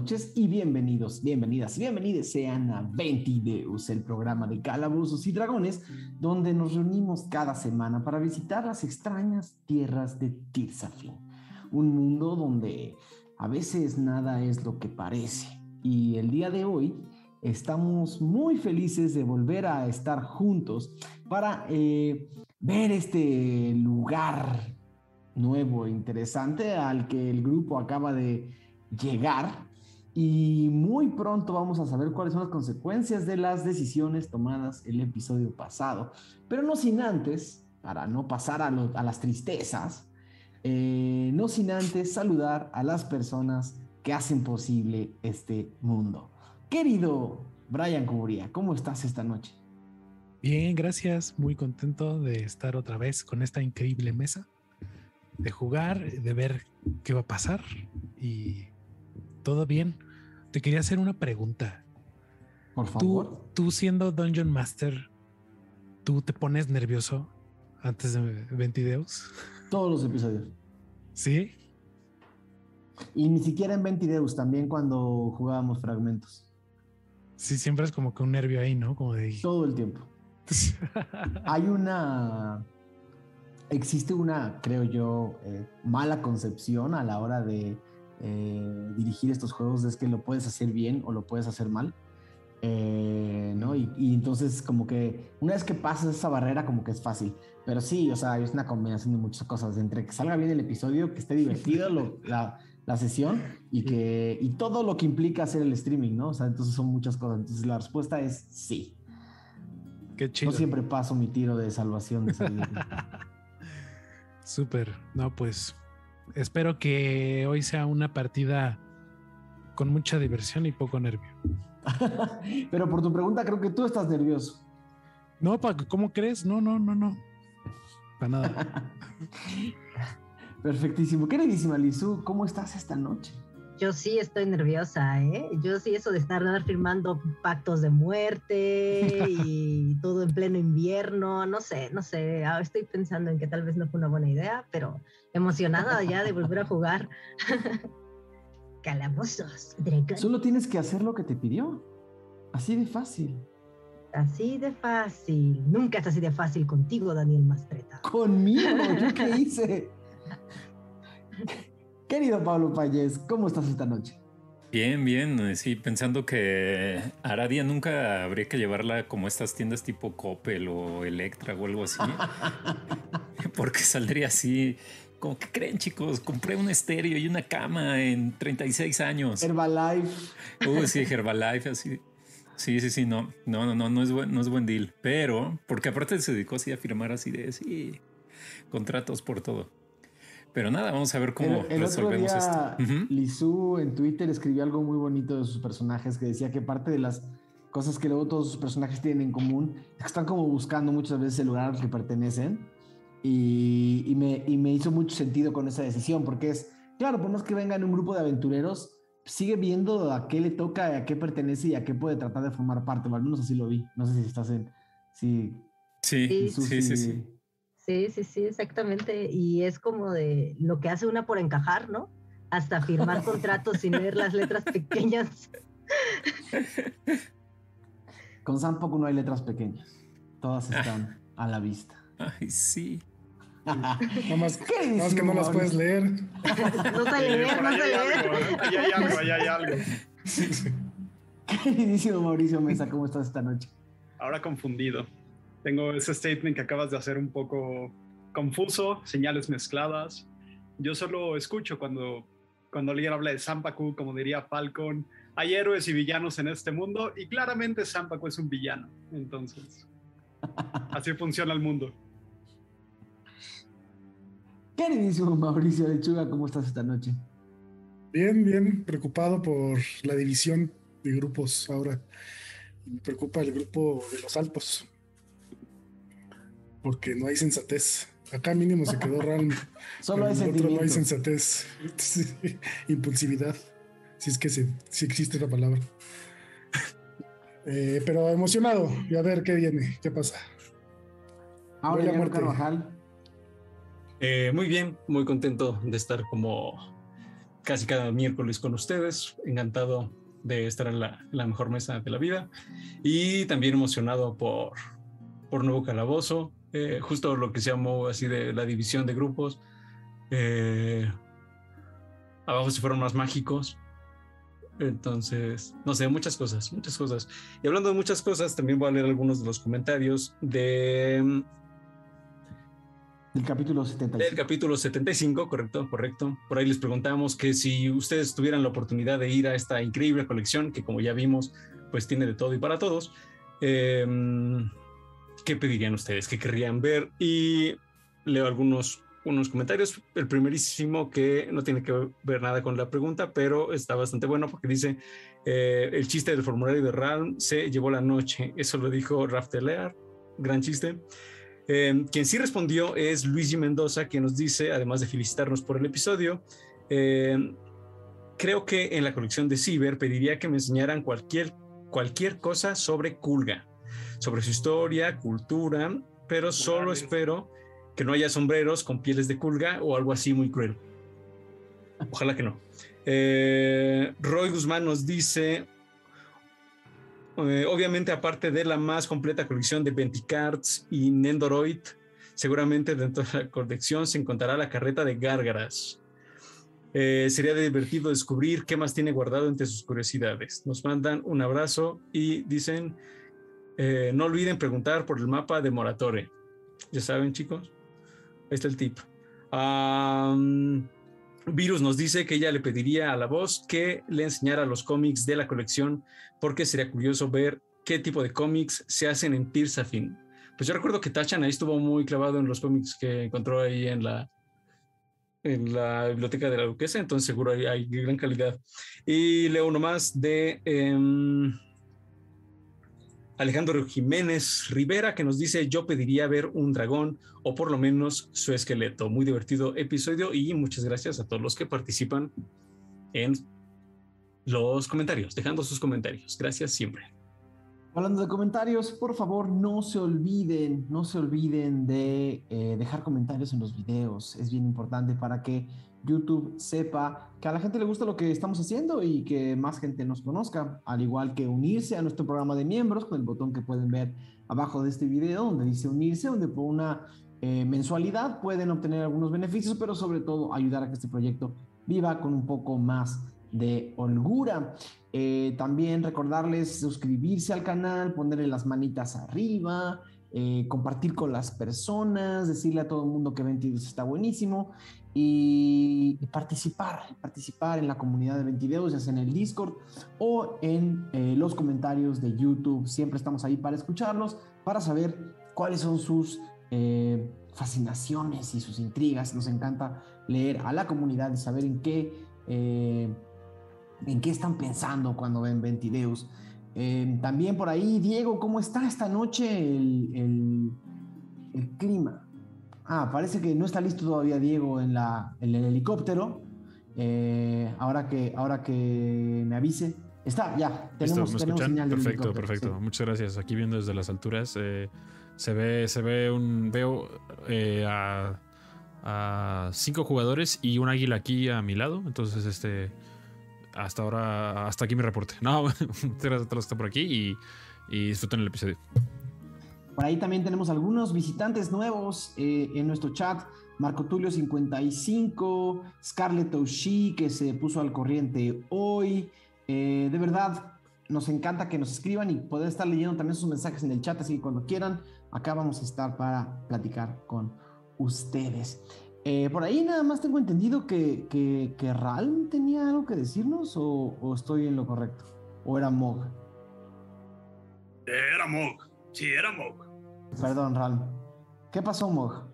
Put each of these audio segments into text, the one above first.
Noches y bienvenidos, bienvenidas bienvenidos sean a Ventideus, el programa de calabozos y dragones, donde nos reunimos cada semana para visitar las extrañas tierras de Tirsafin, un mundo donde a veces nada es lo que parece. Y el día de hoy estamos muy felices de volver a estar juntos para eh, ver este lugar nuevo e interesante al que el grupo acaba de llegar y muy pronto vamos a saber cuáles son las consecuencias de las decisiones tomadas el episodio pasado. Pero no sin antes, para no pasar a, las tristezas, eh, no sin antes saludar a las personas que hacen posible este mundo. Querido Brian Cuburía, ¿cómo estás esta noche? Bien, gracias. Muy contento de estar otra vez con esta increíble mesa, de jugar, de ver qué va a pasar y todo bien. Te quería hacer una pregunta. Por favor. Tú, siendo Dungeon Master, ¿tú te pones nervioso antes de Ventideus? Todos los episodios. ¿Sí? Y ni siquiera en Ventideus, también cuando jugábamos fragmentos. Sí, siempre es como que un nervio ahí, ¿no? Como de... Todo el tiempo. Hay una... Existe una, creo yo, eh, mala concepción a la hora de eh, dirigir estos juegos es que lo puedes hacer bien o lo puedes hacer mal. Eh, ¿no? Y, entonces como que una vez que pasas esa barrera como que es fácil. Pero sí, o sea, es una combinación de muchas cosas. Entre que salga bien el episodio, que esté divertido la, la, sesión y que y todo lo que implica hacer el streaming, ¿no? O sea, entonces son muchas cosas. Entonces la respuesta es sí. Qué chido. Yo siempre paso mi tiro de salvación de Súper. No, pues espero que hoy sea una partida con mucha diversión y poco nervio. Pero por tu pregunta, creo que tú estás nervioso. No, ¿cómo crees? No, no, no, no. Para nada. Perfectísimo. Queridísima Lizu, ¿cómo estás esta noche? Yo sí estoy nerviosa, ¿eh? Yo sí, eso de estar firmando pactos de muerte y todo en pleno invierno, no sé, no sé. Ah, estoy pensando en que tal vez no fue una buena idea, pero emocionada ya de volver a jugar. Calabozos, Solo tienes que hacer lo que te pidió. Así de fácil. Así de fácil. Nunca es así de fácil contigo, Daniel Mastreta. Conmigo, ¿yo qué hice? Querido Pablo Payés, ¿cómo estás esta noche? Bien, bien. Sí, pensando que Aradia nunca habría que llevarla como estas tiendas tipo Coppel o Electra o algo así. porque saldría así como que creen, chicos, compré un estéreo y una cama en 36 años. Herbalife. Uy, sí, Herbalife, así. Sí, sí, sí, no, no, no, no, no es buen, no es buen deal. Pero, porque aparte se dedicó así a firmar así de sí, contratos por todo. Pero nada, vamos a ver cómo resolvemos esto. Lizu en Twitter escribió algo muy bonito de sus personajes que decía que parte de las cosas que luego todos sus personajes tienen en común es que están como buscando muchas veces el lugar al que pertenecen y, me, me, hizo mucho sentido con esa decisión, porque es, claro, por más que venga en un grupo de aventureros, sigue viendo a qué le toca, a qué pertenece y a qué puede tratar de formar parte, o al menos así lo vi. No sé si estás en... Sí, sí, sí, sí, sí. Sí, sí, sí, exactamente. Y es como de lo que hace una por encajar, ¿no? Hasta firmar contratos sin leer las letras pequeñas. Con Sampoco no hay letras pequeñas. Todas están a la vista. Ay, sí. No más, que no las puedes leer. No sé leer, no sé leer. Ahí hay algo, ahí hay algo. Queridísimo Mauricio Mesa, ¿cómo estás esta noche? Ahora confundido. Tengo ese statement que acabas de hacer un poco confuso, señales mezcladas. Yo solo escucho cuando, cuando alguien habla de Sampaku, como diría Falcon, hay héroes y villanos en este mundo y claramente Sampaku es un villano. Entonces, así funciona el mundo. Queridísimo Mauricio Lechuga, ¿cómo estás esta noche? Bien, bien, preocupado por la división de grupos ahora. Me preocupa el grupo de los Alpos. Porque no hay sensatez. Acá mínimo se quedó Ram. Solo hay otro no hay sensatez. Impulsividad. Si es que sí, si existe la palabra. Eh, pero emocionado. Y a ver qué viene, qué pasa. Ahora Carvajal. Eh, muy bien, muy contento de estar como casi cada miércoles con ustedes. Encantado de estar en la, la mejor mesa de la vida y también emocionado por, por Nuevo Calabozo, eh, justo lo que se llamó así de la división de grupos. Eh, abajo se fueron más mágicos. Entonces, no sé, muchas cosas, muchas cosas. Y hablando de muchas cosas, también voy a leer algunos de los comentarios de del capítulo 75. Del capítulo 75, correcto, correcto. Por ahí les preguntamos que si ustedes tuvieran la oportunidad de ir a esta increíble colección, que como ya vimos, pues tiene de todo y para todos, em, ¿qué pedirían ustedes? ¿Qué querrían ver? Y leo algunos unos comentarios. El primerísimo que no tiene que ver nada con la pregunta, pero está bastante bueno porque dice, eh, el chiste del formulario de RAM se llevó la noche. Eso lo dijo Raf Lear, gran chiste. Eh, quien sí respondió es Luigi Mendoza, que nos dice, además de felicitarnos por el episodio, eh, creo que en la colección de Ciber pediría que me enseñaran cualquier, cualquier cosa sobre Kulga, sobre su historia, cultura, pero solo espero que no haya sombreros con pieles de Kulga o algo así muy cruel. Ojalá que no. Eh, Roy Guzmán nos dice, eh, obviamente, aparte de la más completa colección de Venticards y Nendoroid, seguramente dentro de la colección se encontrará la carreta de Gárgaras. Eh, sería divertido descubrir qué más tiene guardado entre sus curiosidades. Nos mandan un abrazo y dicen, eh, no olviden preguntar por el mapa de Moratore. Ya saben, chicos, ahí está el tip. Virus nos dice que ella le pediría a la voz que le enseñara los cómics de la colección porque sería curioso ver qué tipo de cómics se hacen en Tirsafin. Pues yo recuerdo que Tachan ahí estuvo muy clavado en los cómics que encontró ahí en la, en la biblioteca de la duquesa, entonces seguro hay, hay gran calidad. Y leo uno más de... Em, Alejandro Jiménez Rivera, que nos dice, yo pediría ver un dragón o por lo menos su esqueleto. Muy divertido episodio y muchas gracias a todos los que participan en los comentarios, dejando sus comentarios. Gracias siempre. Hablando de comentarios, por favor no se olviden, no se olviden de eh, dejar comentarios en los videos. Es bien importante para que YouTube sepa que a la gente le gusta lo que estamos haciendo y que más gente nos conozca, al igual que unirse a nuestro programa de miembros con el botón que pueden ver abajo de este video donde dice unirse, donde por una eh, mensualidad pueden obtener algunos beneficios, pero sobre todo ayudar a que este proyecto viva con un poco más de holgura. Eh, también recordarles suscribirse al canal, ponerle las manitas arriba, eh, compartir con las personas, decirle a todo el mundo que 22 está buenísimo y, participar, participar en la comunidad de Ventideos, ya sea en el Discord o en eh, los comentarios de YouTube. Siempre estamos ahí para escucharlos, para saber cuáles son sus eh, fascinaciones y sus intrigas. Nos encanta leer a la comunidad y saber en qué, eh, en qué están pensando cuando ven Ventideus. también por ahí, Diego, ¿cómo está esta noche el, el clima? Ah, parece que no está listo todavía Diego en, la, en el helicóptero. Eh, ahora, que, ahora que me avise. Está, ya. Tenemos, ¿me escuchan? perfecto, perfecto. Muchas gracias. Aquí viendo desde las alturas, eh, se ve, se ve un. Veo eh, a, a, cinco jugadores y un águila aquí a mi lado. Entonces, este. Hasta ahora, hasta aquí mi reporte. No, gracias a todos que están por aquí y, y disfruten el episodio. Por ahí también tenemos algunos visitantes nuevos eh, en nuestro chat. Marco Tulio 55, Scarlett Oshie, que se puso al corriente hoy. Eh, de verdad, nos encanta que nos escriban y poder estar leyendo también sus mensajes en el chat, así que cuando quieran, acá vamos a estar para platicar con ustedes. Eh, por ahí nada más tengo entendido que, que, que Ralm tenía algo que decirnos o, o, estoy en lo correcto. ¿O era Mog? Era Mog. Sí, era Mog. Perdón, Ral. ¿Qué pasó, Mog?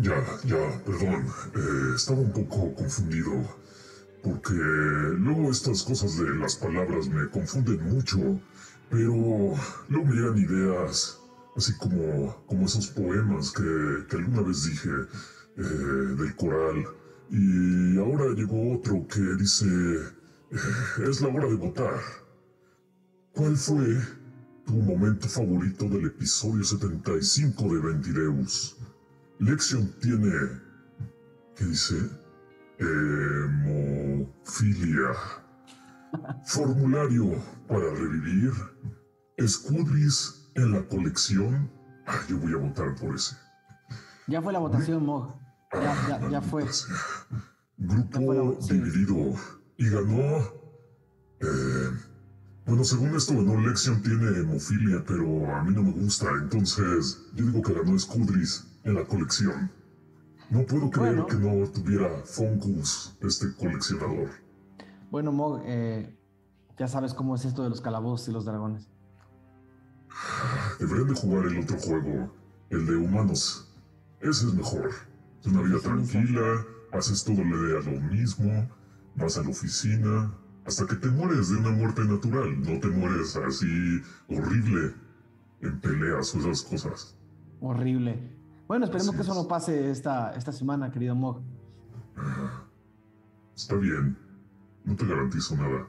Ya, ya, perdón. Eh, estaba un poco confundido. Porque luego estas cosas de las palabras me confunden mucho. Pero luego me llegan ideas, así como, como esos poemas que, que alguna vez dije eh, del coral. Y ahora llegó otro que dice, eh, es la hora de votar. ¿Cuál fue tu momento favorito del episodio 75 de Ventideus? Lexion tiene ¿Qué dice? Hemofilia. Formulario para revivir. Escudris en la colección. Ah, yo voy a votar por ese. Ya fue la votación, Mog. Ya, ya, ya fue. Grupo dividido. Y ganó. Eh, bueno, según esto, ganó Lexion tiene hemofilia, pero a mí no me gusta. Entonces, yo digo que ganó Scudris en la colección. No puedo creer Bueno. que no tuviera Funkus este coleccionador. Bueno, Mog, eh, ya sabes cómo es esto de los calabozos y los dragones. Deberían de jugar el otro juego, el de humanos. Ese es mejor. Es una vida tranquila, haces todo lo mismo, vas a la oficina, hasta que te mueres de una muerte natural. No te mueres así horrible en peleas o esas cosas. Horrible. Bueno, esperemos Así que eso es. no pase esta, esta semana, querido Mog. Está bien, no te garantizo nada.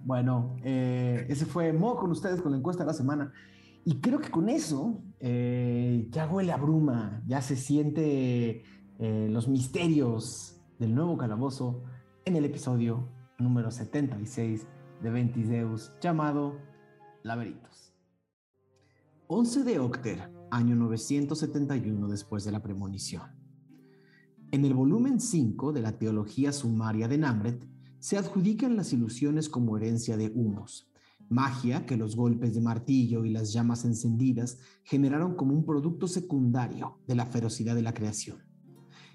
Bueno, eh, ese fue Mo con ustedes con la encuesta de la semana. Y creo que con eso eh, ya huele a bruma, ya se siente eh, los misterios del nuevo calabozo en el episodio número 76 de Ventideus llamado Laberintos. 11 de Octer, año 971 después de la premonición. En el volumen 5 de la Teología Sumaria de Namret, se adjudican las ilusiones como herencia de humos, magia que los golpes de martillo y las llamas encendidas generaron como un producto secundario de la ferocidad de la creación.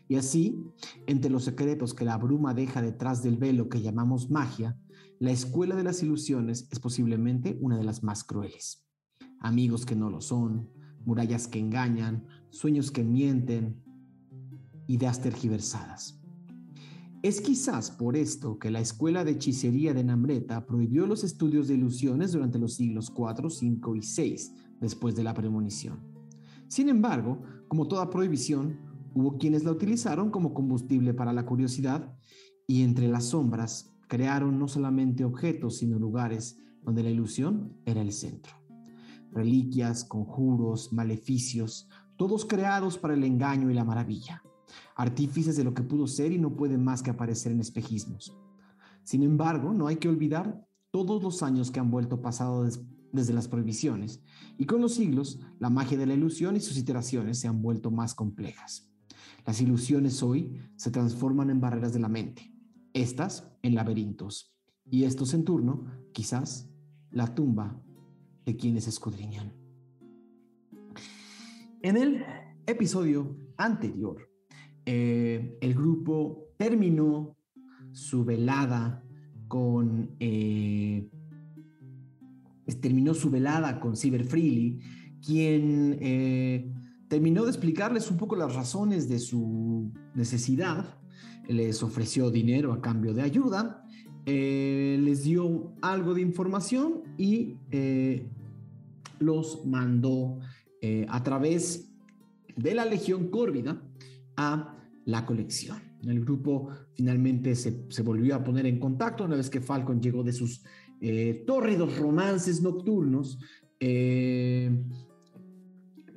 Y así, entre los secretos que la bruma deja detrás del velo que llamamos magia, la escuela de las ilusiones es posiblemente una de las más crueles. Amigos que no lo son, murallas que engañan, sueños que mienten, ideas tergiversadas. Es quizás por esto que la escuela de hechicería de Namreta prohibió los estudios de ilusiones durante los siglos 4, 5 y 6 después de la premonición. Sin embargo, como toda prohibición, hubo quienes la utilizaron como combustible para la curiosidad y entre las sombras crearon no solamente objetos, sino lugares donde la ilusión era el centro. Reliquias, conjuros, maleficios, todos creados para el engaño y la maravilla artífices de lo que pudo ser y no pueden más que aparecer en espejismos. Sin embargo, no hay que olvidar todos los años que han vuelto pasado des- desde las prohibiciones, y con los siglos, la magia de la ilusión y sus iteraciones se han vuelto más complejas. Las ilusiones hoy se transforman en barreras de la mente, estas en laberintos, y estos en turno, quizás, la tumba de quienes escudriñan. En el episodio anterior, eh, el grupo terminó su velada con eh, terminó su velada con Cyber Freely, quien eh, terminó de explicarles un poco las razones de su necesidad. Les ofreció dinero a cambio de ayuda, eh, les dio algo de información y eh, los mandó eh, a través de la Legión Córvida a la colección. El grupo finalmente se, se volvió a poner en contacto una vez que Falcon llegó de sus eh, tórridos romances nocturnos.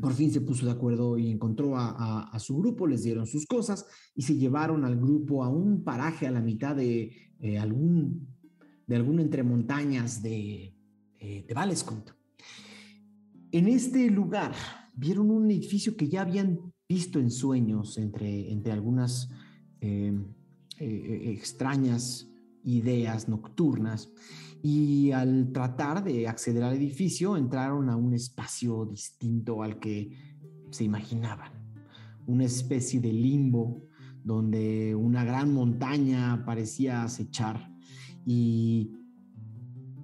Por fin se puso de acuerdo y encontró a, su grupo, les dieron sus cosas y se llevaron al grupo a un paraje a la mitad de eh, algún de algún entre montañas de, eh, de Valescont. En este lugar vieron un edificio que ya habían visto en sueños entre, entre algunas eh, extrañas ideas nocturnas y al tratar de acceder al edificio entraron a un espacio distinto al que se imaginaban, una especie de limbo donde una gran montaña parecía acechar. Y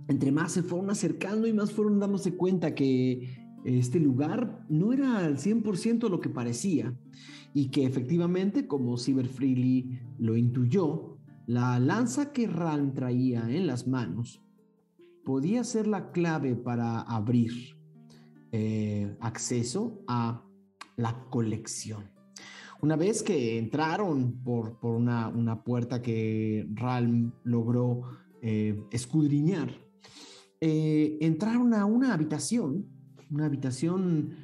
entre más se fueron acercando y más fueron dándose cuenta que este lugar no era al 100% lo que parecía y que efectivamente, como Cyber Freely lo intuyó, la lanza que Ran traía en las manos podía ser la clave para abrir eh, acceso a la colección. Una vez que entraron por, por una, una puerta que Ral logró eh, escudriñar, eh, entraron a una habitación, una habitación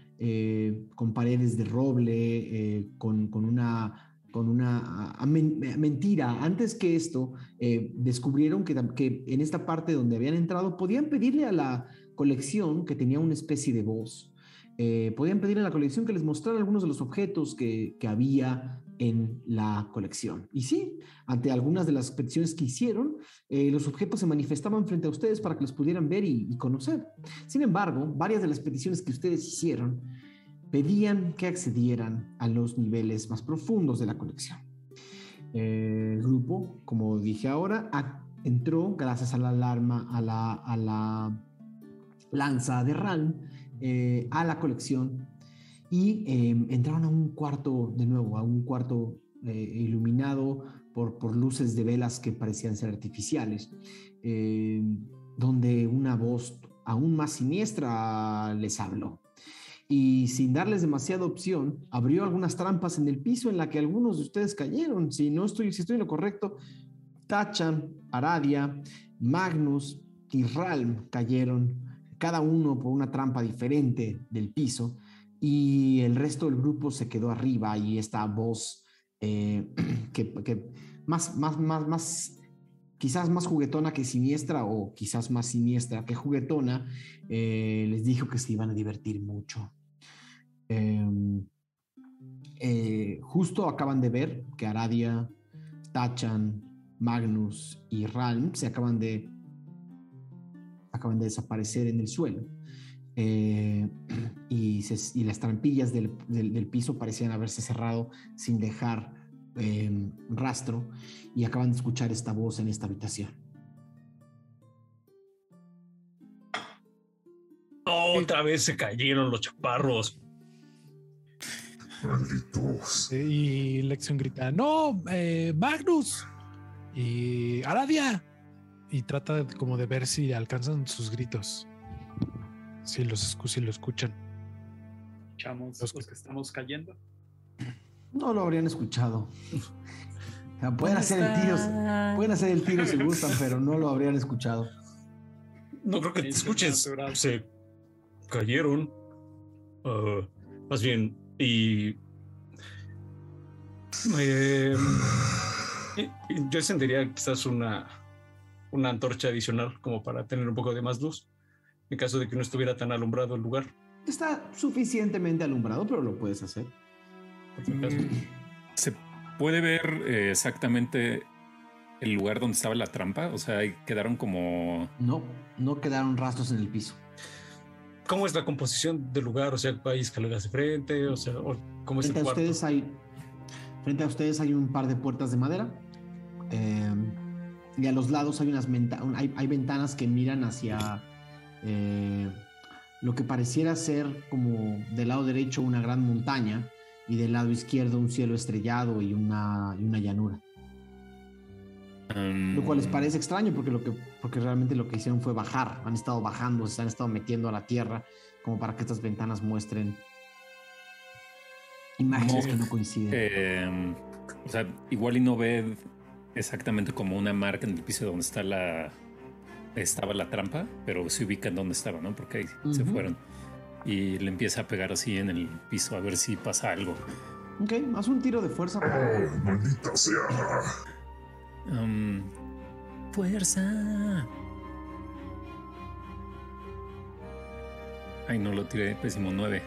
con paredes de roble, con, con una con una mentira. Antes que esto, eh, descubrieron que, en esta parte donde habían entrado podían pedirle a la colección que tenía una especie de voz. eh, podían pedirle a la colección que les mostrara algunos de los objetos que, que había en la colección. Y sí, ante algunas de las peticiones que hicieron, eh, los objetos se manifestaban frente a ustedes para que los pudieran ver y conocer. Sin embargo, varias de las peticiones que ustedes hicieron pedían que accedieran a los niveles más profundos de la colección. El grupo, como dije ahora, entró gracias a la alarma, a la, a la lanza de RAN, eh, a la colección y eh, entraron a un cuarto, de nuevo, a un cuarto eh, iluminado por, por luces de velas que parecían ser artificiales, eh, donde una voz aún más siniestra les habló y sin darles demasiada opción, abrió algunas trampas en el piso en la que algunos de ustedes cayeron. Si no estoy, si estoy en lo correcto, Tachan, Aradia, Magnus y Ralm cayeron, cada uno por una trampa diferente del piso, y el resto del grupo se quedó arriba y esta voz que, que más, más, más, más, quizás más juguetona que siniestra o quizás más siniestra que juguetona, eh, les dijo que se iban a divertir mucho. Eh, eh, justo acaban de ver que Aradia, Tachan, Magnus y Ralm se acaban de acaban de desaparecer en el suelo. Eh, y, las trampillas del, del- piso parecían haberse cerrado sin dejar eh, rastro y acaban de escuchar esta voz en esta habitación. Otra vez se cayeron los chaparros. Malditos. Y Lexion grita, no, eh, Magnus y Aradia. Y trata de- como de ver si alcanzan sus gritos. Si los escu- si lo escuchan. Escuchamos Los los que estamos cayendo. No lo habrían escuchado. O sea, pueden hacer el tiro, pueden hacer el tiro si gustan, pero no lo habrían escuchado. No creo que te escuches. Se cayeron. Ah, más bien, y. eh, y- yo encendería quizás una, una antorcha adicional como para tener un poco de más luz en caso de que no estuviera tan alumbrado el lugar. Está suficientemente alumbrado, pero lo puedes hacer. Mm, ¿Se puede ver eh, exactamente el lugar donde estaba la trampa? O sea, quedaron como... No, no quedaron rastros en el piso. ¿Cómo es la composición del lugar? O sea, hay escaleras de frente, o sea, ¿cómo es el Frente a cuarto? ustedes hay, frente a ustedes hay un par de puertas de madera. eh, y a los lados hay unas venta- hay, hay ventanas que miran hacia eh, lo que pareciera ser como del lado derecho una gran montaña y del lado izquierdo un cielo estrellado y una, y una llanura. Um, Lo cual les parece extraño porque, lo que, porque realmente lo que hicieron fue bajar. Han estado bajando, se han estado metiendo a la tierra como para que estas ventanas muestren imágenes No. que no coinciden. eh, o sea, igual y no ve exactamente como una marca en el piso donde está la... Estaba la trampa, pero se ubica en donde estaba, ¿no? Porque ahí se Ujú. fueron. Y le empieza a pegar así en el piso a ver si pasa algo. Ok, haz un tiro de fuerza. Oh, maldita sea. Um, fuerza. Ay, no lo tiré, pésimo 9.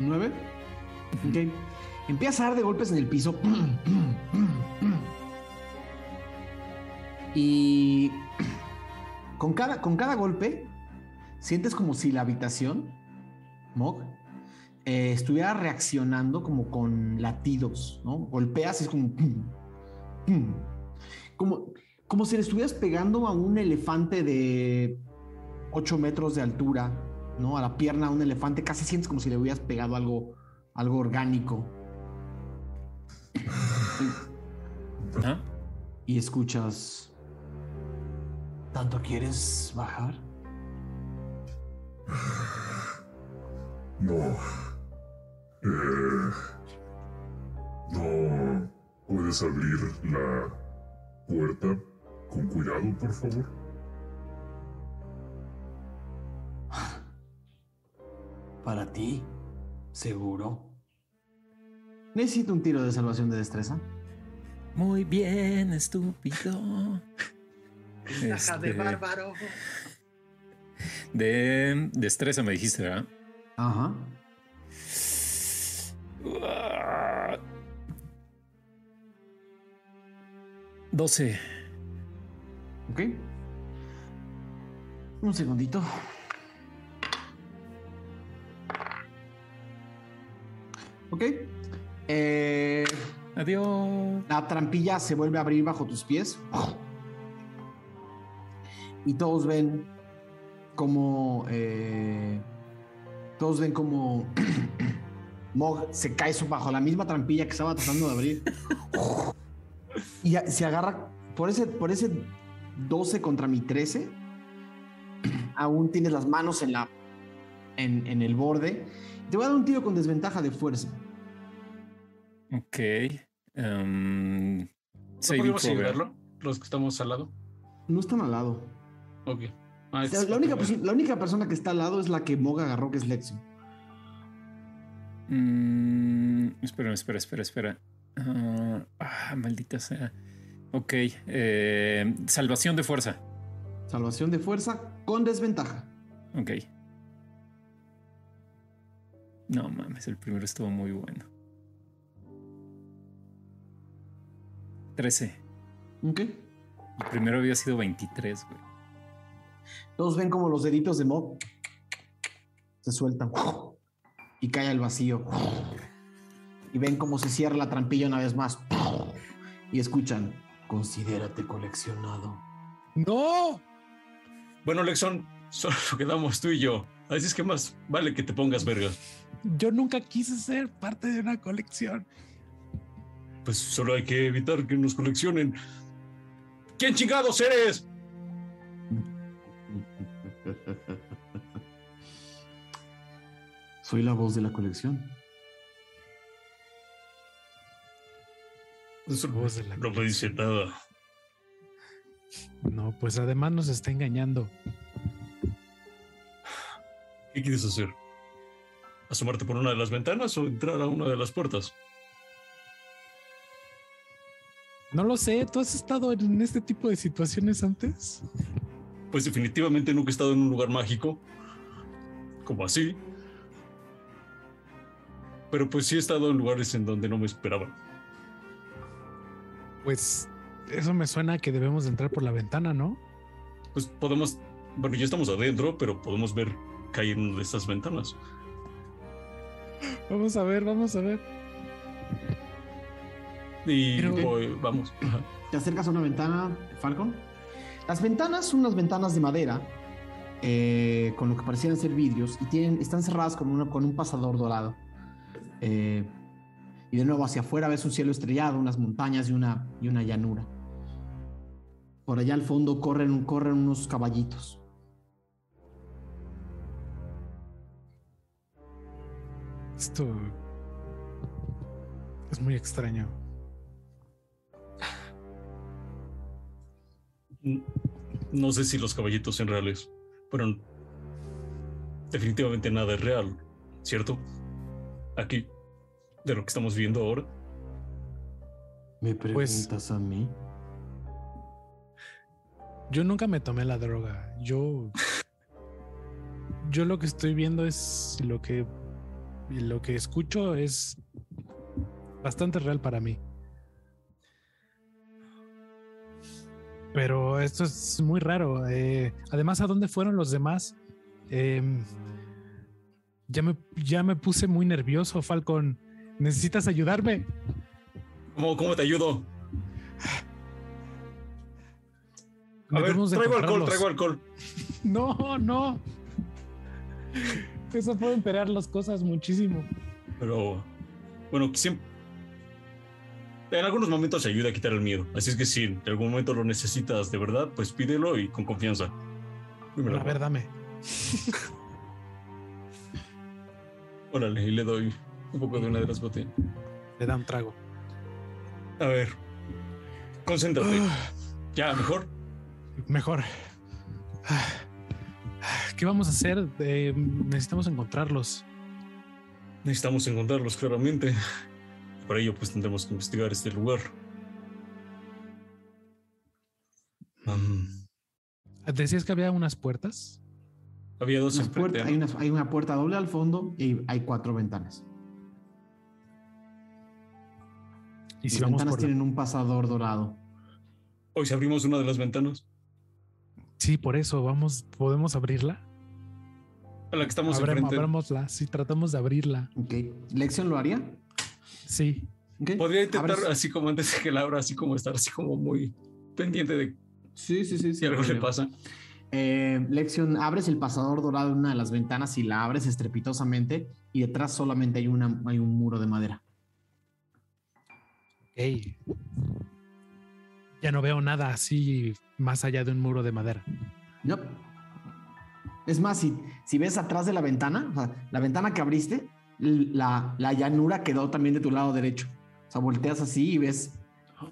¿Nueve? Ok. Empieza a dar de golpes en el piso. Y con cada, con cada golpe, sientes como si la habitación, Mog, eh, estuviera reaccionando como con latidos, ¿no? Golpeas y es como... pum. Como, como si le estuvieras pegando a un elefante de 8 metros de altura, ¿no? A la pierna a un elefante, casi sientes como si le hubieras pegado algo, algo orgánico. Ajá. Y escuchas. ¿Tanto quieres bajar? No. Eh, no. ¿Puedes abrir la puerta con cuidado, por favor? Para ti, seguro. Necesito un tiro de salvación de destreza. Muy bien, estúpido. De Este, bárbaro. De destreza me dijiste, ¿verdad? Ajá. 12. Ok. Un segundito. Ok. Eh, Adiós. la trampilla se vuelve a abrir bajo tus pies. Y todos ven como. eh, todos ven como. Mog se cae bajo la misma trampilla que estaba tratando de abrir. Y se agarra. Por ese, por ese 12 contra mi 13. Aún tienes las manos en la. En, en el borde. Te voy a dar un tiro con desventaja de fuerza. Ok. em, ¿No podemos. Los que estamos al lado. No están al lado. Ok. Ah, O sea, es- la, única, la única persona que está al lado es la que Mog agarró, que es Lexi. Mm, espera, espera, espera, espera. Ah, ah, maldita sea. Ok. eh, salvación de fuerza. Salvación de fuerza con desventaja. Ok. No mames, el primero estuvo muy bueno. 13. Ok. El primero había sido 23, güey. Todos ven como los deditos de Mog se sueltan y cae al vacío. Y ven cómo se cierra la trampilla una vez más. Y escuchan, considérate coleccionado. ¡No! Bueno, Lexon, solo quedamos tú y yo. Así es que más vale que te pongas verga. Yo nunca quise ser parte de una colección. Pues solo hay que evitar que nos coleccionen. ¿Quién chingados eres? Soy la voz de la colección. Voz de la no me dice nada. No, pues además nos está engañando. ¿Qué quieres hacer? ¿Asomarte por una de las ventanas o entrar a una de las puertas? No lo sé, ¿tú has estado en este tipo de situaciones antes? Pues definitivamente nunca he estado en un lugar mágico. Como así. Pero pues sí he estado en lugares en donde no me esperaban. Pues eso me suena a que debemos de entrar por la ventana, ¿no? Pues podemos... Bueno, ya estamos adentro, pero podemos ver caer en una de estas ventanas. Vamos a ver, vamos a ver. Y Pero- voy- vamos. Ajá. Te acercas a una ventana, Falcon. Las ventanas son unas ventanas de madera eh, con lo que parecieran ser vidrios y tienen, están cerradas con, una, con un pasador dorado. Eh, y de nuevo hacia afuera ves un cielo estrellado, unas montañas y una, y una llanura. Por allá al fondo corren, corren unos caballitos. Esto es muy extraño. No sé si los caballitos son reales, pero definitivamente nada es real, ¿cierto? Aquí, de lo que estamos viendo ahora. ¿Me Pues- preguntas a mí? Yo nunca me tomé la droga. Yo. Yo lo que estoy viendo es lo que. y Lo que escucho es bastante real para mí. Pero esto es muy raro. eh, además, ¿a dónde fueron los demás? Em, ya, me, ya me puse muy nervioso, Falcon. ¿Necesitas ayudarme? ¿Cómo, cómo te ayudo? A ver, traigo alcohol, traigo alcohol. No, no. Eso puede empeorar las cosas muchísimo. Pero, bueno, siempre... En algunos momentos ayuda a quitar el miedo. Así es que si en algún momento lo necesitas de verdad, pues pídelo y con confianza. Dímelo. A ver, dame. Órale, y le doy un poco de una de las botellas. Le da un trago. A ver, concéntrate. Ah, Ya, mejor. mejor. Ah, ¿Qué vamos a hacer? Eh, necesitamos encontrarlos. Necesitamos encontrarlos claramente. Para ello, pues tendremos que investigar este lugar. Am, Decías que había unas puertas. había dos puertas- ¿no? hay, una, hay una puerta doble al fondo y hay cuatro ventanas. Y si Las vamos ventanas por tienen un pasador dorado. Hoy si abrimos una de las ventanas, Sí, por eso vamos, podemos abrirla. a la que estamos Abrem- enfrente. abrámosla. Si tratamos de abrirla. Ok. ¿Lección lo haría? Sí. Podría intentar, Abres- así como antes de que la abra, así como estar así como muy pendiente de Sí, sí, sí. si algo le pasa. Eh, Lexion, abres el pasador dorado en una de las ventanas y la abres estrepitosamente y detrás solamente hay, una, hay un muro de madera. Ey. Ya no veo nada así más allá de un muro de madera. Yup. Es más, si, si ves atrás de la ventana, o sea, la ventana que abriste, la, la llanura quedó también de tu lado derecho. O sea, volteas así y ves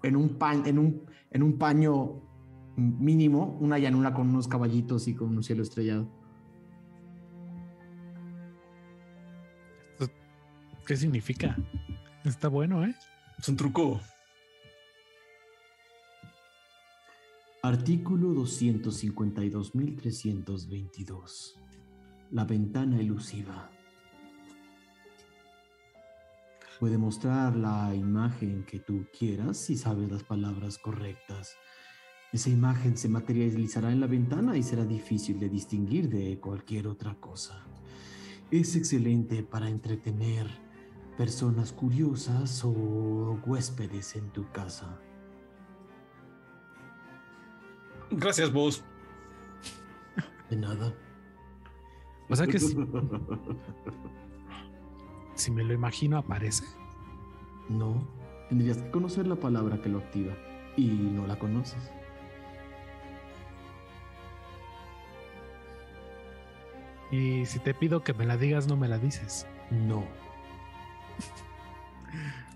en un, pa- en un, en un paño mínimo una llanura con unos caballitos y con un cielo estrellado. ¿Qué significa? Está bueno, ¿eh? Es un truco. Artículo 252.322. La ventana elusiva. Puede mostrar la imagen que tú quieras si sabes las palabras correctas. Esa imagen se materializará en la ventana y será difícil de distinguir de cualquier otra cosa. Es excelente para entretener personas curiosas o huéspedes en tu casa. Gracias, vos. De nada. O sea que si, si me lo imagino aparece. No, tendrías que conocer la palabra que lo activa y no la conoces. Y si te pido que me la digas, no me la dices. No.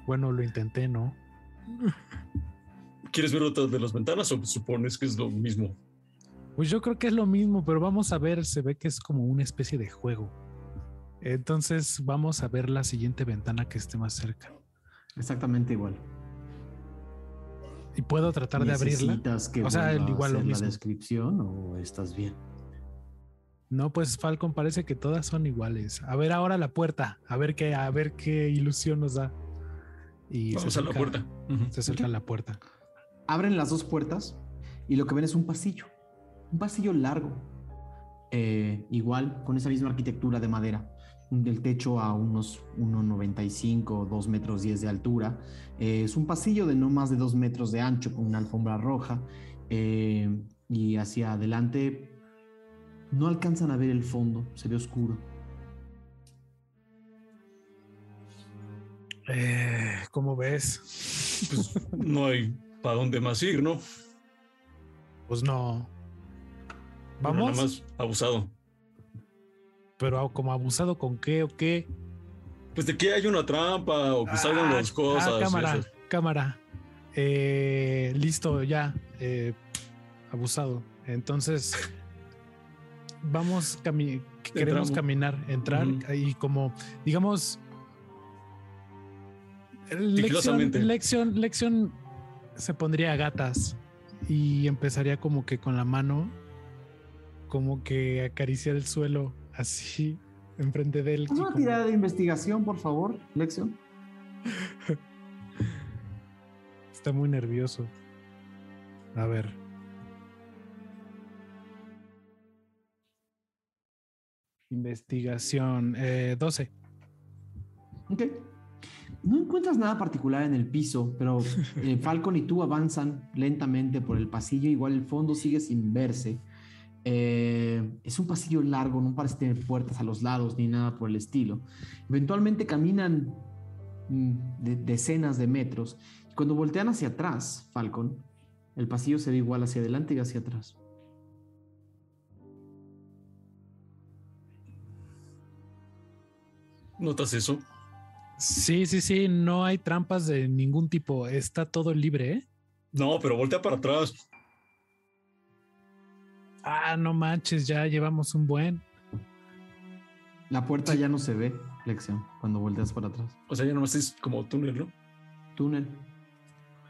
Bueno, lo intenté, ¿no? ¿Quieres ver otra de las ventanas o supones que es lo mismo? Pues yo creo que es lo mismo, pero vamos a ver, se ve que es como una especie de juego. Entonces vamos a ver la siguiente ventana que esté más cerca. Exactamente igual. Y puedo tratar de abrirla. ¿Necesitas que O sea, igual lo hacer la mismo. descripción o estás bien? No, pues Falcon parece que todas son iguales. A ver ahora la puerta, a ver qué, a ver qué ilusión nos da. Y se Vamos a la puerta. Se acerca a la puerta. Abren las dos puertas y lo que ven es un pasillo. Un pasillo largo. Eh, igual, con esa misma arquitectura de madera. Del techo a unos 1,95, 2 metros 10 de altura. Eh, es un pasillo de no más de 2 metros de ancho con una alfombra roja. Eh, y hacia adelante no alcanzan a ver el fondo, se ve oscuro. Eh, ¿Cómo ves? Pues no hay para dónde más ir, ¿no? Pues no. Pero Vamos, Nada más abusado. pero como abusado con qué o qué. Pues de que hay una trampa o que salgan Ah, las cosas. ah, cámara, cámara. Eh, listo, ya. eh, abusado. Entonces, vamos, cami- queremos Entramos. caminar, entrar y como, digamos, lección, lección, lección se pondría a gatas y empezaría como que con la mano, como que acariciar el suelo así enfrente de él. Una tirada de investigación, por favor, Lexion. Está muy nervioso. A ver. Investigación. Eh, 12. Ok. No encuentras nada particular en el piso, pero eh, Falcon y tú avanzan lentamente por el pasillo. Igual el fondo sigue sin verse. Eh, es un pasillo largo, no parece tener puertas a los lados ni nada por el estilo. Eventualmente caminan mm, de- decenas de metros. Y cuando voltean hacia atrás, Falcon, el pasillo se ve igual hacia adelante y hacia atrás. ¿Notas eso? Sí, sí, sí. No hay trampas de ningún tipo. Está todo libre, ¿eh? No, pero voltea para atrás. Ah, no manches, ya llevamos un buen. La puerta ya no se ve, Lexion, cuando volteas para atrás. O sea, ya nomás es como túnel, ¿no? túnel.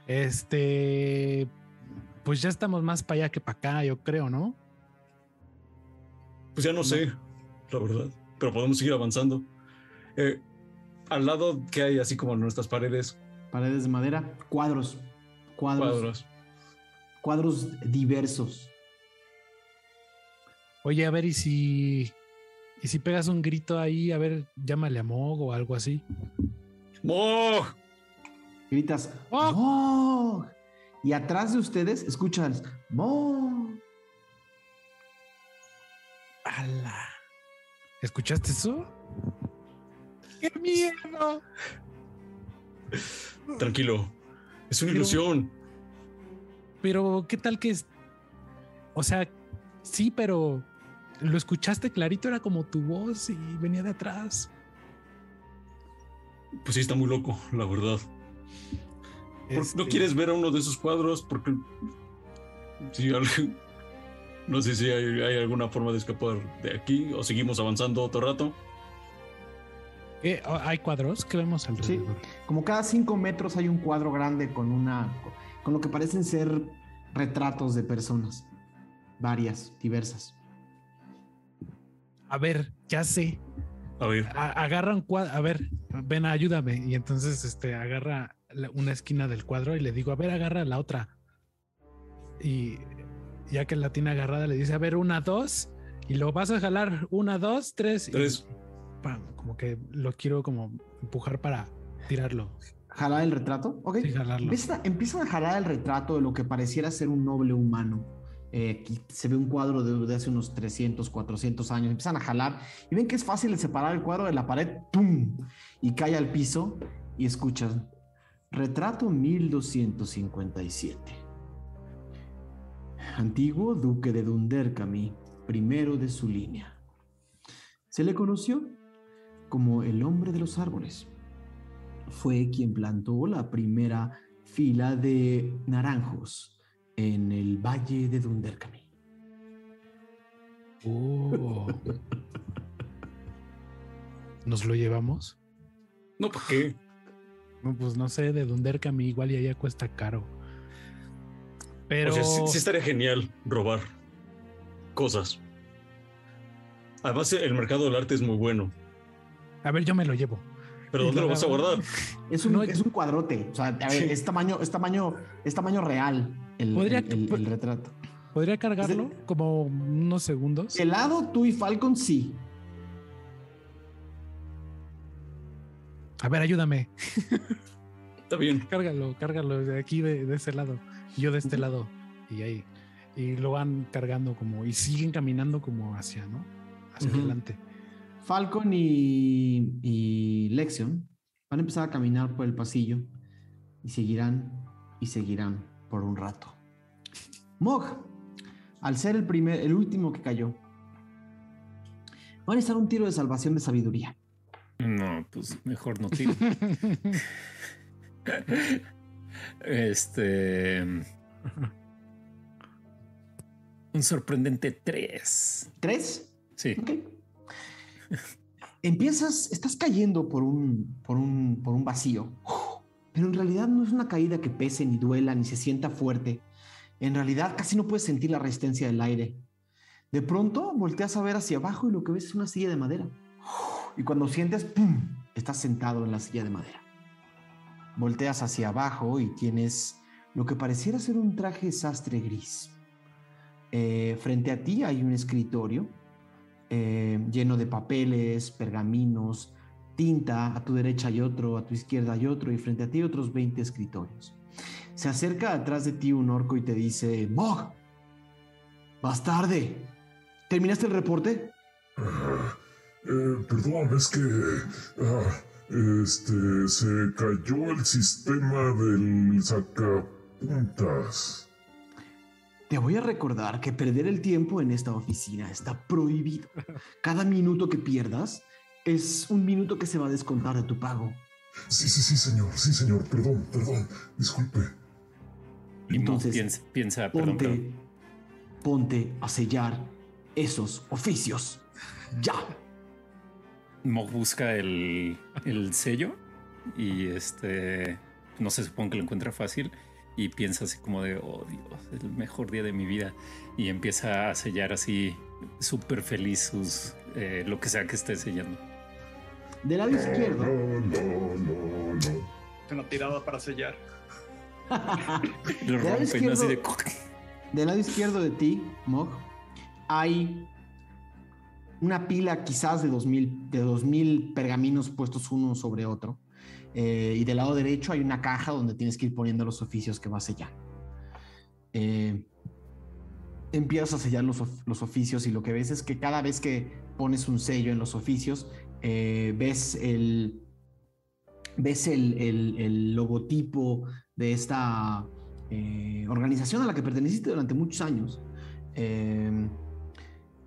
Este, pues ya estamos más para allá que para acá, yo creo, ¿no? Pues ya no, sé, la verdad, pero podemos seguir avanzando. Eh, al lado que hay así como nuestras paredes. Paredes de madera, cuadros, cuadros, cuadros, cuadros diversos. Oye, a ver, y si y si pegas un grito ahí, a ver, llámale a Mog o algo así. ¡Mog! Gritas, ¡Mog! Y atrás de ustedes escuchan, ¡Mog! ¡Hala! ¿Escuchaste eso? ¡Qué miedo! Tranquilo, es una ilusión. Pero, ¿qué tal que es? O sea, sí, pero lo escuchaste clarito, era como tu voz y venía de atrás. Pues sí, está muy loco, la verdad. ¿No este quieres ver a uno de esos cuadros? Porque. Sí, no sé si hay, alguna forma de escapar de aquí o seguimos avanzando otro rato. ¿Hay cuadros que vemos alrededor? Sí, como cada cinco metros hay un cuadro grande con una. con lo que parecen ser retratos de personas. Varias, diversas. A ver, ya sé. A ver. agarra un cuadro. A ver, ven, ayúdame. Y entonces este, agarra una esquina del cuadro y le digo, a ver, agarra la otra. Y ya que la tiene agarrada, le dice, a ver, una, dos. Y lo vas a jalar, una, dos, tres. Tres. Como que lo quiero como empujar para tirarlo. ¿Jalar el retrato? Ok. Sí, jalarlo. empiezan a jalar el retrato de lo que pareciera ser un noble humano eh, se ve un cuadro de, hace unos 300, 400 años, empiezan a jalar y ven que es fácil de separar el cuadro de la pared, ¡pum! Y cae al piso y escuchan, retrato 1257. Antiguo duque de Dunderkami, primero de su línea. Se le conoció como el hombre de los árboles. Fue quien plantó la primera fila de naranjos en el valle de Dunderkami. Oh. ¿Nos lo llevamos? No, ¿por qué? pues no sé, de Dunderkami igual y allá cuesta caro. Pero. sí, estaría genial robar cosas. Además, el mercado del arte es muy bueno. A ver, yo me lo llevo. ¿Pero dónde lo vas a guardar? Es un, es un cuadrote. O sea, a ver, es tamaño, es tamaño, es tamaño real el, retrato. ¿Podría cargarlo como unos segundos? lado tú y Falcon sí. A ver, ayúdame. Está bien. Cárgalo, cárgalo de aquí, de, ese lado. Yo de este lado. Y ahí. Y lo van cargando como. Y siguen caminando como hacia, ¿no? Hacia adelante. Falcon y, y Lexion van a empezar a caminar por el pasillo. Y seguirán y seguirán por un rato. Mog, al ser el primer, el último que cayó, va a necesitar un tiro de salvación de sabiduría. No, pues mejor no tiro. este. Un sorprendente 3. ¿Tres? Sí. Empiezas, estás cayendo por un, por un, por un vacío pero en realidad no es una caída que pese, ni duela, ni se sienta fuerte. En realidad casi no puedes sentir la resistencia del aire. De pronto volteas a ver hacia abajo y lo que ves es una silla de madera. Y cuando sientes, estás sentado en la silla de madera. Volteas hacia abajo y tienes lo que pareciera ser un traje sastre gris. Eh, frente a ti hay un escritorio eh, lleno de papeles, pergaminos, tinta, a tu derecha hay otro, a tu izquierda hay otro y frente a ti otros 20 escritorios. Se acerca atrás de ti un orco y te dice, Mog, vas tarde. ¿Terminaste el reporte? Eh, perdón, es que ah, este, se cayó el sistema del sacapuntas. Te voy a recordar que perder el tiempo en esta oficina está prohibido. Cada minuto que pierdas es un minuto que se va a descontar de tu pago. Sí, sí, sí, señor. Sí, señor. Perdón, perdón. Disculpe. Entonces, piensa, ponte, ponte a sellar esos oficios. Ya. Mog busca el, el sello y este no se supone que lo encuentra fácil y piensa así como de, oh Dios, es el mejor día de mi vida. Y empieza a sellar así súper feliz sus, eh, lo que sea que esté sellando. Del lado izquierdo, No, no, no, no. Una tirada para sellar. Lo Del lado rompen así de... izquierdo- del lado izquierdo de ti, Mog, hay una pila quizás de 2000, de 2000 pergaminos puestos uno sobre otro. Eh, y del lado derecho hay una caja donde tienes que ir poniendo los oficios que vas a sellar. Eh, empiezas a sellar los, los oficios y lo que ves es que cada vez que pones un sello en los oficios, eh, ves el, ves el, el- el logotipo de esta eh, organización a la que perteneciste durante muchos años.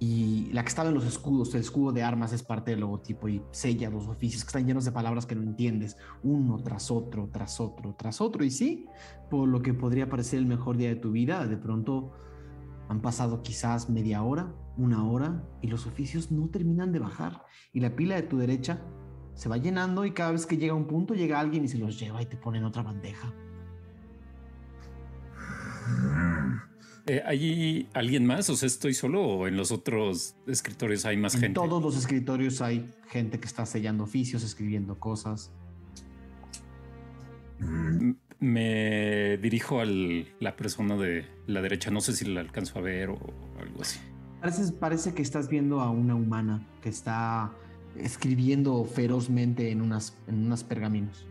Y la que estaba en los escudos, el escudo de armas es parte del logotipo y sella los oficios que están llenos de palabras que no entiendes, uno tras otro, tras otro, tras otro. Y sí, por lo que podría parecer el mejor día de tu vida, de pronto han pasado quizás media hora, una hora, y los oficios no terminan de bajar. Y la pila de tu derecha se va llenando y cada vez que llega un punto llega alguien y se los lleva y te pone en otra bandeja. Eh, ¿Hay alguien más? O sea, ¿estoy solo o en los otros escritorios hay más En gente? todos los escritorios hay gente que está sellando oficios, escribiendo cosas. mm, Me dirijo a la persona de la derecha. No sé si la alcanzo a ver o algo así. Parece, parece que estás viendo a una humana que está escribiendo ferozmente en unas, en unas pergaminos.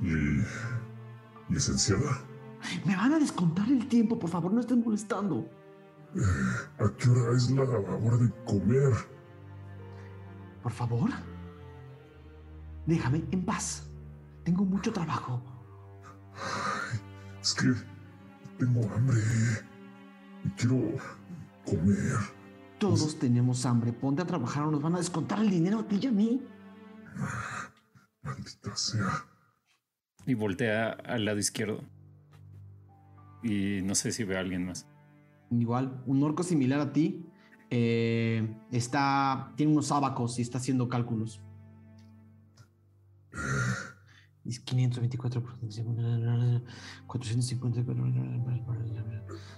¿Y licenciada? Me van a descontar el tiempo, por favor, no estén molestando. Eh, ¿A qué hora es la hora de comer? Por favor. Déjame en paz. Tengo mucho trabajo. Ay, es que tengo hambre y quiero comer. Todos tenemos hambre. Ponte a trabajar o nos van a descontar el dinero a ti y a mí. Maldita sea. Y voltea al lado izquierdo. Y no sé si ve a alguien más. Igual, un orco similar a ti eh, está, tiene unos abacos y está haciendo cálculos. Es 524 por 450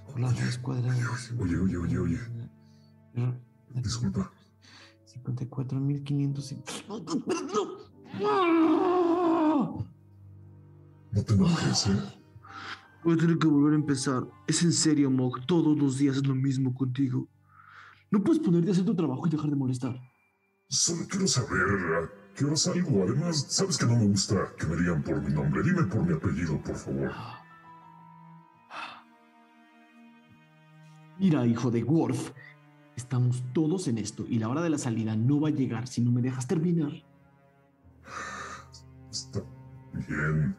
por las raíz cuadrada. Oye, oye, oye, oye. Disculpa. 54.500. No te enojes, ¿eh? Voy a tener que volver a empezar. Es en serio, Mog. Todos los días es lo mismo contigo. No puedes ponerte a hacer tu trabajo y dejar de molestar. Solo quiero saber a qué hora salgo. Además, sabes que no me gusta que me digan por mi nombre. Dime por mi apellido, por favor. Mira, hijo de Worf. Estamos todos en esto y la hora de la salida no va a llegar si no me dejas terminar. Está bien.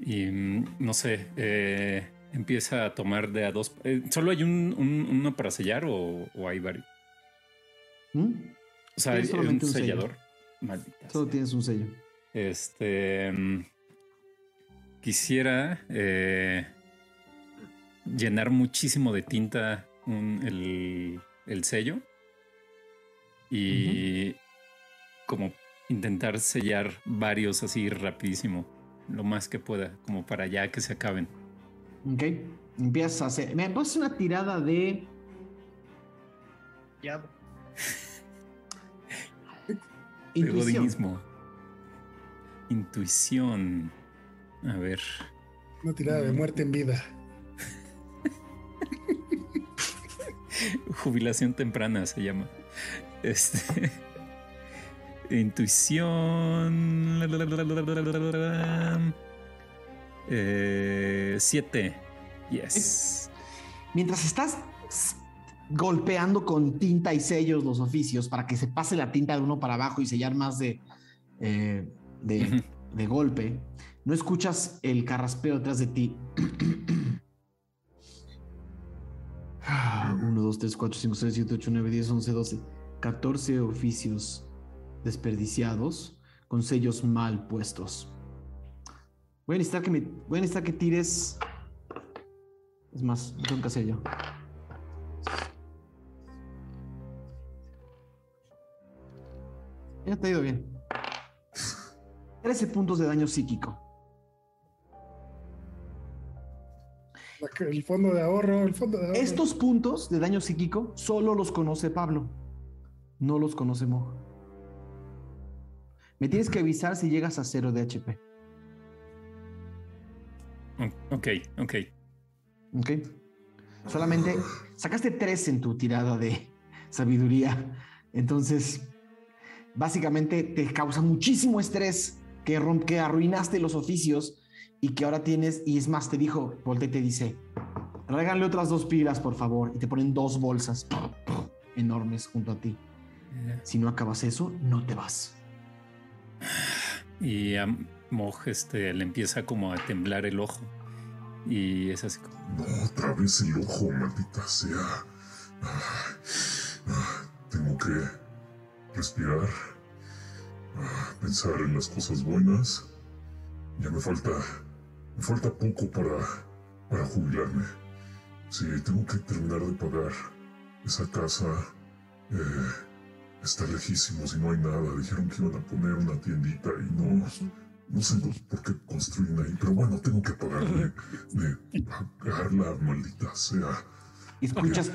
Y mm, no sé, eh, empieza a tomar de a dos. eh, ¿Solo hay un, un- uno para sellar o, o hay varios? ¿Mm? O sea, hay solamente un un sello. sellador. Maldita Solo sea. tienes un sello. Este. mm, Quisiera eh, llenar muchísimo de tinta un- el, el sello y como intentar sellar varios así rapidísimo, lo más que pueda, como para ya que se acaben. Ok. Empiezas a hacer. Me hacer una tirada de. Ya. Intuición. Intuición. A ver. Una tirada de muerte en vida. Jubilación temprana se llama. Este. Intuición. Eh, siete. Yes. Mientras estás golpeando con tinta y sellos los oficios para que se pase la tinta de uno para abajo y sellar más de, eh, de, de golpe, no escuchas el carraspeo detrás de ti. 1, 2, 3, 4, 5, 6, 7, 8, 9, 10, 11, 12, 14 oficios desperdiciados con sellos mal puestos. Voy a necesitar que me. Voy a necesitar que tires. Es más, tengo que hacer yo. Ya te ha ido bien. 13 puntos de daño psíquico. El fondo de ahorro, el fondo de ahorro. Estos puntos de daño psíquico solo los conoce Pablo. No los conoce Mo. Me tienes que avisar si llegas a cero de HP. Ok, ok. Ok. Solamente sacaste tres en tu tirada de sabiduría. Entonces, básicamente te causa muchísimo estrés que, que arruinaste los oficios y que ahora tienes, y es más, te dijo, voltea y te dice, regale otras dos pilas, por favor, y te ponen dos bolsas enormes junto a ti. Si no acabas eso, no te vas. Y a Moj este, le empieza como a temblar el ojo. Y es así como. No, otra vez el ojo, maldita sea. Ay, ay, tengo que respirar, ah, pensar en las cosas buenas. Ya me falta, me falta poco para, para jubilarme. Sí, tengo que terminar de pagar esa casa. Eh, está lejísimos y no hay nada. Dijeron que iban a poner una tiendita y no, no sé por qué construyen ahí. Pero bueno, tengo que pagarle de pagarla, maldita sea. Y escuchas,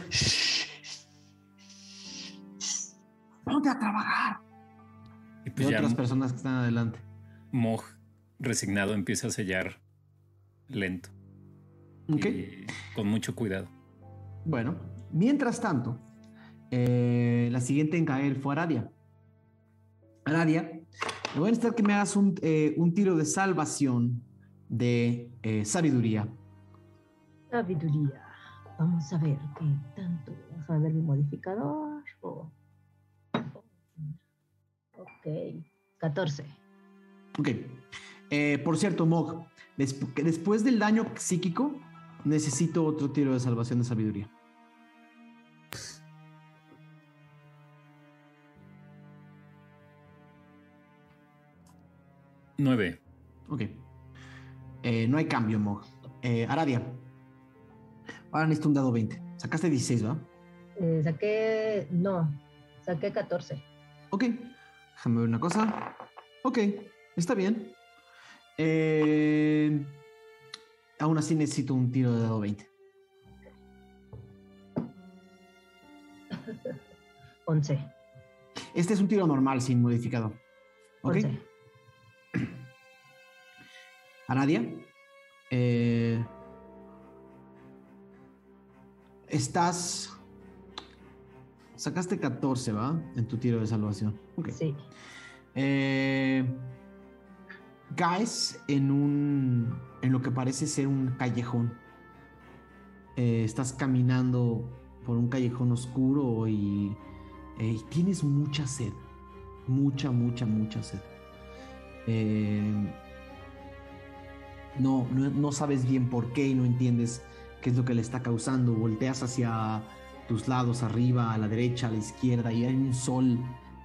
ponte a trabajar. Y Y pues ya otras personas que están adelante. Moj, resignado, empieza a sellar lento. Ok. Y con mucho cuidado. Bueno, mientras tanto, eh, la siguiente en caer fue Aradia. Aradia, voy a necesitar que me hagas un, eh, un tiro de salvación de eh, sabiduría. Sabiduría. Vamos a ver qué tanto. Vamos a ver mi modificador. Oh. Ok. 14. Ok. Eh, por cierto, Mog, desp- después del daño psíquico, necesito otro tiro de salvación de sabiduría. Nueve. Ok. Eh, no hay cambio, Mog. Eh, Aradia. Ahora necesito un dado 20. Sacaste 16, ¿va? Eh, saqué. No. Saqué 14. Ok. Déjame ver una cosa. Ok. Está bien. Eh, aún así necesito un tiro de dado 20. 11. Este es un tiro normal sin modificador. Ok. 11. Aradia. eh, estás. Sacaste 14, ¿va? En tu tiro de salvación. Ok. Sí. Eh, caes en un. en lo que parece ser un callejón. Eh, estás caminando por un callejón oscuro y, eh, y tienes mucha sed. Mucha, mucha, mucha sed. Eh, no, no, sabes bien por qué y no entiendes qué es lo que le está causando. Volteas hacia tus lados, arriba, a la derecha, a la izquierda, y hay un sol,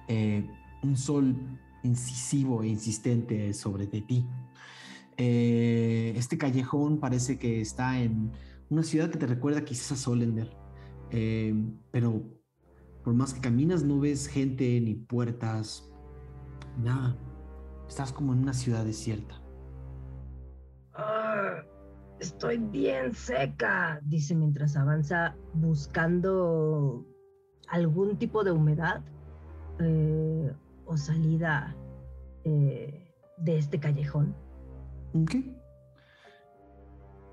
eh, un sol incisivo e insistente sobre ti. Eh, este callejón parece que está en una ciudad que te recuerda quizás a Solender, Eh, pero por más que caminas no ves gente ni puertas, nada. Estás como en una ciudad desierta. Ah, estoy bien seca, dice mientras avanza buscando algún tipo de humedad eh, o salida eh, de este callejón. Ok.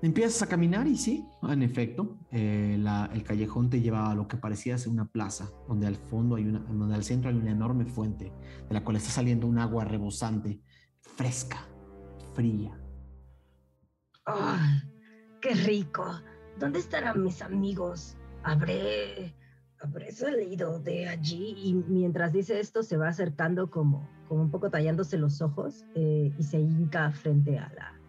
Empiezas a caminar y sí, en efecto, eh, el callejón te lleva a lo que parecía ser una plaza, donde al fondo hay una, donde al centro hay una enorme fuente, de la cual está saliendo un agua rebosante, fresca, fría. ¡Ah! ¡Qué rico! ¿Dónde estarán mis amigos? Habré, habré salido de allí. Y mientras dice esto, se va acercando como, como un poco tallándose los ojos eh, y se hinca frente a la,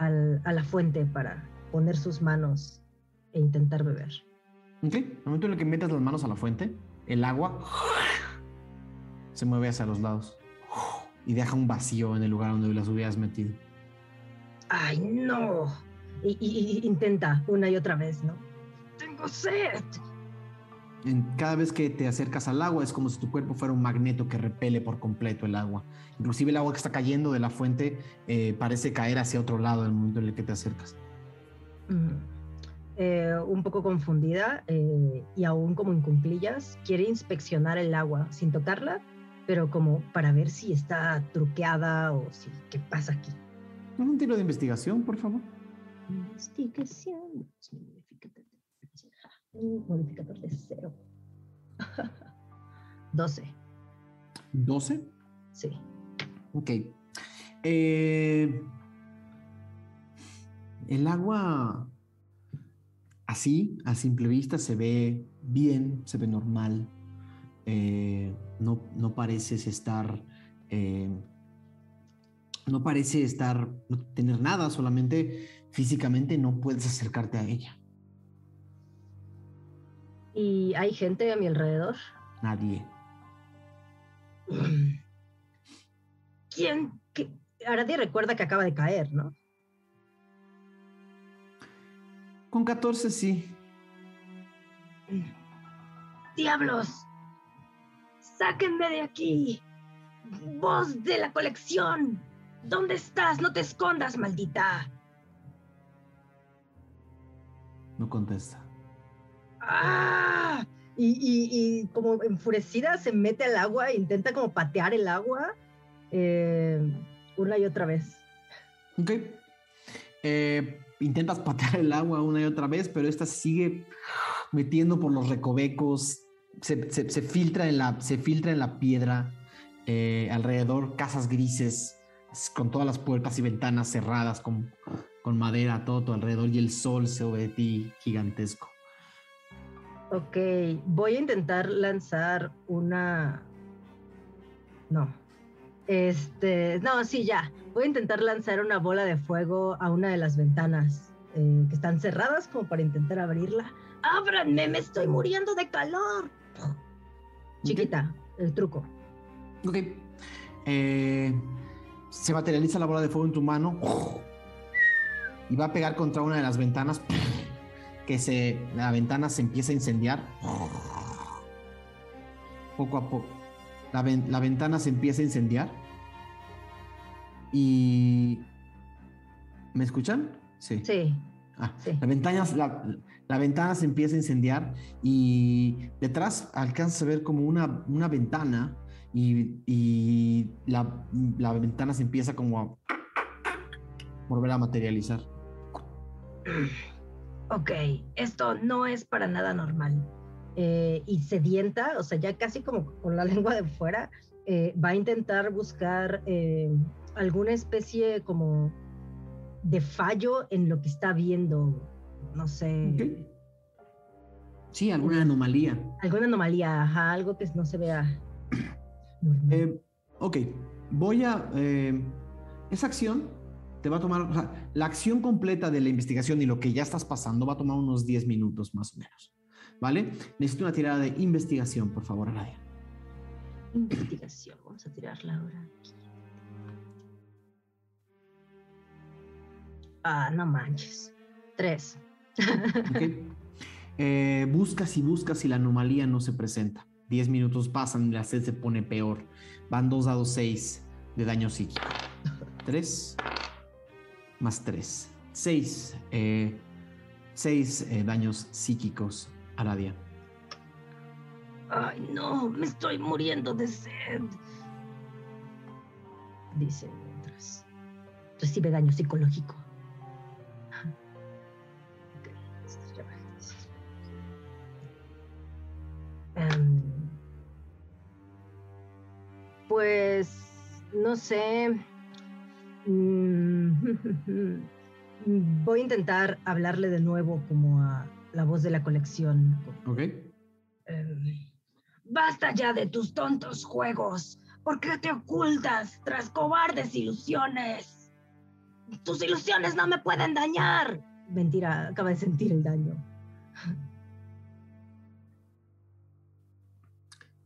al- a la fuente para poner sus manos e intentar beber. Ok, en el momento en el que metes las manos a la fuente, el agua se mueve hacia los lados y deja un vacío en el lugar donde las hubieras metido. ¡Ay, no! Y, y- y intenta una y otra vez, ¿no? Tengo sed. Cada vez que te acercas al agua es como si tu cuerpo fuera un magneto que repele por completo el agua. Inclusive el agua que está cayendo de la fuente eh, parece caer hacia otro lado en el momento en el que te acercas. Mm. Eh, un poco confundida eh, y aún como en cunclillas, quiere inspeccionar el agua sin tocarla, pero como para ver si está truqueada o si qué pasa aquí. Un tiro de investigación, por favor. Investigación. Es mi modificador de- Un modificador de cero. 12. 12. Sí. Ok. Eh, el agua así, a simple vista, se ve bien, se ve normal. Eh, no, no pareces estar. eh, no parece estar. no tener nada, solamente físicamente no puedes acercarte a ella. ¿Y hay gente a mi alrededor? Nadie. ¿Quién? qué? Aradi recuerda que acaba de caer, ¿no? Con 14 sí. ¡Diablos! ¡Sáquenme de aquí! ¡Voz de la colección! ¿Dónde estás? No te escondas, maldita. No contesta. ¡Ah! Y, como enfurecida se mete al agua intenta como patear el agua eh, una y otra vez. Ok. Eh, intentas patear el agua una y otra vez, pero esta sigue metiendo por los recovecos. Se, se- filtra, en la, se filtra en la piedra. eh, alrededor, casas grises, con todas las puertas y ventanas cerradas, con, con madera todo tu alrededor, y el sol se ve de ti gigantesco. Ok, voy a intentar lanzar una. No. Este. No, sí, ya. Voy a intentar lanzar una bola de fuego a una de las ventanas eh, que están cerradas, como para intentar abrirla. ¡Ábranme! ¡Me estoy muriendo de calor! Chiquita, el truco. Ok. Eh, se materializa la bola de fuego en tu mano y va a pegar contra una de las ventanas que se la ventana se empieza a incendiar poco a poco. La, ven- la ventana se empieza a incendiar y ¿me escuchan? Sí. Sí. Ah, Sí. la, ventana, la, la ventana se empieza a incendiar y detrás alcanzas a ver como una, una ventana y, y la, la ventana se empieza como a volver a materializar. Ok, esto no es para nada normal. Eh, y sedienta, o sea, ya casi como con la lengua de fuera, eh, va a intentar buscar eh, alguna especie como de fallo en lo que está viendo. No sé. Sí, alguna anomalía. alguna anomalía, ajá, algo que no se vea normal. Eh, ok, voy a... eh, esa acción te va a tomar... o sea, la acción completa de la investigación y lo que ya estás pasando va a tomar unos 10 minutos más o menos. ¿Vale? Necesito una tirada de investigación, por favor, Aradia. Investigación, vamos a tirarla ahora. aquí. Ah, no manches. Tres. ¿ok? Eh, buscas y buscas y la anomalía no se presenta. 10 minutos pasan y la sed se pone peor. Van dos dados 6 de daño psíquico. 3 más 3. 6. 6 daños psíquicos, Aradia. Ay, no, me estoy muriendo de sed. Dice mientras recibe daño psicológico. Em, pues no sé. Mm, Voy a intentar hablarle de nuevo como a la voz de la colección. ¿Ok? Em, Basta ya de tus tontos juegos. ¿Por qué te ocultas tras cobardes ilusiones? Tus ilusiones no me pueden dañar. Mentira, acaba de sentir el daño.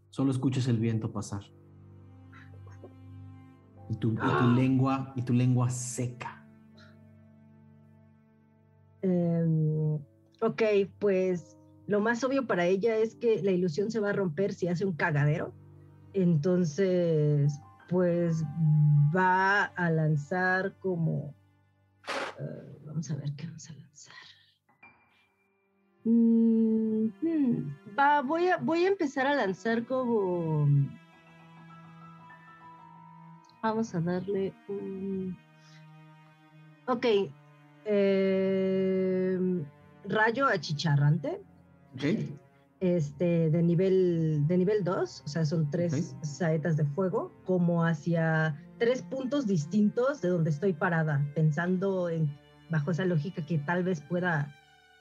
Solo escuchas el viento pasar. Y tu, y tu lengua, y tu lengua seca. Em, ok, pues lo más obvio para ella es que la ilusión se va a romper si hace un cagadero. Entonces, pues va a lanzar como... eh, vamos a ver qué vamos a lanzar. Mm, hmm, va, voy a, voy a empezar a lanzar como... Vamos a darle un... Ok. eh, rayo achicharrante Ok. este, de nivel de nivel 2, o sea, son tres saetas de fuego, como hacia tres puntos distintos de donde estoy parada, pensando en, bajo esa lógica que tal vez pueda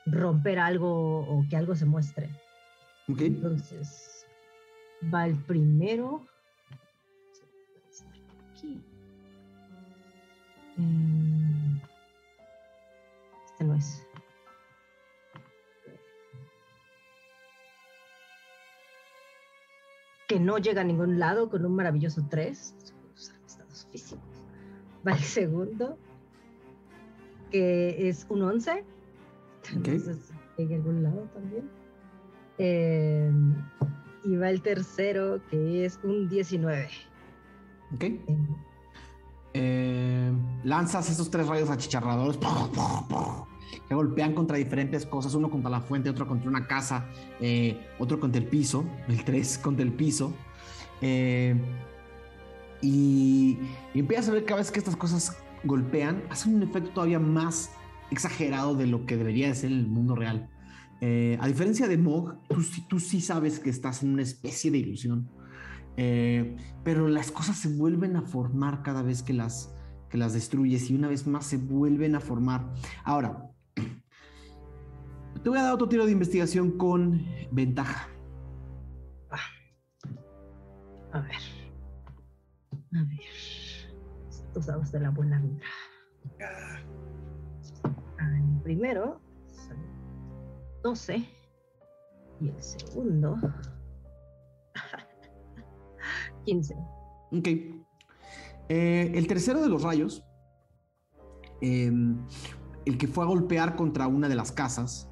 romper algo o que algo se muestre. Ok. Entonces, va el primero. Aquí. Mm, Este no es. que no llega a ningún lado con un maravilloso 3. Estados físicos. Va el segundo, que es un 11. Entonces, llega a algún lado también. Eh, y va el tercero, que es un 19. Ok. Eh, lanzas esos tres rayos achicharradores que golpean contra diferentes cosas, uno contra la fuente, otro contra una casa, eh, otro contra el piso, el 3 contra el piso. Eh, y, empiezas a ver cada vez que estas cosas golpean, hacen un efecto todavía más exagerado de lo que debería de ser en el mundo real. A diferencia de Mog, tú, tú sí sabes que estás en una especie de ilusión. Eh, pero las cosas se vuelven a formar cada vez que las, que las destruyes y una vez más se vuelven a formar. Ahora, te voy a dar otro tiro de investigación con ventaja. A ver. A ver. Estos dados de la buena vibra. Ah, El primero son 12. Y el segundo. 15. Ok. Eh, el tercero de los rayos, eh, el que fue a golpear contra una de las casas,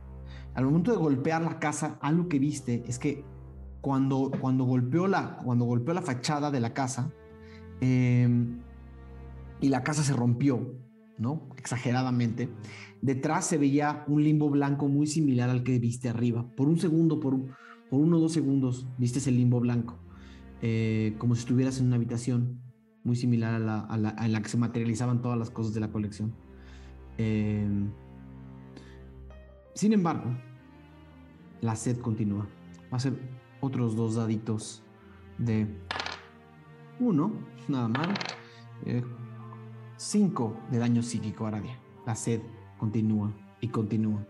al momento de golpear la casa, algo que viste es que cuando, cuando, golpeó, la, cuando golpeó la fachada de la casa eh, y la casa se rompió, ¿no? Exageradamente, detrás se veía un limbo blanco muy similar al que viste arriba. Por un segundo, por, por uno o dos segundos, viste ese limbo blanco eh, como si estuvieras en una habitación muy similar a la, a la- que se materializaban todas las cosas de la colección. Eh, sin embargo, la sed continúa. Va a ser otros dos daditos de uno, nada mal. eh, cinco de daño psíquico, Aradia. La sed continúa y continúa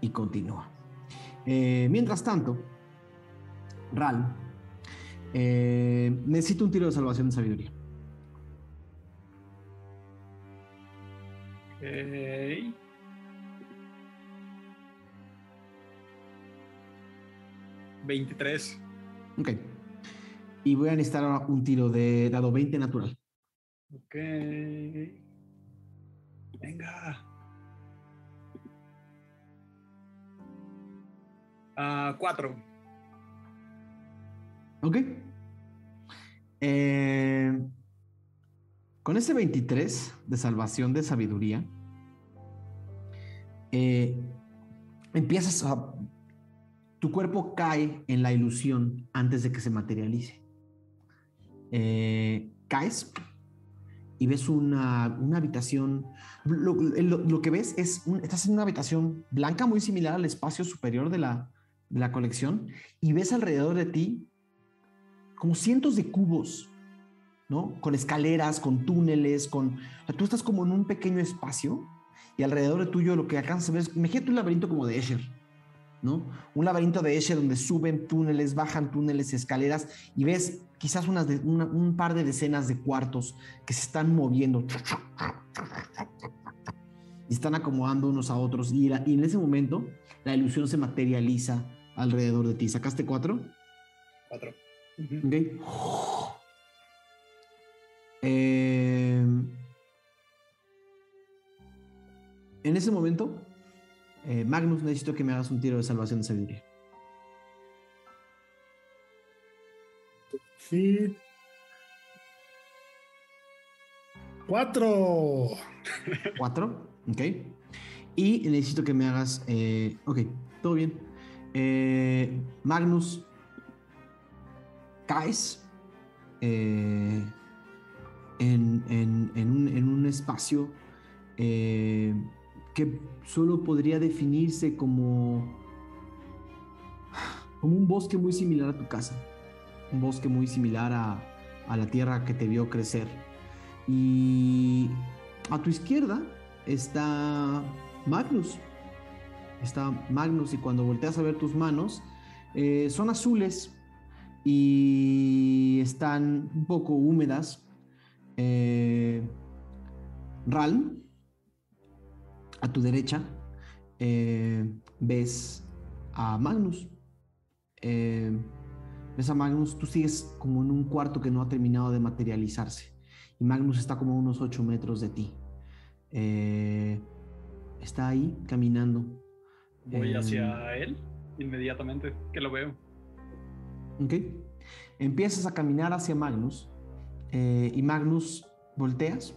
y continúa. Eh, mientras tanto, Ral, eh, necesito un tiro de salvación de sabiduría. Ok. ¿23? Ok. Y voy a necesitar ahora un tiro de dado 20 natural. Ok. Venga. Ah, cuatro. Ok. Eh, con ese 23 de salvación de sabiduría, eh, empiezas a... Tu cuerpo cae en la ilusión antes de que se materialice. Eh, caes y ves una, una habitación. Lo, que ves es, estás en una habitación blanca muy similar al espacio superior de la, de la colección y ves alrededor de ti como cientos de cubos, ¿no? Con escaleras, con túneles, con... o tú estás como en un pequeño espacio y alrededor de tuyo lo que alcanzas a ver es, imagínate un laberinto como de Escher, ¿no? Un laberinto de Escher donde suben túneles, bajan túneles, escaleras y ves quizás un par de decenas de cuartos que se están moviendo y están acomodando unos a otros y, y en ese momento la ilusión se materializa alrededor de ti. ¿Sacaste cuatro? Cuatro. Em, en ese momento, eh, Magnus, necesito que me hagas un tiro de salvación de sabiduría. Sí. Cuatro. Cuatro, ok. Y necesito que me hagas. Eh, ok, todo bien. Eh, Magnus, caes eh, en, un, espacio eh, que solo podría definirse como, como un bosque muy similar a tu casa. Un bosque muy similar a, a la tierra que te vio crecer. Y a tu izquierda está Magnus. Está Magnus y cuando volteas a ver tus manos, eh, son azules y están un poco húmedas. Eh, Ralm, a tu derecha, eh, ves a Magnus. Eh, ves a Magnus, tú sigues como en un cuarto que no ha terminado de materializarse. Y Magnus está como a unos 8 metros de ti. Eh, está ahí caminando. Voy hacia él inmediatamente, que lo veo. Ok. Empiezas a caminar hacia Magnus eh, y Magnus volteas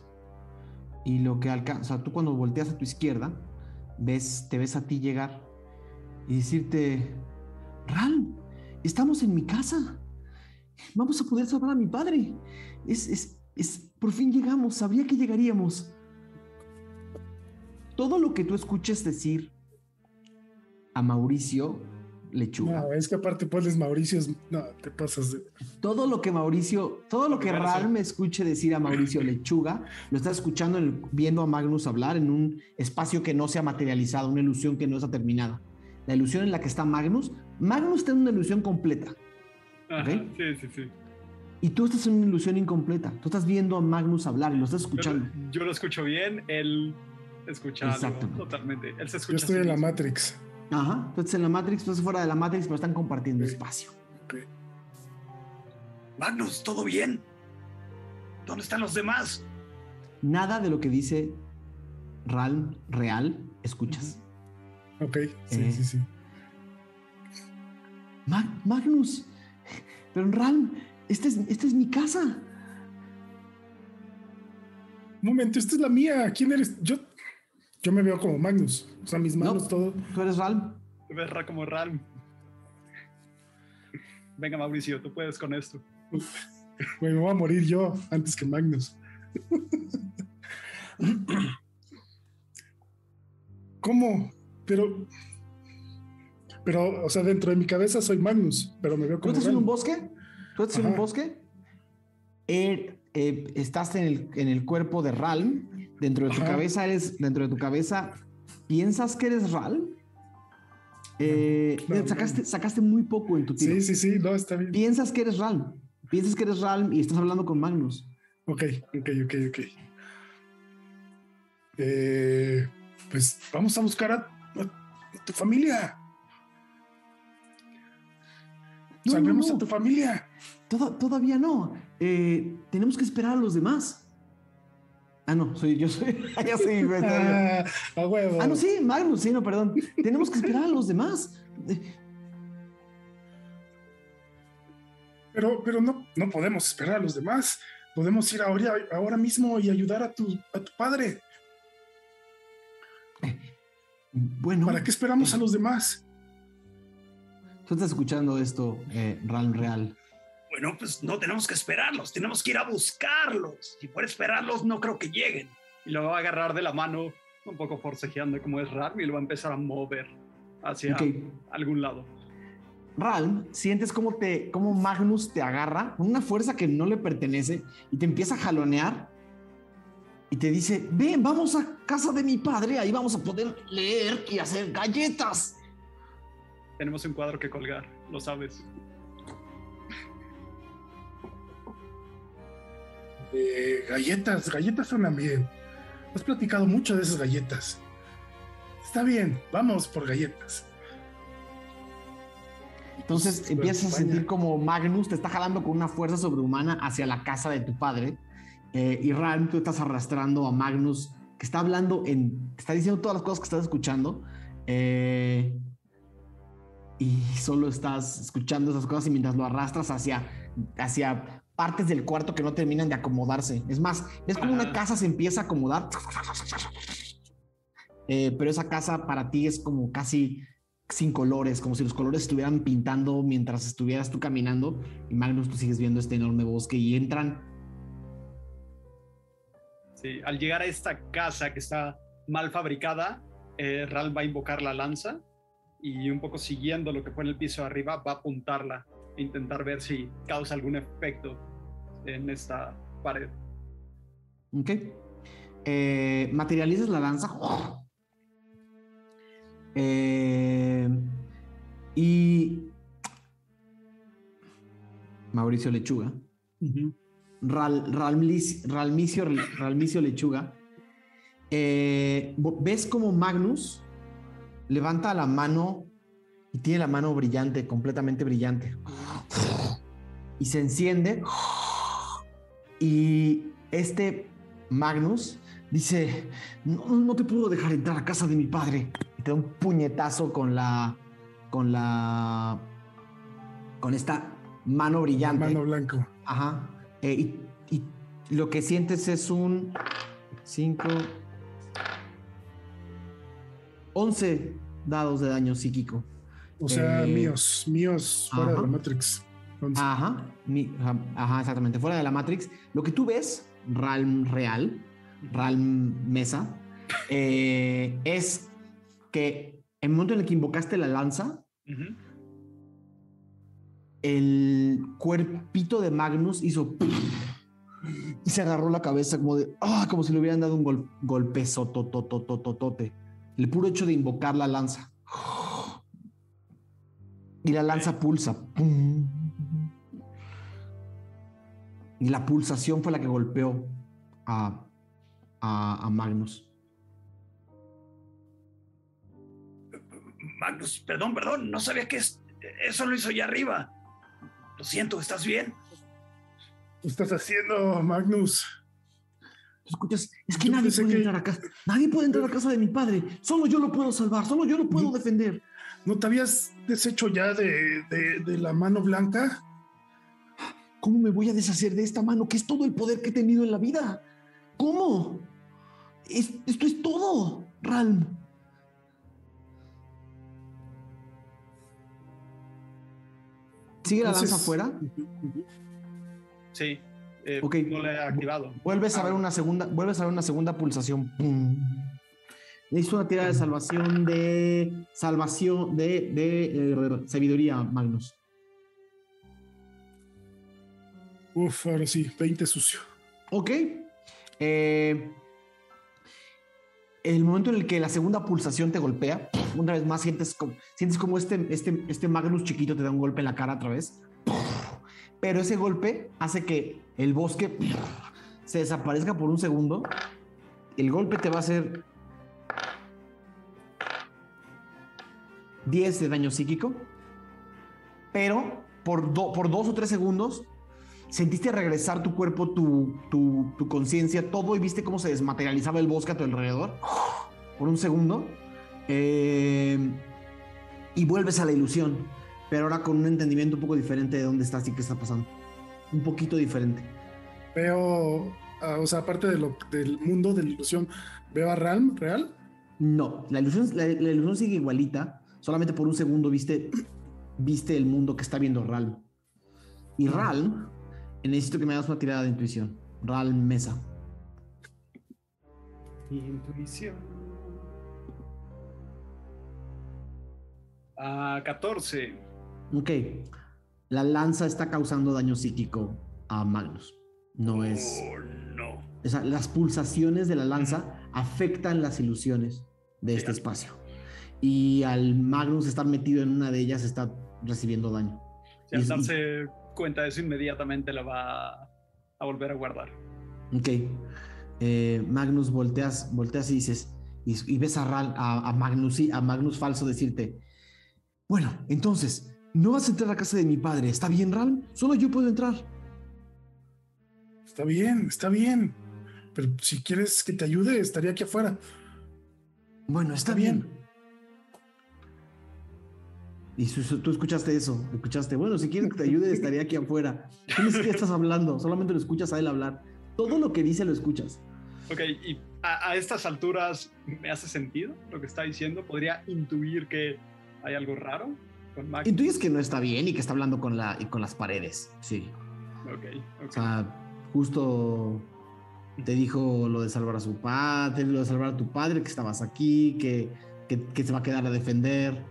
y lo que alcanza, tú cuando volteas a tu izquierda, ves, te ves a ti llegar y decirte, Ral, estamos en mi casa. Vamos a poder salvar a mi padre. Es, es, es, por fin llegamos, sabía que llegaríamos. Todo lo que tú escuches decir a Mauricio Lechuga. No, es que aparte pones Mauricio. es- No, te pasas de. Todo lo que Mauricio, todo lo que Ral me escuche decir a Mauricio Lechuga, lo está escuchando en el- viendo a Magnus hablar en un espacio que no se ha materializado, una ilusión que no está terminada. La ilusión en la que está Magnus, Magnus está en una ilusión completa Ajá, Ok. Sí, sí, sí. y tú estás en una ilusión incompleta. Tú estás viendo a Magnus hablar y lo estás escuchando. Yo, yo lo escucho bien, él escucha totalmente. Él se escucha. Yo estoy en la mismo. Matrix. Ajá. Estás en la Matrix, tú estás fuera de la Matrix, pero están compartiendo espacio. Magnus, ¿todo bien? ¿Dónde están los demás? Nada de lo que dice Ral real escuchas. Ok, sí, Eh. sí, sí. Ma- Magnus, pero Ral, esta es, esta es mi casa. Un momento, esta es la mía. ¿Quién eres? Yo, yo me veo como Magnus. O sea, mis manos, No. todo. Tú eres Ral. Te ves ra- como Ram. Venga, Mauricio, tú puedes con esto. Güey, me voy a morir yo antes que Magnus. ¿Cómo? Pero. Pero, o sea, dentro de mi cabeza soy Magnus, pero me veo ¿Tú como. estás en un bosque? ¿Tú estás en un bosque? Eh, eh, estás en el, en el cuerpo de Ral. Dentro de tu Ajá. cabeza eres, dentro de tu cabeza, ¿piensas que eres Ral? Eh, No, sacaste, sacaste muy poco en tu tiro. Sí, sí, sí, no, está bien. Piensas que eres Ral. Piensas que eres Ral y estás hablando con Magnus. Ok, ok, ok, ok. Eh, pues vamos a buscar a, a- a tu familia. No, Salvemos no. a tu familia. Toda- todavía no. Eh, tenemos que esperar a los demás. Ah, no, soy yo soy. ya soy. Ah, a huevo. Ah, no, sí, Magnus, sí, no, perdón. Tenemos que esperar a los demás. Eh, Pero, pero no, no podemos esperar a los demás. Podemos ir ahora, ahora mismo y ayudar a tu, a tu padre. Bueno, ¿Para qué esperamos a los demás? tú estás escuchando esto, eh, Real. Bueno, pues no tenemos que esperarlos, tenemos que ir a buscarlos. Si a esperarlos, no creo que lleguen. Y lo va a agarrar de la mano, un poco forcejeando como es Ram, y lo va a empezar a mover hacia algún lado. Ral, sientes como te, como Magnus te agarra con una fuerza que no le pertenece y te empieza a jalonear y te dice, ven, vamos a casa de mi padre, ahí vamos a poder leer y hacer galletas. Tenemos un cuadro que colgar, lo sabes. Eh, galletas, galletas suenan bien. Has platicado mucho de esas galletas. Está bien, vamos por galletas. Entonces empiezas a sentir como Magnus te está jalando con una fuerza sobrehumana hacia la casa de tu padre. eh, y Ram, tú estás arrastrando a Magnus, que está hablando en. está diciendo todas las cosas que estás escuchando. eh, y solo estás escuchando esas cosas y mientras lo arrastras hacia hacia partes del cuarto que no terminan de acomodarse. Es más, es como una casa se empieza a acomodar. Eh, pero esa casa para ti es como casi sin colores, como si los colores estuvieran pintando mientras estuvieras tú caminando. Y Magnus, tú sigues viendo este enorme bosque y entran. Sí, al llegar a esta casa que está mal fabricada, eh, Ral va a invocar la lanza y un poco siguiendo lo que fue en el piso de arriba, va a apuntarla e intentar ver si causa algún efecto en esta pared. Ok. Eh, materializas la lanza. Eh, y Mauricio Lechuga. Ral- Ralmis- Ralmicio, Ralmicio Lechuga. eh, ves como Magnus levanta la mano y tiene la mano brillante, completamente brillante. Y se enciende. Y este Magnus dice, no, no te puedo dejar entrar a casa de mi padre. Y te da un puñetazo con la, con la, con esta mano brillante. Mano blanco. Ajá. Eh, y, y lo que sientes es un 5, 11 dados de daño psíquico. O sea, Eh, míos, míos fuera de la Matrix. Ajá, mi- ajá, exactamente. Fuera de la Matrix. Lo que tú ves, Realm real, Realm mesa, eh, es que en el momento en el que invocaste la lanza, el cuerpito de Magnus hizo y se agarró la cabeza como de ah, como si le hubieran dado un gol, golpezo tototototote. El puro hecho de invocar la lanza. Y la lanza pulsa. Pum. Y la pulsación fue la que golpeó a, a, a Magnus. Magnus, perdón, perdón, no sabía que es- eso lo hizo allá arriba. Lo siento, ¿estás bien? ¿Qué estás haciendo, Magnus? Escuchas, es que Yo nadie puede que- entrar a casa. Nadie puede entrar a casa de mi padre. Solo yo lo puedo salvar. Solo yo lo puedo defender. ¿No te habías deshecho ya de, de- de la mano blanca? ¿Cómo me voy a deshacer de esta mano que es todo el poder que he tenido en la vida? ¿Cómo? Es- esto es todo, Ralm. ¿Sigue la Entonces- lanza afuera? Sí, eh, Ok. no le he activado. Vuelves a Ah, ver una segunda, vuelves a ver una segunda pulsación. ¡Pum! Necesito una tirada de salvación de salvación de, de eh, sabiduría, Magnus. Uf, ahora sí, 20 sucio. Ok. Eh, el momento en el que la segunda pulsación te golpea, una vez más sientes como, sientes como este, este, este Magnus chiquito te da un golpe en la cara otra vez. Pero ese golpe hace que el bosque se desaparezca por un segundo. El golpe te va a hacer 10 de daño psíquico. Pero por, do- por dos o tres segundos sentiste regresar tu cuerpo, tu, tu, tu conciencia, todo y viste cómo se desmaterializaba el bosque a tu alrededor por un segundo. Eh, y vuelves a la ilusión, pero ahora con un entendimiento un poco diferente de dónde estás y qué está pasando. Un poquito diferente. Veo, ah, o sea, aparte de lo, del mundo de la ilusión, veo a Realm real. No, la ilusión, la, la ilusión sigue igualita, solamente por un segundo viste, viste el mundo que está viendo Ralm. Y Ralm, necesito que me hagas una tirada de intuición. Ralm Mesa. Intuición. A 14. Ok. La lanza está causando daño psíquico a Magnus. No es. Oh, no. o sea, las pulsaciones de la lanza afectan las ilusiones de este espacio. Y al Magnus estar metido en una de ellas está recibiendo daño. Si al Y- darse cuenta de eso, inmediatamente la va a volver a guardar. Ok. Eh, Magnus, volteas, volteas y dices. Y, y ves a, Ral, a, a Magnus, y- a Magnus falso decirte. Bueno, entonces, no vas a entrar a casa de mi padre. ¿Está bien, Ral? Solo yo puedo entrar. Está bien, está bien. Pero si quieres que te ayude, estaría aquí afuera. Bueno, está, Está bien. bien. Y su- su- tú escuchaste eso, escuchaste, bueno, si quieres que te ayude, estaría aquí afuera. Tú ni siquiera estás hablando, solamente lo escuchas a él hablar. Todo lo que dice lo escuchas. Ok, y a, a estas alturas me hace sentido lo que está diciendo. Podría intuir que hay algo raro con Magnus. Intuyes que no está bien y que está hablando con, la, y con las paredes, sí. Ok, ok. O sea, justo te dijo lo de salvar a su padre, lo de salvar a tu padre, que estabas aquí, que, que, que se va a quedar a defender.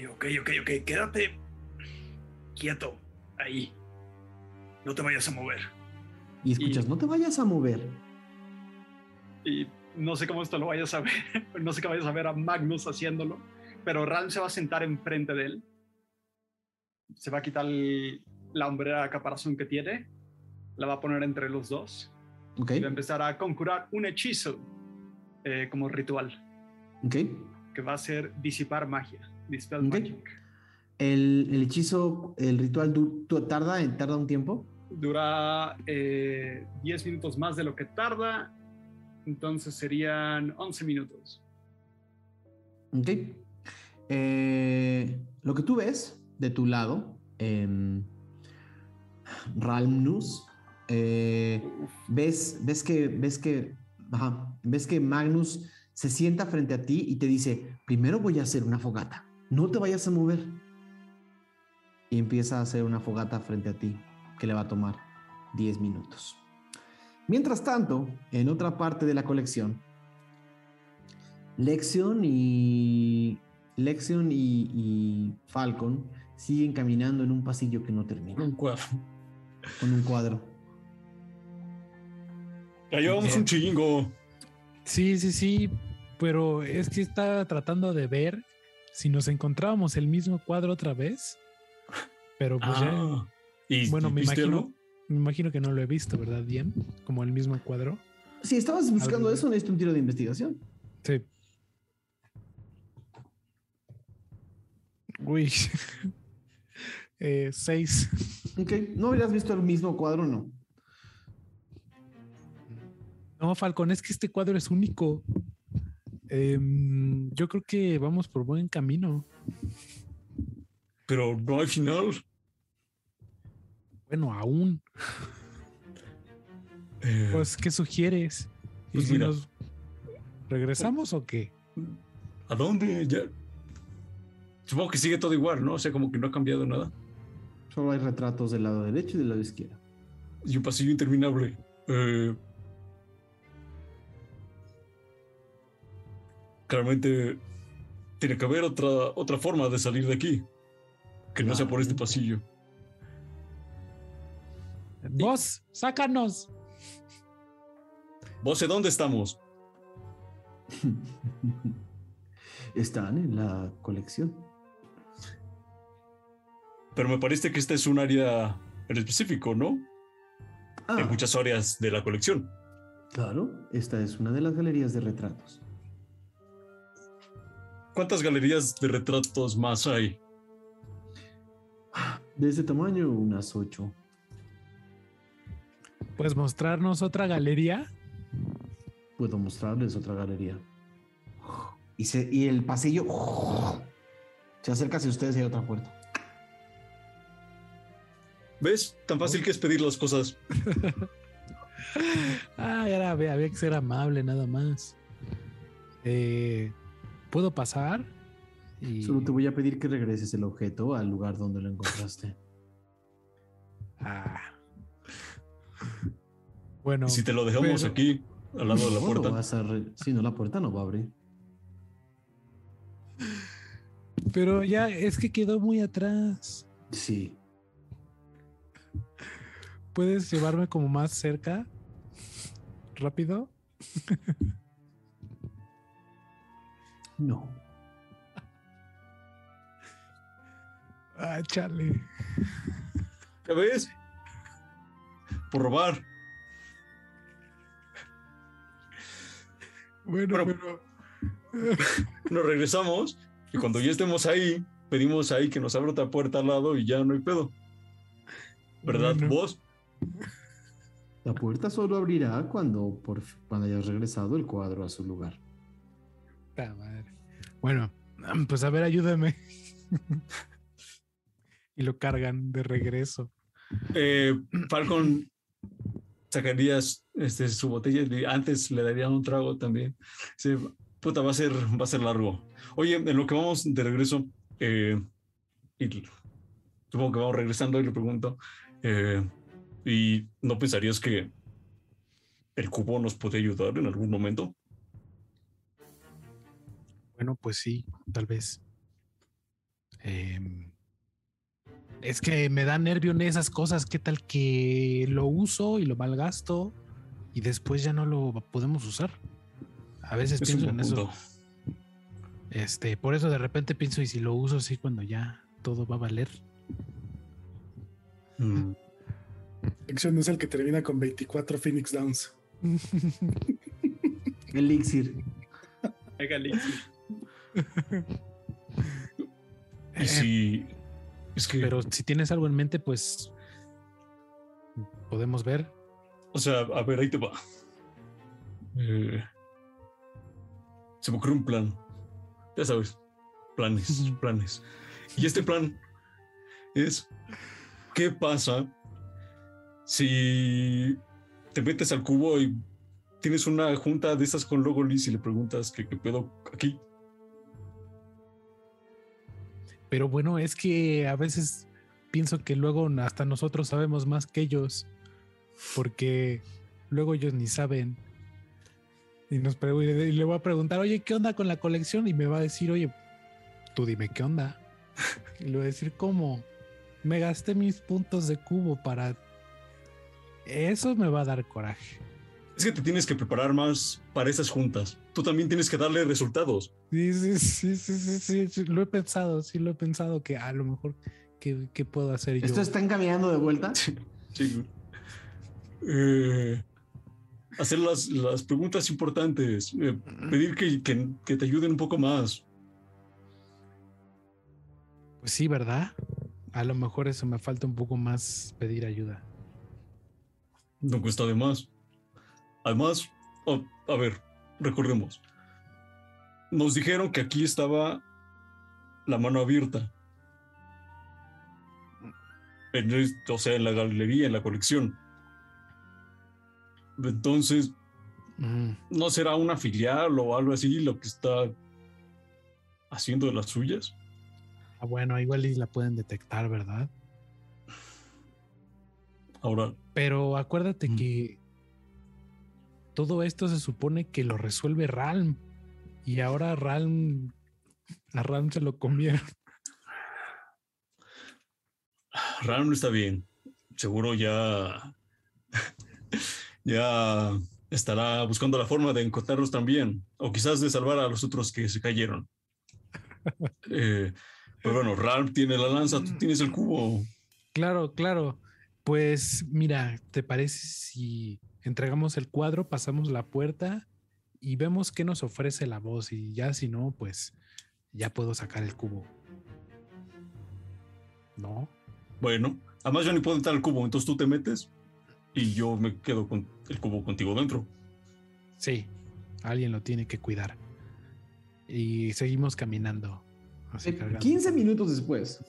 Y, ok, ok, ok, quédate quieto ahí. No te vayas a mover. Y escuchas, no te vayas a mover. y no sé cómo esto lo vayas a ver, no sé qué vayas a ver a Magnus haciéndolo, pero Ran se va a sentar enfrente de él, se va a quitar el- la hombrera de caparazón que tiene, la va a poner entre los dos Ok, y va a empezar a conjurar un hechizo eh, como ritual, ok. que va a ser disipar magia, dispel Ok. magic. El, el hechizo, el ritual du- tu- tarda, tarda un tiempo. Dura eh, 10 minutos más de lo que tarda, entonces serían 11 minutos. Ok. Eh, lo que tú ves de tu lado, en Ralmnus, eh, ves, ves que, ves que, ajá, ves que Magnus se sienta frente a ti y te dice, primero voy a hacer una fogata, no te vayas a mover. Y empieza a hacer una fogata frente a ti, que le va a tomar 10 minutos. Mientras tanto, en otra parte de la colección, Lexion y Lexion y, y Falcon siguen caminando en un pasillo que no termina. Un cuadro. Con un cuadro. Ya llevamos un chingo. Sí, sí, sí, pero es que está tratando de ver si nos encontrábamos el mismo cuadro otra vez. Pero pues ya, Ah, ¿y bueno, me imagino, algo? me imagino que no lo he visto, ¿verdad? Bien, como el mismo cuadro. Si estabas buscando Algo- eso, necesito un tiro de investigación. Sí. Uy. Eh, seis. Ok, ¿no habrías visto el mismo cuadro no? No, Falcón, es que este cuadro es único. Em, yo creo que vamos por buen camino. Pero no hay final. Bueno, aún. Eh, Pues, ¿qué sugieres? ¿Y Pues si mira. nos regresamos o qué? ¿A dónde? Ya. Supongo que sigue todo igual, ¿no? O sea, como que no ha cambiado nada. Solo hay retratos del lado derecho y del lado izquierdo. Y un pasillo interminable. Eh, claramente tiene que haber otra, otra forma de salir de aquí. Que no sea por este pasillo. ¡Vos! ¡Sácanos! ¿Vos sé dónde estamos? Están en la colección. Pero me parece que esta es un área en específico, ¿no? Ah, En muchas áreas de la colección. claro, esta es una de las galerías de retratos. ¿Cuántas galerías de retratos más hay? De ese tamaño, unas ocho. ¿Puedes mostrarnos otra galería? Puedo mostrarles otra galería. Y, se, y el pasillo se acerca hacia ustedes y hay otra puerta. ¿Ves? Tan fácil que es pedir las cosas. Ah, era, había, había que ser amable nada más. Eh, ¿Puedo pasar? Y, Solo te voy a pedir que regreses el objeto al lugar donde lo encontraste. Ah. Bueno, Y si te lo dejamos pero- aquí, al lado de la ¿Cuándo puerta. vas a re- Si no, la puerta no va a abrir. pero ya es que quedó muy atrás. Sí. ¿Puedes llevarme como más cerca? ¿Rápido? No. Ah, chale. ¿Ya ves? Por robar. Bueno, Bueno, pero. Nos regresamos y cuando ya estemos ahí, pedimos ahí que nos abra otra puerta al lado y ya no hay pedo. ¿Verdad, Bueno. vos? La puerta solo abrirá cuando, por, cuando hayas regresado el cuadro a su lugar. Bueno, Pues a ver, ayúdame. y lo cargan de regreso. Eh, Falcon sacarías este, su botella y antes le darían un trago también. Sí, puta, va a ser, va a ser largo. Oye, en lo que vamos de regreso, eh, y supongo que vamos regresando y le pregunto, eh, ¿y no pensarías que el cubo nos puede ayudar en algún momento? Bueno, pues sí, tal vez. Em, es que me da nervio en esas cosas. ¿Qué tal que lo uso y lo malgasto y después ya no lo podemos usar? A veces Es pienso en eso. Este, por eso de repente pienso, y si lo uso así cuando ya todo va a valer. Mm, es el que termina con 24 Phoenix Downs. Elixir. Elixir. Y si es que, Pero si tienes algo en mente, pues podemos ver. o sea, a ver, ahí te va. Eh, se me ocurrió un plan. Ya sabes, planes, planes. Y este plan es, ¿qué pasa si te metes al cubo y tienes una junta de esas con Logolis y le preguntas qué, qué pedo aquí? Pero bueno, es que a veces pienso que luego hasta nosotros sabemos más que ellos, porque luego ellos ni saben. Y, nos y le voy a preguntar, oye, ¿qué onda con la colección? Y me va a decir, oye, tú dime qué onda. Y le voy a decir, ¿cómo? Me gasté mis puntos de cubo para... Eso me va a dar coraje. Es que te tienes que preparar más para esas juntas. Tú también tienes que darle resultados. Sí, sí, sí, sí, sí, sí, sí, lo he pensado, sí lo he pensado que a lo mejor, ¿qué, qué puedo hacer yo? ¿Esto está encaminando de vuelta? Sí. Eh, hacer las, las preguntas importantes. eh, pedir que, que- que te ayuden un poco más. Pues sí, ¿verdad? A lo mejor eso me falta un poco más pedir ayuda. No cuesta de más. Además, oh, a ver, recordemos. Nos dijeron que aquí estaba la mano abierta. En o sea, en la galería, en la colección. Entonces, Mm, ¿no será una filial o algo así lo que está haciendo de las suyas? Ah, bueno, igual y la pueden detectar, ¿verdad? Ahora, Pero acuérdate Mm. que todo esto se supone que lo resuelve Ralm. Y ahora Ralm, a Ralm se lo comieron. Ram no está bien. Seguro ya. ya estará buscando la forma de encontrarlos también. O quizás de salvar a los otros que se cayeron. Eh, pero bueno, Ram tiene la lanza, tú tienes el cubo. Claro, claro. Pues mira, ¿te parece si entregamos el cuadro, pasamos la puerta y vemos qué nos ofrece la voz? Y ya si no, pues ya puedo sacar el cubo. ¿No? Bueno, además yo ni puedo entrar al cubo, entonces tú te metes y yo me quedo con el cubo contigo dentro. Sí, alguien lo tiene que cuidar. Y seguimos caminando. así Eh, cargando. 15 minutos después,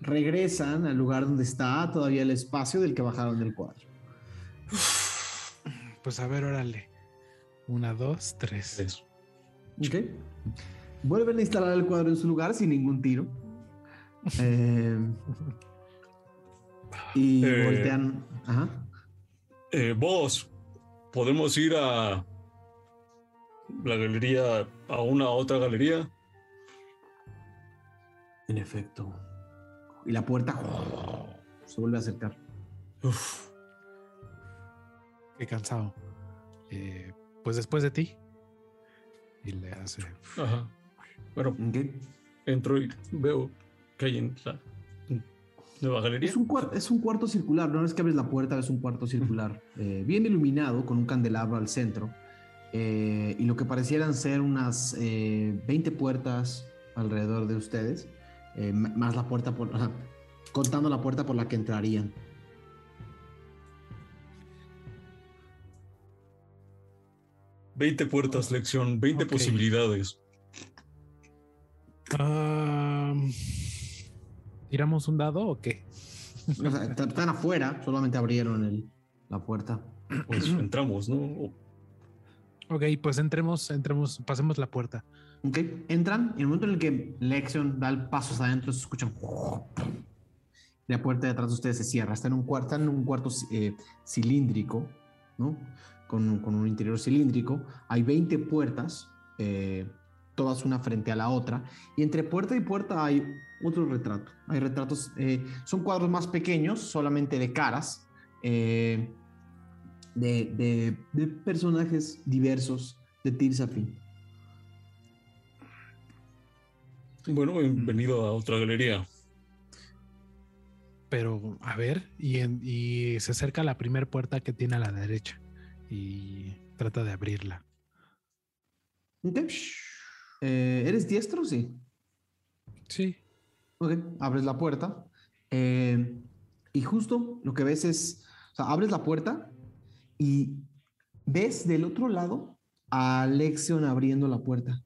regresan al lugar donde está todavía el espacio del que bajaron del cuadro. Pues a ver, órale. Una, dos, tres. Eso. ¿Ok? Vuelven a instalar el cuadro en su lugar sin ningún tiro. Eh, y Eh. voltean. Ajá. Eh, vos, podemos ir a la galería, a una otra galería. En efecto. Y la puerta se vuelve a acercar. Uf, Qué cansado. Eh, pues después de ti. Y le hace. ajá. Bueno, ¿Ok? entro y veo que hay en la nueva galería. Es un, es un cuarto circular, no es que abres la puerta, es un cuarto circular, eh, bien iluminado, con un candelabro al centro, eh, y lo que parecieran ser unas eh, 20 puertas alrededor de ustedes, eh, más la puerta por, ajá, contando la puerta por la que entrarían. Veinte puertas, lección, 20 Ok. posibilidades. Ah, ¿Tiramos un dado o qué? O sea, est- están afuera, solamente abrieron el- la puerta. Pues entramos, ¿no? Ok, pues entremos, entremos, pasemos la puerta. Ok, entran. En el momento en el que Lexion da el paso hacia adentro, se escuchan. La puerta detrás de ustedes se cierra. Está en un cuarto, en un cuarto eh, cilíndrico, ¿no? Con, con un interior cilíndrico. Hay 20 puertas, eh, todas una frente a la otra. Y entre puerta y puerta hay otro retrato. Hay retratos, eh, son cuadros más pequeños, solamente de caras, eh, de, de- de personajes diversos de Tirsafin. Bueno, bienvenido a otra galería. Pero, a ver, y, en- y se acerca a la primera puerta que tiene a la derecha y trata de abrirla. Eh, ¿Eres diestro? Sí. Sí. Ok, abres la puerta. eh, y justo lo que ves es, o sea, abres la puerta y ves del otro lado a Lexion abriendo la puerta.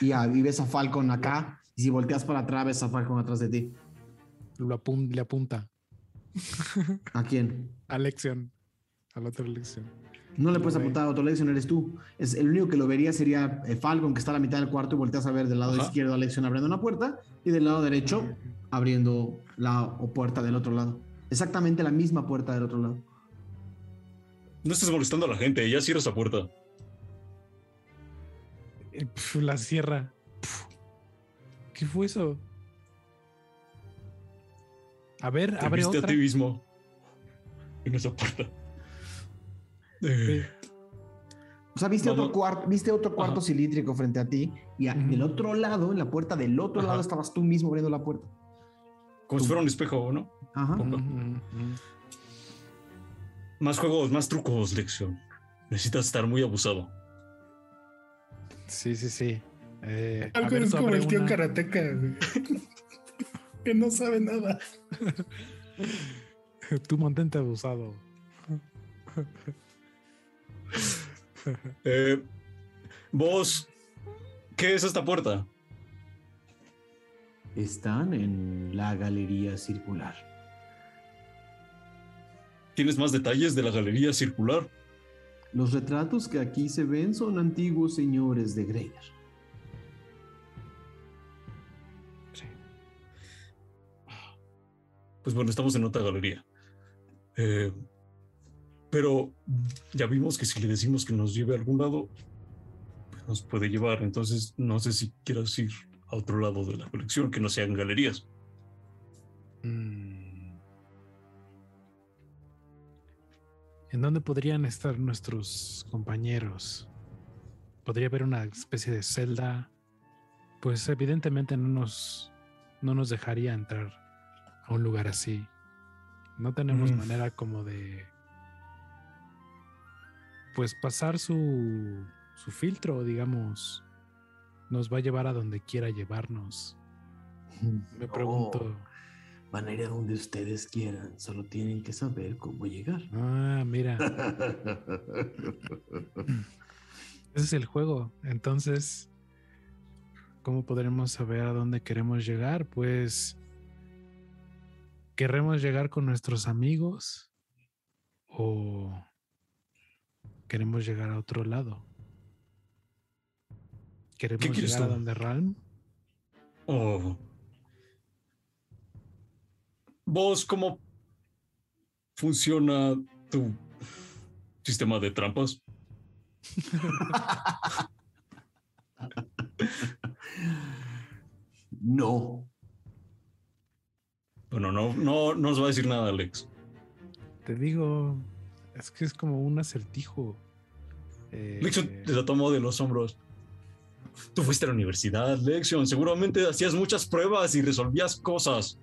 Y, a- y ves a Falcon acá. Y si volteas para atrás, ves a Falcon atrás de ti. Lo apun- le apunta. ¿A quién? A Lexion. A la otra Lexion. No le puedes apuntar a otro Lexion, eres tú. Es, el único que lo vería sería eh, Falcon, que está a la mitad del cuarto, y volteas a ver del lado Ajá. izquierdo a Lexion abriendo una puerta, y del lado derecho abriendo la o puerta del otro lado. Exactamente la misma puerta del otro lado. No estés molestando a la gente, ya cierra esa puerta. Eh, la cierra. ¿Qué fue eso? A ver, Te abre viste otra. a ti mismo en esa puerta. Eh, O sea, viste otro, cuarto, viste otro cuarto Ajá. cilíndrico frente a ti, y a- Ujú. del otro lado, en la puerta del otro Ajá. lado, estabas tú mismo abriendo la puerta. como si fuera un espejo, ¿no? Ajá. Más juegos, más trucos, Lección. Necesitas estar muy abusado. Sí, sí, sí. Eh, Algo ver, es como el tío una. que no sabe nada. Tú mantente abusado. Eh, vos, ¿qué es esta puerta? Están en la galería circular. ¿Tienes más detalles de la galería circular? Los retratos que aquí se ven son antiguos señores de Greiner. Pues bueno, estamos en otra galería. Eh, pero ya vimos que si le decimos que nos lleve a algún lado, pues nos puede llevar. Entonces, no sé si quieras ir a otro lado de la colección, que no sean galerías. Mm. ¿En dónde podrían estar nuestros compañeros? ¿Podría haber una especie de celda? Pues evidentemente no nos, no nos dejaría entrar a un lugar así. No tenemos Mm. manera como de... Pues pasar su, su filtro, digamos. Nos va a llevar a donde quiera llevarnos. Me pregunto... Van a ir a donde ustedes quieran, solo tienen que saber cómo llegar. Ah, mira. Ese es el juego. Entonces, ¿cómo podremos saber a dónde queremos llegar? Pues, ¿queremos llegar con nuestros amigos o queremos llegar a otro lado? ¿Queremos quieres llegar a donde Ralm? Oh. ¿Vos cómo funciona tu sistema de trampas? No. Bueno, no, no, no nos va a decir nada, Alex. Te digo, es que es como un acertijo. Eh, Lexion te la tomó de los hombros. Tú fuiste a la universidad, Lexion. Seguramente hacías muchas pruebas y resolvías cosas.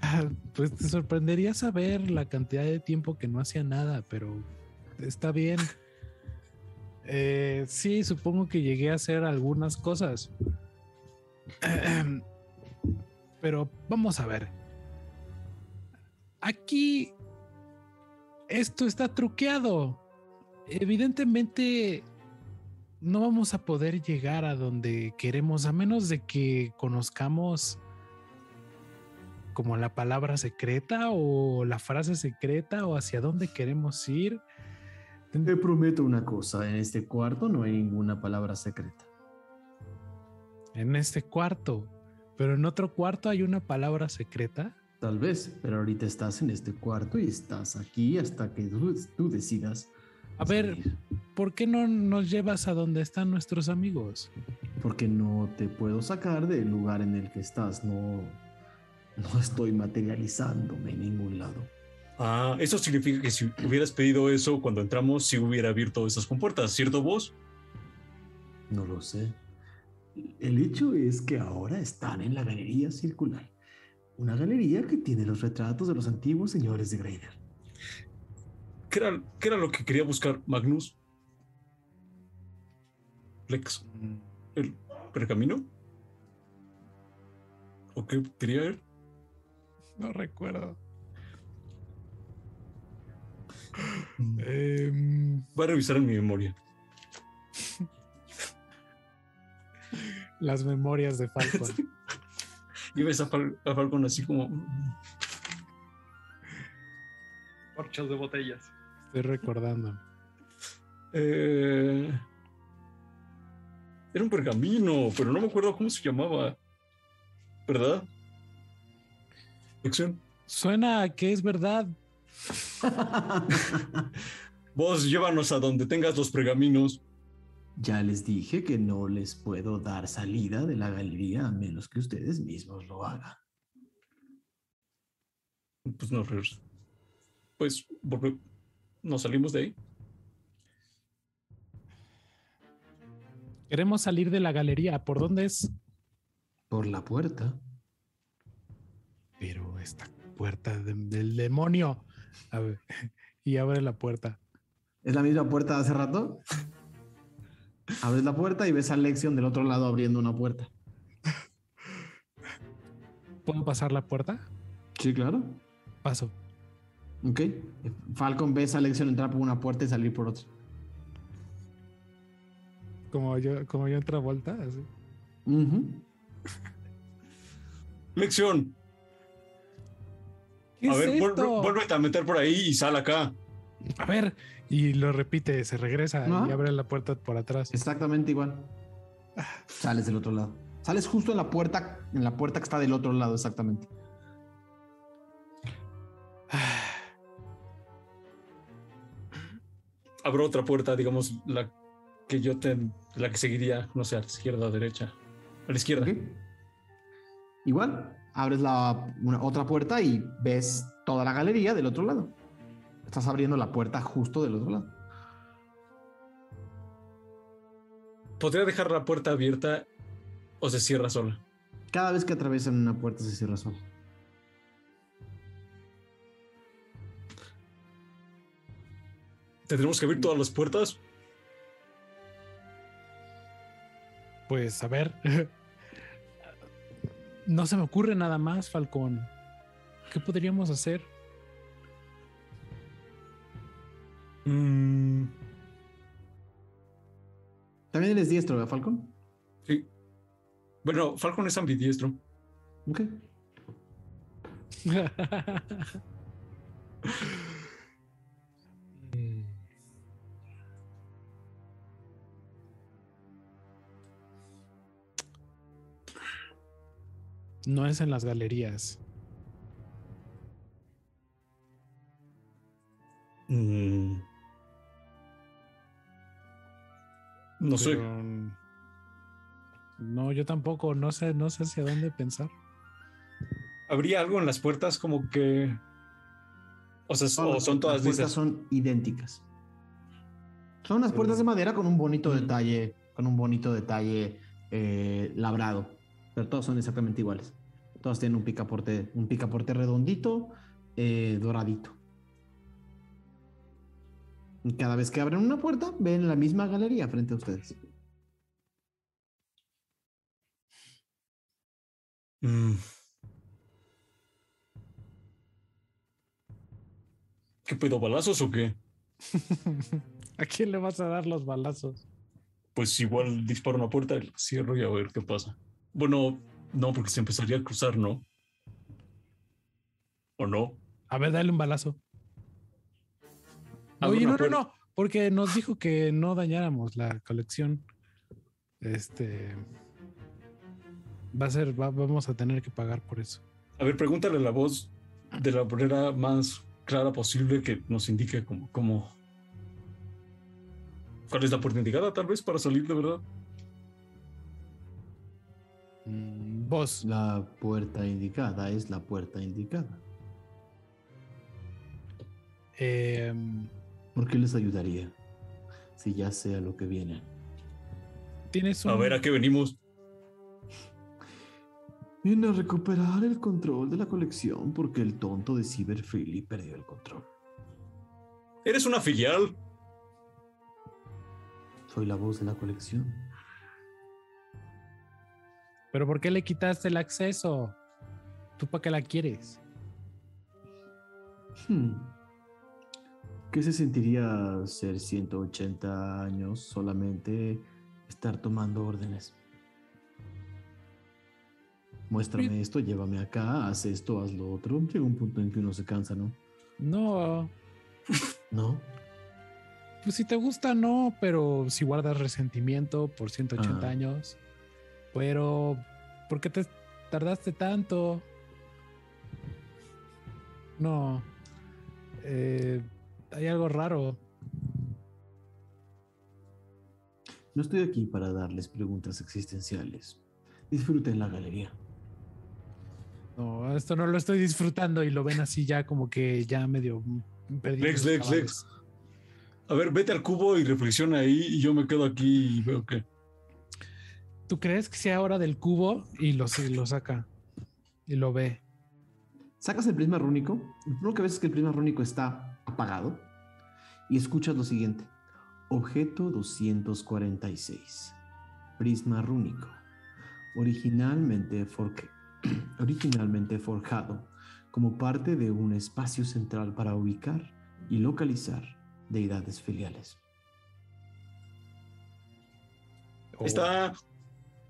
Ah, Pues te sorprendería saber la cantidad de tiempo que no hacía nada, pero está bien. Eh, sí, supongo que llegué a hacer algunas cosas. Pero vamos a ver. Aquí esto está truqueado. Evidentemente no vamos a poder llegar a donde queremos a menos de que conozcamos como la palabra secreta o la frase secreta o hacia dónde queremos ir. Te prometo una cosa, en este cuarto no hay ninguna palabra secreta. En este cuarto, pero en otro cuarto hay una palabra secreta. Tal vez, pero ahorita estás en este cuarto y estás aquí hasta que tú, tú decidas. A ver. ¿por qué no nos llevas a donde están nuestros amigos? Porque no te puedo sacar del lugar en el que estás. No, no estoy materializándome en ningún lado. Ah, eso significa que si hubieras pedido eso cuando entramos, sí hubiera abierto esas compuertas, ¿cierto vos? No lo sé. El hecho es que ahora están en la galería circular. Una galería que tiene los retratos de los antiguos señores de Greider. ¿Qué era, qué era lo que quería buscar Magnus? Lex. ¿El pergamino? ¿O qué quería él? No recuerdo. Em, Voy a revisar en mi memoria. las memorias de Falcon. Y ves a, Fal- a Falcon así como. Corchos de botellas. Estoy recordando. eh, era un pergamino, pero no me acuerdo cómo se llamaba. ¿Verdad? Lección. Suena a que es verdad. Vos llévanos a donde tengas los pergaminos. Ya les dije que no les puedo dar salida de la galería a menos que ustedes mismos lo hagan. Pues nos re- Pues nos salimos de ahí. Queremos salir de la galería. ¿Por dónde es? Por la puerta. Pero esta puerta de- del demonio. A ver, y abre la puerta. ¿Es la misma puerta de hace rato? Abres la puerta y ves a Lexion del otro lado abriendo una puerta. ¿Puedo pasar la puerta? Sí, claro. Paso. Ok. Falcon ves a Lexion entrar por una puerta y salir por otra. Como yo, como yo otra vuelta. así. Lección. ¿Qué a es ver, esto? vuélvete a meter por ahí y sal acá. A ver. Y lo repite, se regresa y abre la puerta por atrás. Exactamente igual. Sales del otro lado. Sales justo en la puerta, en la puerta que está del otro lado, exactamente. Abro otra puerta, digamos, la que yo te, la que seguiría, no sé, a la izquierda o derecha. A la izquierda. Igual, abres la una- otra puerta y ves toda la galería del otro lado. Estás abriendo la puerta justo del otro lado. ¿Podría dejar la puerta abierta o se cierra sola? Cada vez que atraviesan una puerta se cierra sola. ¿Tendremos que abrir todas las puertas? Pues a ver. No se me ocurre nada más, Falcón. ¿Qué podríamos hacer? Mm, También eres diestro, ¿verdad, Falcon? sí. Bueno, Falcon es ambidiestro. Ok. No es en las galerías. Mm. No sé. mm, No, yo tampoco. No sé, no sé hacia dónde pensar. ¿Habría algo en las puertas como que... O sea, o las- son todas las puertas lisas? son idénticas. Son unas puertas de madera con un bonito Mm. detalle, con un bonito detalle eh, labrado. Pero todas son exactamente iguales. Todas tienen un picaporte, un picaporte redondito, eh, doradito. Y cada vez que abren una puerta, ven la misma galería frente a ustedes. Mm. ¿Qué pedo, balazos o qué? ¿A quién le vas a dar los balazos? pues igual disparo una puerta, cierro y a ver qué pasa. Bueno, no, porque se empezaría a cruzar, ¿no? ¿O no? A ver, dale un balazo. Oye, no, no, no, porque nos dijo que no dañáramos la colección. Este va a ser, va- vamos a tener que pagar por eso. A ver, pregúntale a la voz de la manera más clara posible que nos indique cómo, cómo- cuál es la puerta indicada, tal vez, para salir de verdad. Mm, Vos, La puerta indicada es la puerta indicada. eh, ¿Por qué les ayudaría? Si ya sé a lo que vienen. tienes un. A ver, ¿a qué venimos? Viene a recuperar el control de la colección porque el tonto de Cyber Freely perdió el control. Eres una filial. Soy la voz de la colección. Pero ¿por qué le quitaste el acceso? ¿Tú para qué la quieres? Hmm. ¿Qué se sentiría ser 180 años solamente estar tomando órdenes? Muéstrame esto, llévame acá, haz esto, haz lo otro. Llega un punto en que uno se cansa, ¿no? No, ¿No? pues si te gusta, no, pero si guardas resentimiento por 180 Ah. años. Pero, ¿por qué te tardaste tanto? No. Eh, hay algo raro. No estoy aquí para darles preguntas existenciales. Disfruten la galería. No, esto no lo estoy disfrutando y lo ven así ya como que ya medio perdido. Lex, Lex. Lex. A ver, vete al cubo y reflexiona ahí y yo me quedo aquí y veo que... ¿Tú crees que sea hora del cubo? Y lo, lo saca. Y lo ve. Sacas el prisma rúnico. Lo primero que ves es que el prisma rúnico está apagado. Y escuchas lo siguiente. Objeto 246. Prisma rúnico. Originalmente, forque- originalmente forjado como parte de un espacio central para ubicar y localizar deidades filiales. Ahí Está...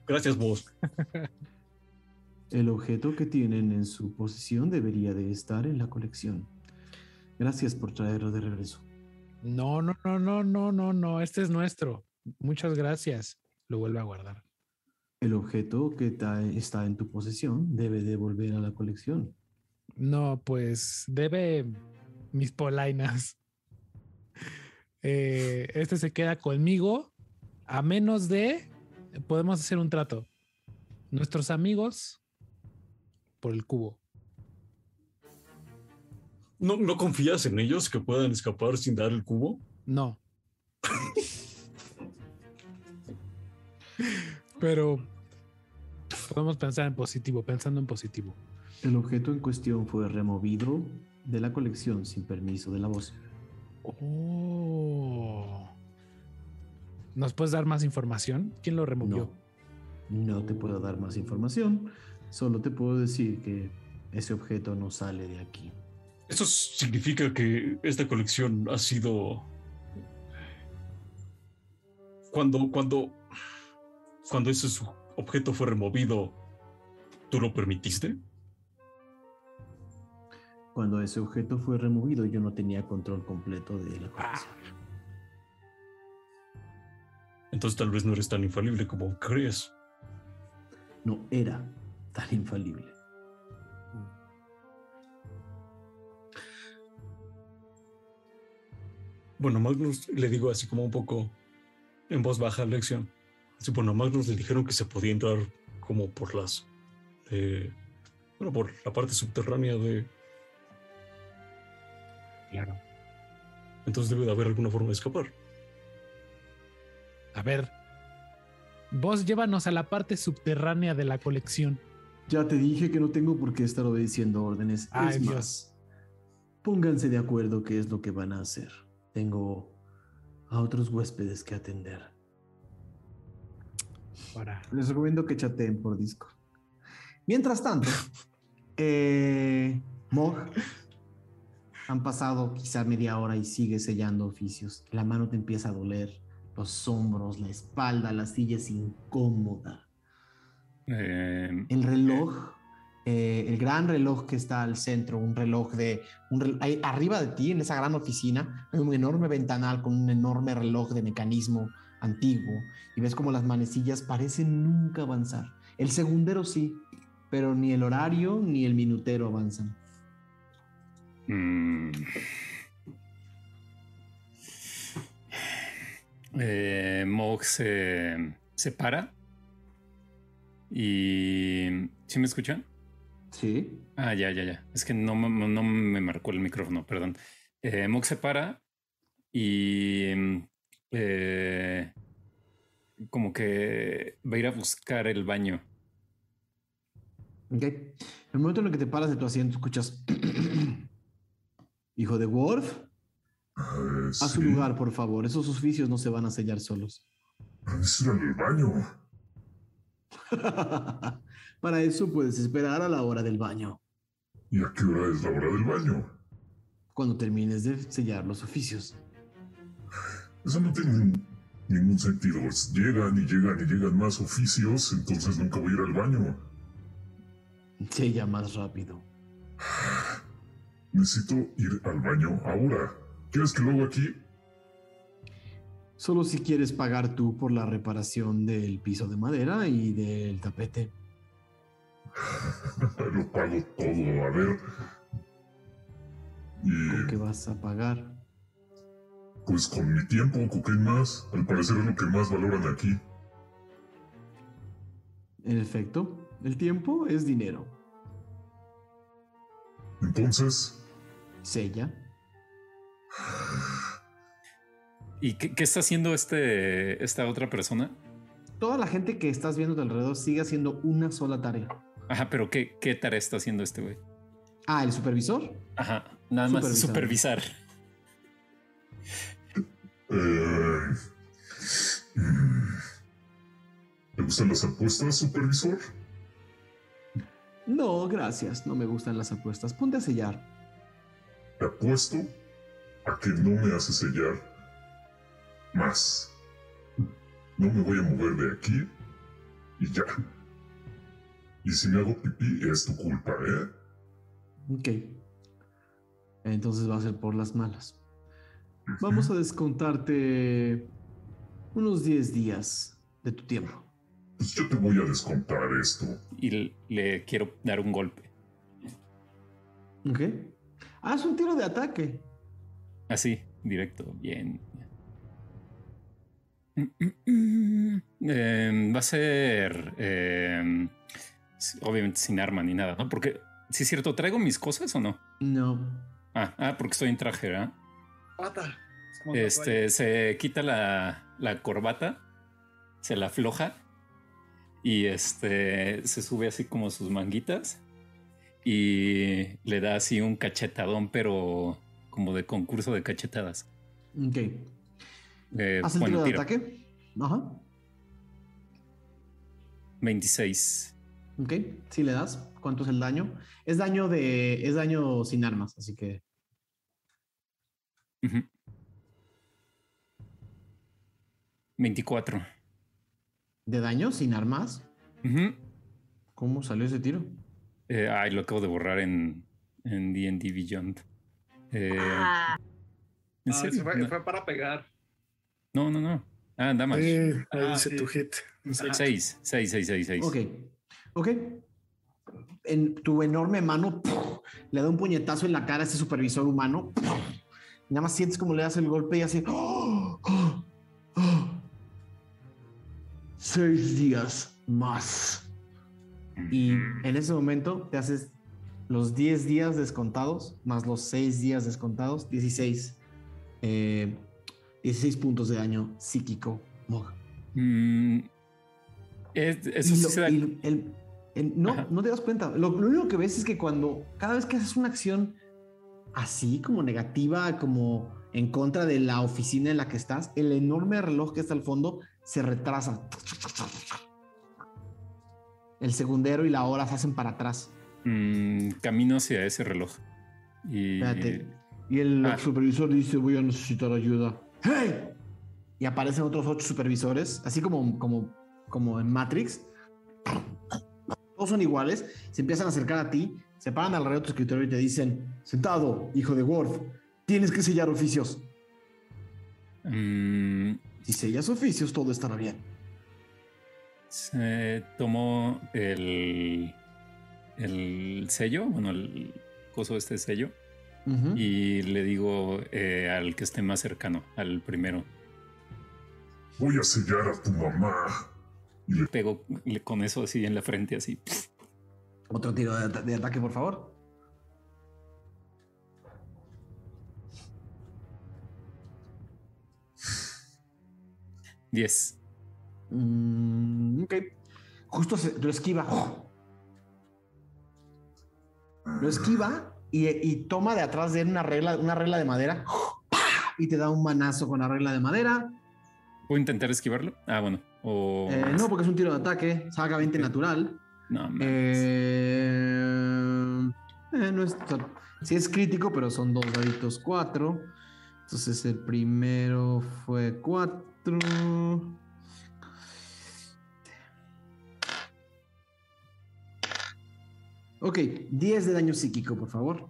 Gracias, vos. El objeto que tienen en su posesión debería de estar en la colección. Gracias por traerlo de regreso. No, no, no, no, no, no, no. Este es nuestro. Muchas gracias. Lo vuelve a guardar. El objeto que está en tu posesión debe de volver a la colección. No, pues debe mis polainas. Eh, este se queda conmigo a menos de podemos hacer un trato. Nuestros amigos por el cubo. ¿No, ¿No confías en ellos que puedan escapar sin dar el cubo? No. Pero podemos pensar en positivo, pensando en positivo. El objeto en cuestión fue removido de la colección sin permiso de la voz. Oh. ¿Nos puedes dar más información? ¿Quién lo removió? No, no te puedo dar más información. Solo te puedo decir que ese objeto no sale de aquí. Eso significa que esta colección ha sido... Cuando, cuando, cuando ese objeto fue removido, ¿tú lo permitiste? Cuando ese objeto fue removido, yo no tenía control completo de la colección. Entonces tal vez no eres tan infalible como crees. No era tan infalible. Bueno, Magnus le digo así como un poco en voz baja a lección. Sí, bueno, a Magnus le dijeron que se podía entrar como por las... eh, bueno, por la parte subterránea de... Claro. Entonces debe de haber alguna forma de escapar. A ver. Vos llévanos a la parte subterránea de la colección. Ya te dije que no tengo por qué estar obedeciendo órdenes. Ay, es Dios. más, pónganse de acuerdo qué es lo que van a hacer. Tengo a otros huéspedes que atender. Para. Les recomiendo que chateen por Discord. Mientras tanto, eh, Mog, han pasado quizá media hora y sigue sellando oficios. La mano te empieza a doler, los hombros, la espalda, la silla es incómoda. Eh, El reloj, eh, el gran reloj que está al centro, un reloj de... Arriba de ti, en esa gran oficina, hay un enorme ventanal con un enorme reloj de mecanismo antiguo y ves como las manecillas parecen nunca avanzar. El segundero sí, pero ni el horario ni el minutero avanzan. mm. Eh, Mog se, se para. Y. ¿Sí me escuchan? Sí. Ah, ya, ya, ya. Es que no, me- no me marcó el micrófono, perdón. Eh, Mog se para y. mm, eh, como que va a ir a buscar el baño. Ok. En el momento en el que te paras de tu asiento, escuchas. Hijo de Worf, Eh, a su sí. lugar, por favor. Esos oficios no se van a sellar solos. Necesito ir al baño. Para eso puedes esperar a la hora del baño, ¿Y a qué hora es la hora del baño? cuando termines de sellar los oficios. Eso no tiene nin- ningún sentido. Llegan y llegan y llegan más oficios, entonces nunca voy a ir al baño. Sella más rápido. Necesito ir al baño ahora. ¿Quieres que lo haga aquí? Solo si quieres pagar tú por la reparación del piso de madera y del tapete. Lo pago todo. A ver. Y ¿Con qué vas a pagar? pues con mi tiempo, ¿con qué más? Al parecer es lo que más valoran aquí. En efecto, el tiempo es dinero. Entonces, Sella. ¿Y qué, qué está haciendo este, esta otra persona? Toda la gente que estás viendo de alrededor sigue haciendo una sola tarea. Ajá, pero ¿qué, qué tarea está haciendo este güey? Ah, el supervisor. Ajá, nada más Supervisar. supervisar. eh, mm, ¿te gustan las apuestas, supervisor? No, gracias. No me gustan las apuestas. Ponte a sellar. Te apuesto a que no me hace sellar más. No me voy a mover de aquí y ya. Y si me hago pipí es tu culpa, ¿eh? Ok. Entonces va a ser por las malas. Vamos a descontarte unos 10 días de tu tiempo. Pues yo te voy a descontar esto. Y le, quiero dar un golpe. Ok. Haz un tiro de ataque. Así, directo, bien. Eh, va a ser eh, obviamente sin arma ni nada, ¿no? Porque, si es cierto, ¿traigo mis cosas o no? No. Ah, ah porque estoy en traje, ¿verdad? Pata. Este, se quita la, la corbata, se la afloja y este se sube así como sus manguitas y le da así un cachetadón, pero como de concurso de cachetadas. Ok. Eh, Haz el bueno, tiro de tiro. ataque. Ajá. 26. Ok. Si le das. ¿Cuánto es el daño? Es daño de. Es daño sin armas, así que. Ujú. 24. ¿De daño sin armas? Ujú. ¿Cómo salió ese tiro? Eh, ay, lo acabo de borrar en en D&D Beyond. Eh, Ah, ¿En Ah, serio? se fue, No. fue para pegar. No, no, no. Ah, damage. Eh, ahí Ah, dice sí. tu hit. Ajá. 6, 6, 6, 6, 6. Ok. Ok. En tu enorme mano ¡puf! le da un puñetazo en la cara a ese supervisor humano. ¡puf! Nada más sientes como le das el golpe y así. ¡Oh! ¡Oh! ¡Oh! Seis días más. Y en ese momento te haces los 10 días descontados, más los 6 días descontados, 16. eh, 16 puntos de daño psíquico. Mog. Mm, es- eso Y sí lo- se da. y el- no, Ajá. no te das cuenta. Lo, lo único que ves es que cuando cada vez que haces una acción así, como negativa, como en contra de la oficina en la que estás, el enorme reloj que está al fondo se retrasa. El segundero y la hora se hacen para atrás. Mm, camino hacia ese reloj. Y Espérate. Y el Ah. supervisor dice: Voy a necesitar ayuda. ¡Hey! y aparecen otros ocho supervisores, así como, como, como en Matrix. Todos son iguales, se empiezan a acercar a ti, se paran alrededor de tu escritorio y te dicen, sentado, hijo de Worf, tienes que sellar oficios. Mm, Si sellas oficios, todo estará bien. se tomó el, el sello, bueno, el coso de este sello, y le digo eh, al que esté más cercano, al primero. Voy a sellar a tu mamá. Le pego le- con eso así en la frente, así. Otro tiro de, ata- de ataque, por favor. Diez. Mm, ok. Justo se- lo esquiva. Lo esquiva y, y toma de atrás de él una regla, una regla de madera. Y te da un manazo con la regla de madera. ¿Puedo intentar esquivarlo? Ah, bueno. O... Eh, no, porque es un tiro de ataque. Saga 20 natural. No. Eh, eh, no es sí es crítico, pero son dos daditos cuatro. Entonces el primero fue cuatro. Ok, 10 de daño psíquico, por favor.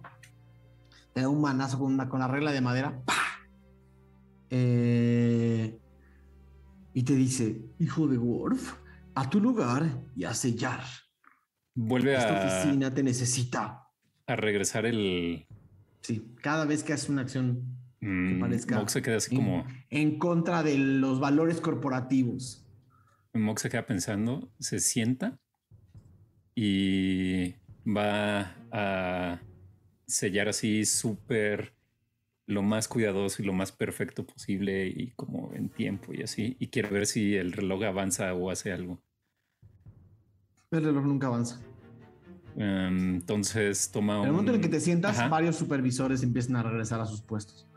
Te da un manazo con, una, con la regla de madera. ¡Pah! Eh, y te dice, hijo de Worf, a tu lugar y a sellar. Vuelve Esta a, oficina te necesita. a regresar el. Sí, cada vez que haces una acción mm, parezca- Mox se queda así en, como. en contra de los valores corporativos. Mox se queda pensando, se sienta y va a sellar así súper lo más cuidadoso y lo más perfecto posible y como en tiempo y así. Y quiere ver si el reloj avanza o hace algo. El reloj nunca avanza. Em, entonces toma En el momento en el un- que te sientas, Ajá. varios supervisores empiezan a regresar a sus puestos.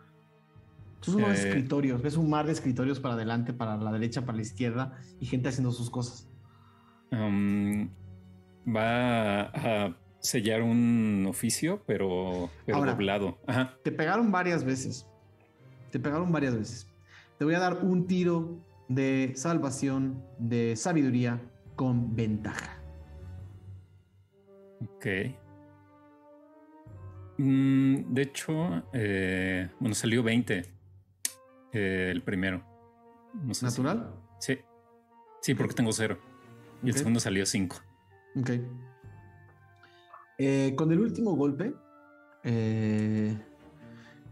Son unos Eh. escritorios, ves un mar de escritorios para adelante, para la derecha, para la izquierda y gente haciendo sus cosas. Em, va a sellar un oficio, pero, pero Ahora. doblado. Ajá. Te pegaron varias veces. Te pegaron varias veces. Te voy a dar un tiro de salvación, de sabiduría con ventaja. Ok. Mm, de hecho, eh, bueno, salió 20. eh, el primero. No sé si- ¿Natural? Sí. Sí, porque tengo cero. Y el segundo salió 5. Ok. Eh, con el último golpe, eh,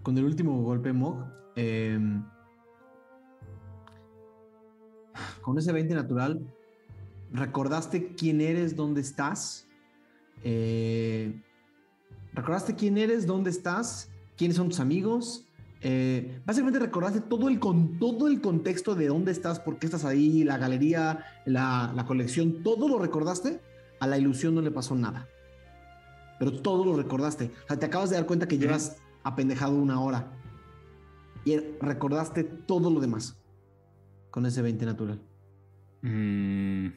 con el último golpe, Mog, eh, con ese 20 natural, recordaste quién eres, dónde estás. eh, recordaste quién eres, dónde estás, quiénes son tus amigos. básicamente recordaste todo el, con, todo el contexto de dónde estás, por qué estás ahí, la galería, la colección, todo lo recordaste. A la ilusión no le pasó nada. Pero todo lo recordaste. O sea, te acabas de dar cuenta que llevas apendejado una hora. Y recordaste todo lo demás. Con ese 20 natural. Mm,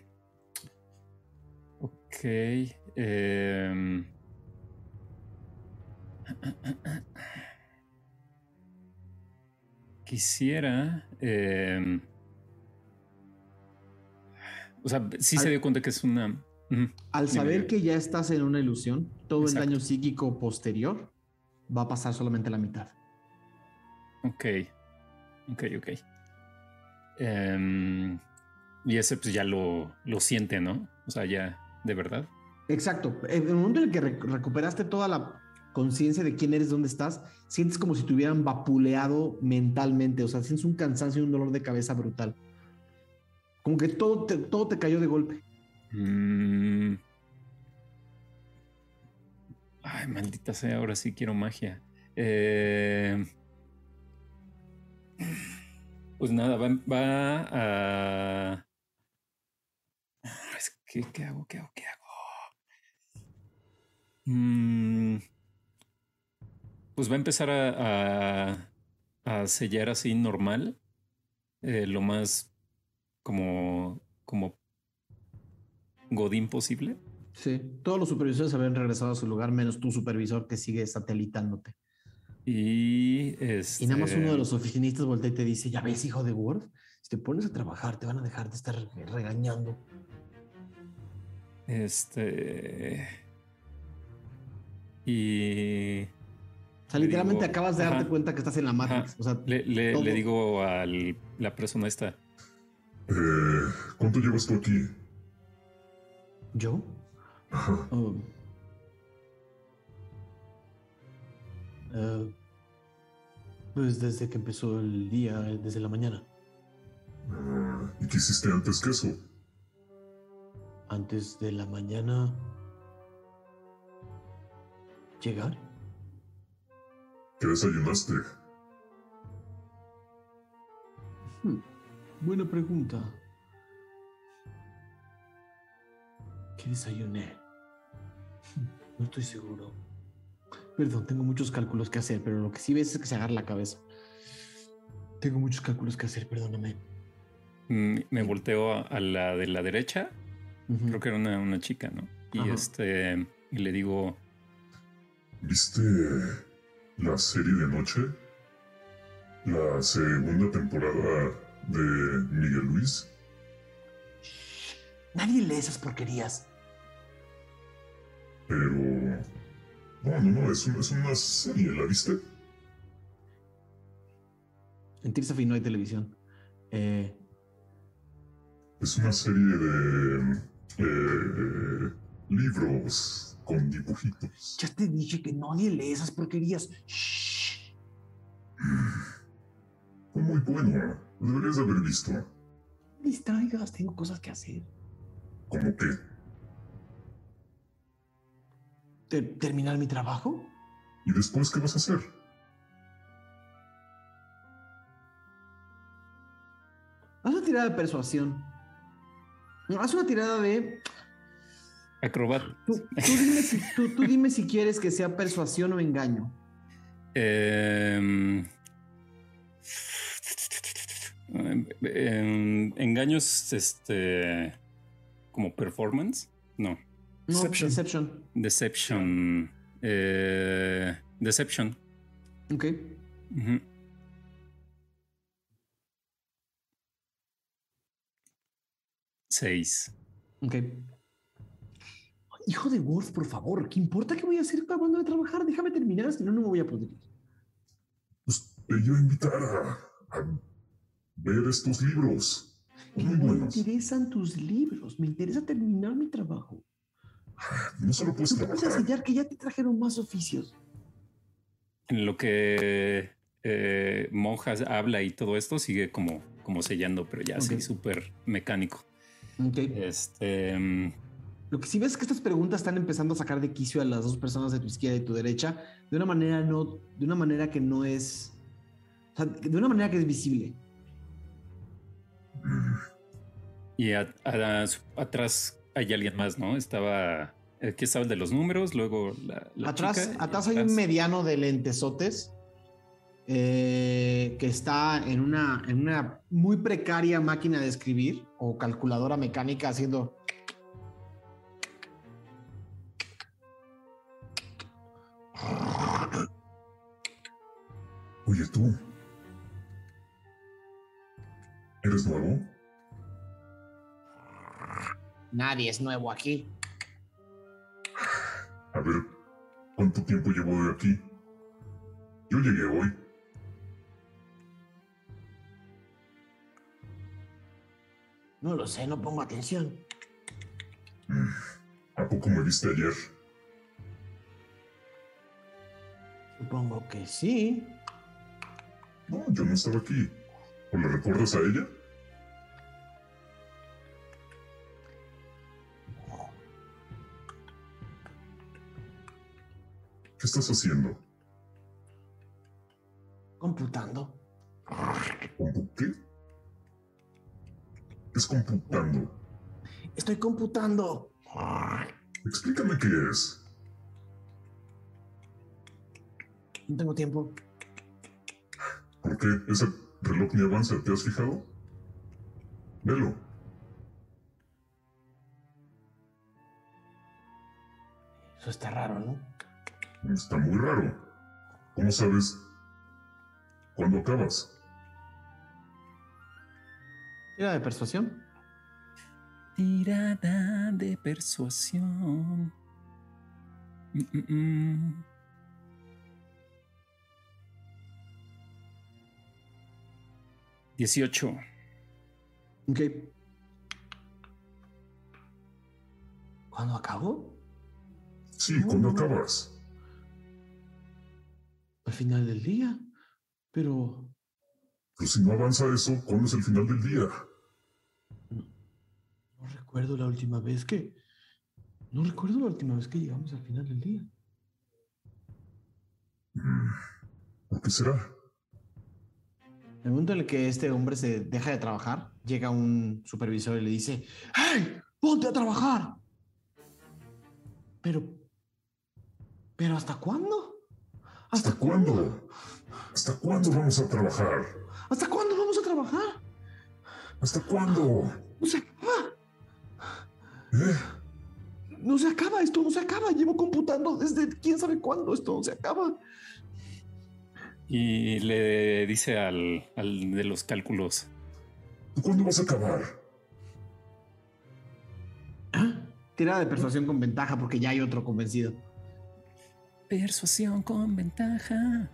ok. em, quisiera. em, o sea, sí se dio cuenta que es una. Al saber que ya estás en una ilusión, todo Exacto. el daño psíquico posterior va a pasar solamente la mitad. Ok. Ok, ok. Em, y ese pues ya lo, lo siente, ¿no? O sea, ya, de verdad. Exacto. En el momento en el que re- recuperaste toda la conciencia de quién eres, dónde estás, sientes como si te hubieran vapuleado mentalmente. O sea, sientes un cansancio y un dolor de cabeza brutal. Como que todo te, todo te cayó de golpe. Mm. Ay, maldita sea, ahora sí quiero magia. Eh, Pues nada, va, a. Es que, ¿Qué hago? ¿Qué hago? ¿Qué hago? Mm, Pues va a empezar a sellar así normal. eh, lo más como, como Godín posible. Sí. Todos los supervisores habían regresado a su lugar, menos tu supervisor que sigue satelitándote. Y este. Y nada más uno de los oficinistas voltea y te dice, ya ves, hijo de Word, si te pones a trabajar te van a dejar de estar regañando. Este. Y. O sea, literalmente digo, acabas de darte ajá. cuenta que estás en la Matrix. Ajá. O sea, Le, le digo a la persona esta. Eh, ¿Cuánto llevas tú aquí? ¿yo? Oh. Pues desde que empezó el día, eh, desde la mañana. Ah, ¿Y qué hiciste antes que eso? Antes de la mañana. ¿Llegar? ¿Qué desayunaste? Hmm, buena pregunta. ¿Qué desayuné? No estoy seguro. Perdón, tengo muchos cálculos que hacer, pero lo que sí ves es que se agarra la cabeza. Tengo muchos cálculos que hacer, perdóname. Mm, Me volteo a, a la de la derecha. Creo que era una, una chica, ¿no? Y Ajá. este. Y le digo. ¿Viste la serie de noche? La segunda temporada de Miguel Luis. Nadie lee esas porquerías. Pero... No, no, no, es, un- es una serie, ¿la viste? En Tirsafi no hay televisión. Eh, Es una serie de... eh, libros con dibujitos. ya te dije que nadie lee esas porquerías. Shh. Fue muy bueno. Deberías de haber visto. No distraigas, tengo cosas que hacer. ¿Cómo qué? Te- ¿Terminar mi trabajo? ¿Y después qué vas a hacer? Haz una tirada de persuasión. No, haz una tirada de. Acrobat. Tú, tú dime si, tú- tú dime si quieres que sea persuasión o engaño. Em, em, engaños, este. Como performance. No. No, Deception. Deception. Deception. eh, deception. Ok. Seis. Ok. Hijo de Wolf, por favor, ¿qué importa qué voy a hacer acabando de trabajar? Déjame terminar, si no, no me voy a poder ir. Pues te iba a invitar a, a ver estos libros. Muy me buenos. interesan tus libros, me interesa terminar mi trabajo. No solo puedes No puedes trabajar. enseñar que ya te trajeron más oficios. En lo que eh, Monjas habla y todo esto sigue como, como sellando, pero ya así Ok. súper mecánico. Ok. Este. Lo que sí ves es que estas preguntas están empezando a sacar de quicio a las dos personas de tu izquierda y tu derecha de una manera no, de una manera que no es, o sea, de una manera que es visible. Y a- a- atrás hay alguien más, ¿no? Estaba. Aquí estaba el de los números, luego la. la atrás, chica, atrás hay un mediano de lentesotes eh, que está en una, en una muy precaria máquina de escribir o calculadora mecánica haciendo. Oye, tú. ¿Eres nuevo? Nadie es nuevo aquí. A ver, ¿cuánto tiempo llevo de aquí? Yo llegué hoy. No lo sé, no pongo atención. ¿A poco me viste ayer? Supongo que sí. No, yo no estaba aquí. ¿O le recuerdas a ella? ¿Qué estás haciendo? Computando. ¿Compu qué? ¿Qué es computando? Estoy computando. Explícame qué es. No tengo tiempo. ¿Por qué ese reloj ni avanza? ¿Te has fijado? Velo. Eso está raro, ¿no? Está muy raro. ¿Cómo sabes? ¿Cuándo acabas? Tira de persuasión. Tirada de persuasión. Mm, mm, mm. Dieciocho. Ok. ¿Cuándo acabó? Sí, ¿cuándo acabas? Al final del día. Pero Pero si no avanza eso, ¿cuándo es el final del día? no recuerdo la última vez que... No recuerdo la última vez que llegamos al final del día. Mm, ¿Por qué será? En el momento en el que este hombre se deja de trabajar, llega un supervisor y le dice, ¡Hey! ¡Ponte a trabajar! Pero... ¿Pero hasta cuándo? ¿Hasta cuándo? ¿Hasta cuándo vamos a trabajar? ¿Hasta cuándo vamos a trabajar? ¿Hasta cuándo? No se acaba. ¿Eh? No se acaba, esto no se acaba. Llevo computando desde quién sabe cuándo. Esto no se acaba. Y le dice al, al de los cálculos. ¿Cuándo vas a acabar? Tirada de persuasión con ventaja porque ya hay otro convencido. Persuasión con ventaja.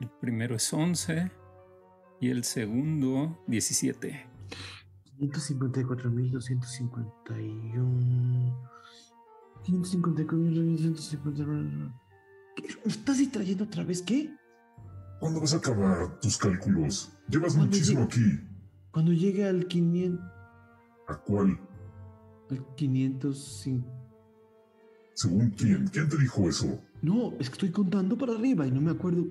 El primero es 11 y el segundo 17. 554.251. 554.250. ¿Qué? ¿Me estás distrayendo otra vez? ¿Qué? ¿Cuándo vas a acabar tus cálculos? Llevas ¿Cuándo muchísimo aquí. Cuando llegue al 500. ¿A cuál? Al 505. ¿Según quién? ¿Quién te dijo eso? No, es que estoy contando para arriba y no me acuerdo.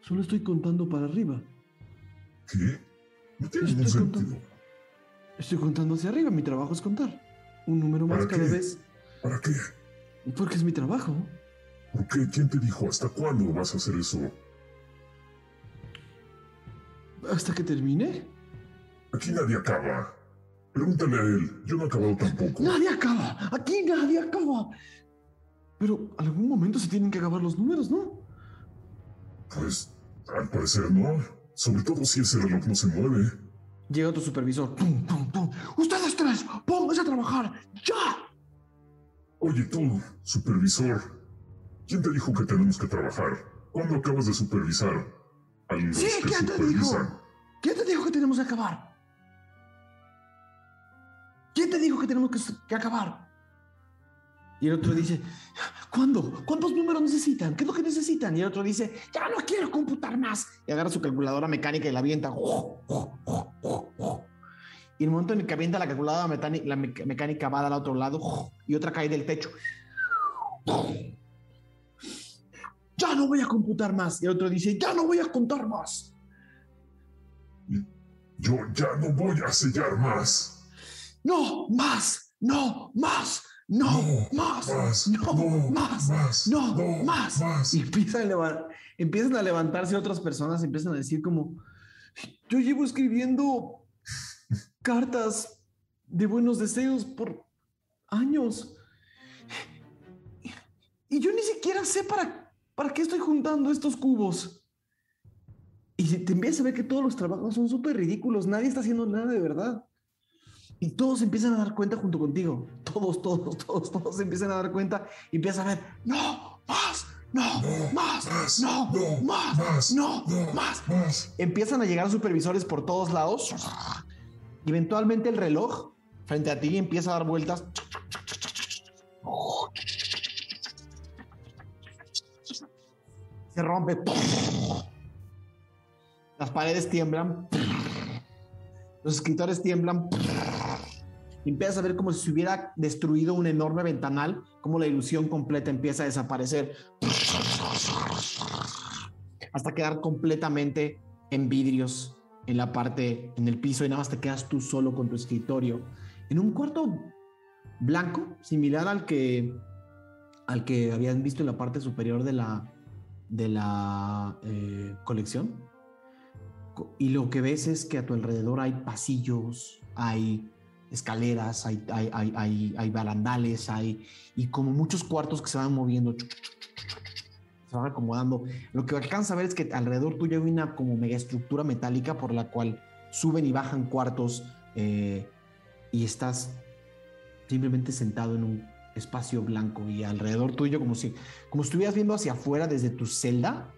Solo estoy contando para arriba. ¿Qué? No tiene ningún Estoy sentido. contando. Estoy contando hacia arriba. Mi trabajo es contar. Un número más ¿Para cada qué? vez. ¿Para qué? Porque es mi trabajo. ¿Por qué? ¿Quién te dijo? ¿Hasta cuándo vas a hacer eso? Hasta que termine. Aquí nadie acaba. Pregúntale a él. Yo no he acabado tampoco. Nadie acaba. Aquí nadie acaba. Pero algún momento se tienen que acabar los números, ¿no? Pues, al parecer no. Sobre todo si ese reloj no se mueve. Llega otro supervisor. Ustedes tres, pónganse a trabajar. ¡Ya! Oye tú, supervisor. ¿Quién te dijo que tenemos que trabajar? ¿Cuándo acabas de supervisar? A los Sí, que ¿quién te dijo? ¿Quién te dijo que tenemos que acabar? ¿Quién te dijo que tenemos que, acabar? Y el otro dice, ¿cuándo? ¿Cuántos números necesitan? ¿Qué es lo que necesitan? Y el otro dice, ya no quiero computar más. Y agarra su calculadora mecánica y la avienta. Y el momento en el que avienta la calculadora mecánica, la mec- mecánica va al otro lado y otra cae del techo. Ya no voy a computar más. Y el otro dice, ya no voy a contar más. Yo ya no voy a sellar más. No, más, no, más, no, más, más, no, no, más, más, no, no, más. más. Y empiezan a, empiezan a levantarse otras personas, empiezan a decir como, yo llevo escribiendo cartas de buenos deseos por años. Y yo ni siquiera sé para, para qué estoy juntando estos cubos. Y te empiezas a ver que todos los trabajos son súper ridículos, nadie está haciendo nada de verdad. Y todos empiezan a dar cuenta junto contigo. Todos, todos, todos, todos se empiezan a dar cuenta y empiezas a ver, no, más, no, más, no, más, no, más. más. Empiezan a llegar supervisores por todos lados. Y eventualmente el reloj frente a ti empieza a dar vueltas. Se rompe. Las paredes tiemblan. Los escritores tiemblan. Empiezas a ver como si se hubiera destruido un enorme ventanal, como la ilusión completa empieza a desaparecer. Hasta quedar completamente en vidrios en la parte, en el piso, y nada más te quedas tú solo con tu escritorio. En un cuarto blanco, similar al que, al que habían visto en la parte superior de la, de la eh, colección. Co- Y lo que ves es que a tu alrededor hay pasillos, hay escaleras, hay, hay, hay, hay, barandales, hay, y como muchos cuartos que se van moviendo, se van acomodando. Lo que alcanza a ver es que alrededor tuyo hay una como mega estructura metálica por la cual suben y bajan cuartos eh, y estás simplemente sentado en un espacio blanco y alrededor tuyo como si, como estuvieras viendo hacia afuera desde tu celda,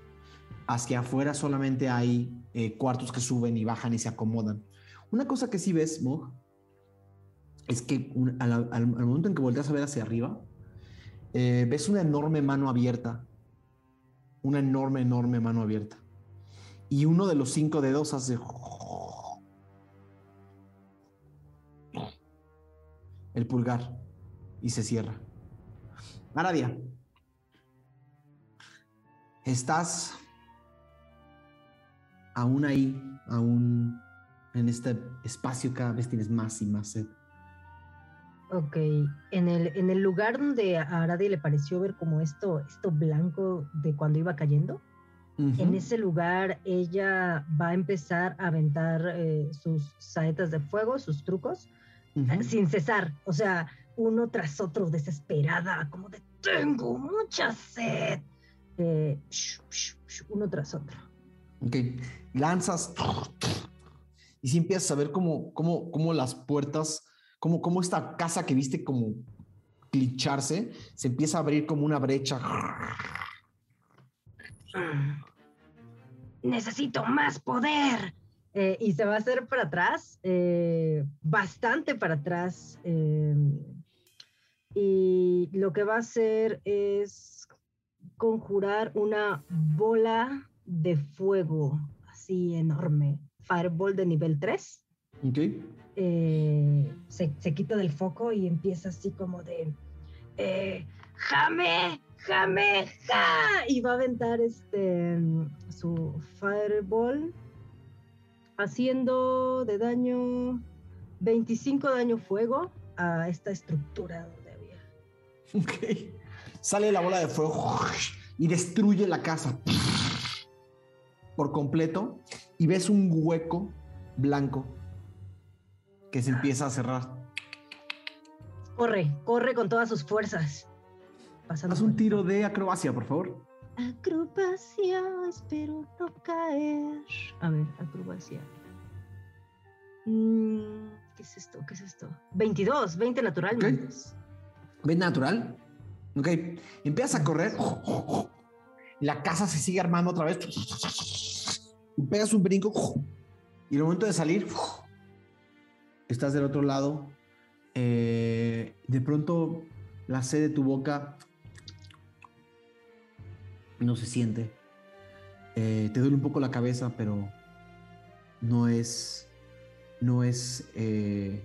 hacia afuera solamente hay eh, cuartos que suben y bajan y se acomodan. Una cosa que sí ves, Mog, es que al momento en que volteas a ver hacia arriba, eh, ves una enorme mano abierta. Una enorme, enorme mano abierta. Y uno de los cinco dedos hace... El pulgar. Y se cierra. Aradia. Estás aún ahí, aún en este espacio cada vez tienes más y más sed. Ok, en el, en el lugar donde a Aradi le pareció ver como esto, esto blanco de cuando iba cayendo, en ese lugar ella va a empezar a aventar eh, sus saetas de fuego, sus trucos, sin cesar, o sea, uno tras otro, desesperada, como de tengo mucha sed, Eh, uno tras otro. Ok, lanzas y si empiezas a ver cómo, cómo, cómo las puertas, cómo, cómo esta casa que viste como clicharse, se empieza a abrir como una brecha. necesito más poder. Eh, y se va a hacer para atrás, eh, bastante para atrás. eh, y lo que va a hacer es conjurar una bola de fuego así enorme. Fireball de nivel 3. Ok, Eh, se, se quita del foco y empieza así como de eh, jame, jame, ja y va a aventar este su fireball haciendo de daño 25 daño fuego a esta estructura donde había. ok. Sale la bola de fuego y destruye la casa por completo y ves un hueco blanco que se empieza a cerrar. Corre, corre con todas sus fuerzas. Pasando Haz un tiro de acrobacia, por favor. Acrobacia, espero no caer. A ver, acrobacia. Mm, ¿Qué es esto? ¿Qué es esto? 22, 20 natural. Ok. menos. ¿Ves natural? Ok. Empiezas a correr. La casa se sigue armando otra vez. Pegas un brinco. Y en el momento de salir, estás del otro lado. Eh, de pronto, la sed de tu boca no se siente. Eh, te duele un poco la cabeza, pero no es. No es. eh,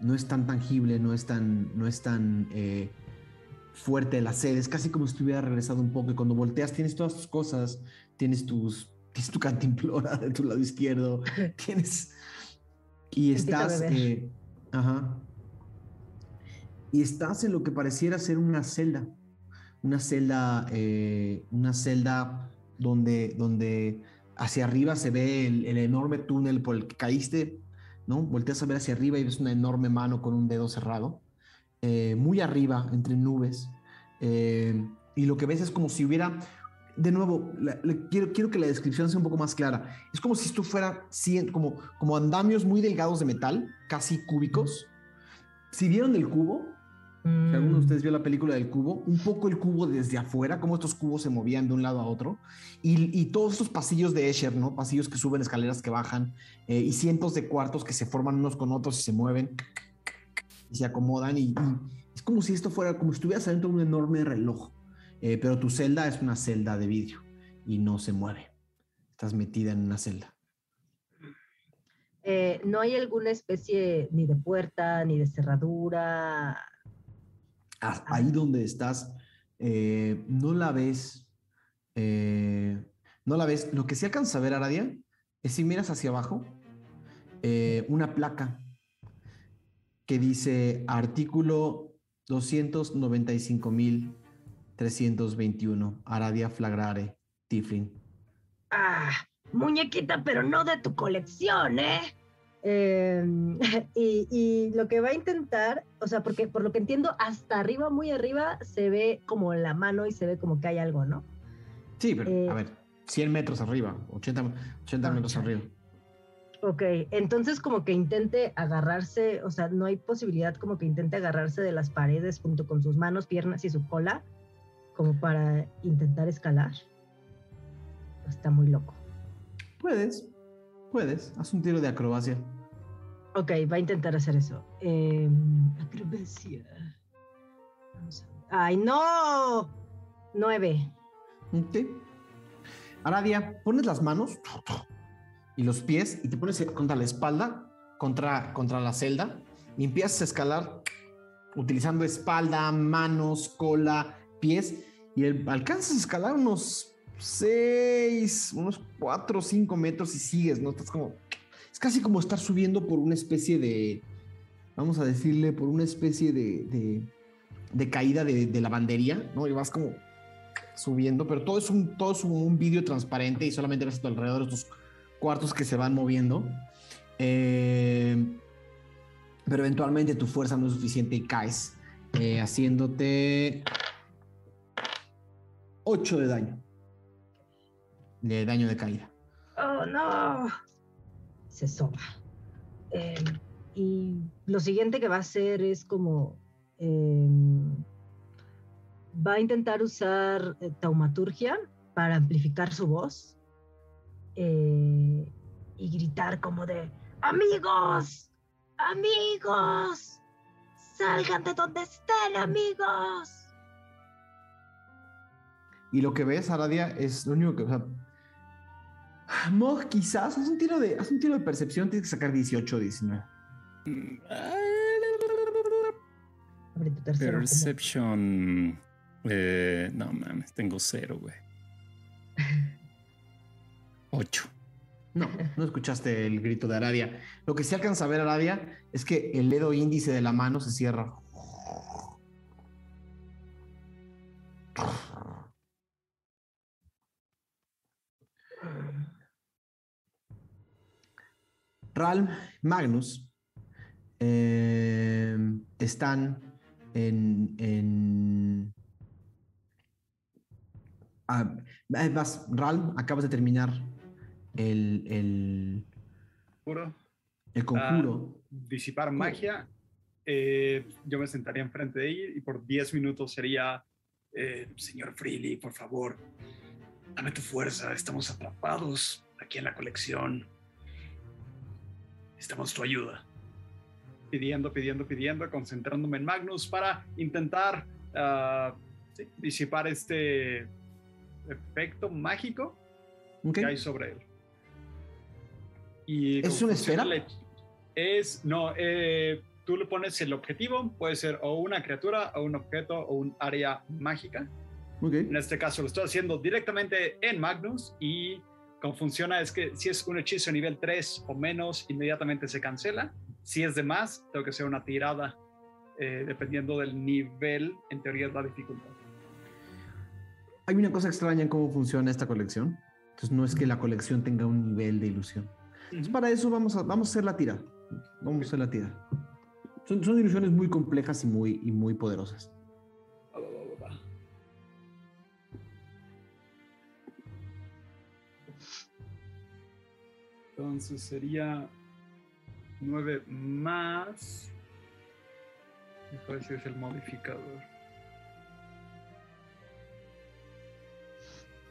no es tan tangible, no es tan, no es tan eh, fuerte la sed. Es casi como si estuviera regresado un poco. Y cuando volteas, tienes todas tus cosas, tienes tus, tienes tu cantimplora de tu lado izquierdo, tienes y estás, eh, ajá, y estás en lo que pareciera ser una celda, una celda, eh, una celda donde, donde hacia arriba se ve el, el enorme túnel por el que caíste, ¿no? Volteas a ver hacia arriba y ves una enorme mano con un dedo cerrado, eh, muy arriba, entre nubes, eh, y lo que ves es como si hubiera, de nuevo, la- la- quiero, quiero que la descripción sea un poco más clara, es como si esto fuera como, como andamios muy delgados de metal, casi cúbicos. Si vieron el cubo, si alguno de Mm, ustedes vio la película del cubo, un poco el cubo desde afuera, cómo estos cubos se movían de un lado a otro, y, y todos estos pasillos de Escher, ¿no? Pasillos que suben, escaleras que bajan, eh, y cientos de cuartos que se forman unos con otros y se mueven y se acomodan, y, y es como si esto fuera, como si estuvieras adentro de un enorme reloj, eh, pero tu celda es una celda de vidrio y no se mueve. Estás metida en una celda. eh, no hay alguna especie ni de puerta ni de cerradura. Ah, ahí donde estás, eh, no la ves, no la ves. Lo que sí alcanzas a ver, Aradia, es si miras hacia abajo, una placa que dice artículo 295.321, Aradia Flagrare, Tiflin. Ah, muñequita, pero no de tu colección, ¿eh? Eh, y, y lo que va a intentar, o sea, porque por lo que entiendo, hasta arriba, muy arriba, se ve como la mano y se ve como que hay algo, ¿no? Sí, pero Eh, a ver, 100 metros arriba, 80, 80 Ah, metros arriba. Ok, entonces como que intente agarrarse, o sea, no hay posibilidad como que intente agarrarse de las paredes junto con sus manos, piernas y su cola, como para intentar escalar. Está muy loco. Puedes, puedes, haz un tiro de acrobacia. Ok, va a intentar hacer eso. Eh, acrobacia. Vamos a ver. ¡Ay, no! Nueve. Ok. Aradia, pones las manos y los pies y te pones contra la espalda, contra, contra la celda y empiezas a escalar utilizando espalda, manos, cola, pies y alcanzas a escalar unos 6, unos 4 o 5 metros y sigues, ¿no? Estás como... Es casi como estar subiendo por una especie de... Vamos a decirle, por una especie de... de, caída de, de lavandería, ¿no? Y vas como subiendo, pero todo es un, todo un, un vídeo transparente y solamente ves a tu alrededor estos cuartos que se van moviendo. Eh, pero eventualmente tu fuerza no es suficiente y caes, eh, haciéndote 8 de daño. De daño de caída. ¡Oh, no! Se soba. Eh, y lo siguiente que va a hacer es como... eh, va a intentar usar eh, taumaturgia para amplificar su voz eh, y gritar como de amigos, amigos, salgan de donde estén amigos. Y lo que ves, Aradia, es lo único que. O sea, Mog, quizás, haz un tiro de, haz un tiro de percepción, tienes que sacar 18 o 19. Abre tu tercero. Perception. Eh, no mames, tengo cero, güey. Ocho. No, no escuchaste el grito de Aradia. Lo que sí alcanza a ver Aradia es que el dedo índice de la mano se cierra. Ralm, Magnus eh, están en. en ah, vas, Ralm, acabas de terminar el, el, el conjuro. Disipar magia. eh, yo me sentaría enfrente de ella y por 10 minutos sería, eh, señor Freely, por favor, dame tu fuerza. Estamos atrapados aquí en la colección. Necesitamos tu ayuda. Pidiendo, pidiendo, pidiendo, concentrándome en Magnus para intentar ah, sí, disipar este efecto mágico que hay sobre él. Y ¿Es una esfera? Es, no, eh, tú le pones el objetivo, puede ser o una criatura, o un objeto, o un área mágica. En este caso lo estoy haciendo directamente en Magnus y cómo funciona es que si es un hechizo nivel 3 o menos, inmediatamente se cancela. Si es de más, tengo que hacer una tirada eh, dependiendo del nivel, en teoría es la dificultad. Hay una cosa extraña en cómo funciona esta colección. Entonces no es que la colección tenga un nivel de ilusión. Entonces, para eso vamos a, vamos a hacer la tira. Vamos a hacer la tira. Son, son ilusiones muy complejas y muy, y muy poderosas. Entonces sería 9 más. Me parece que es el modificador.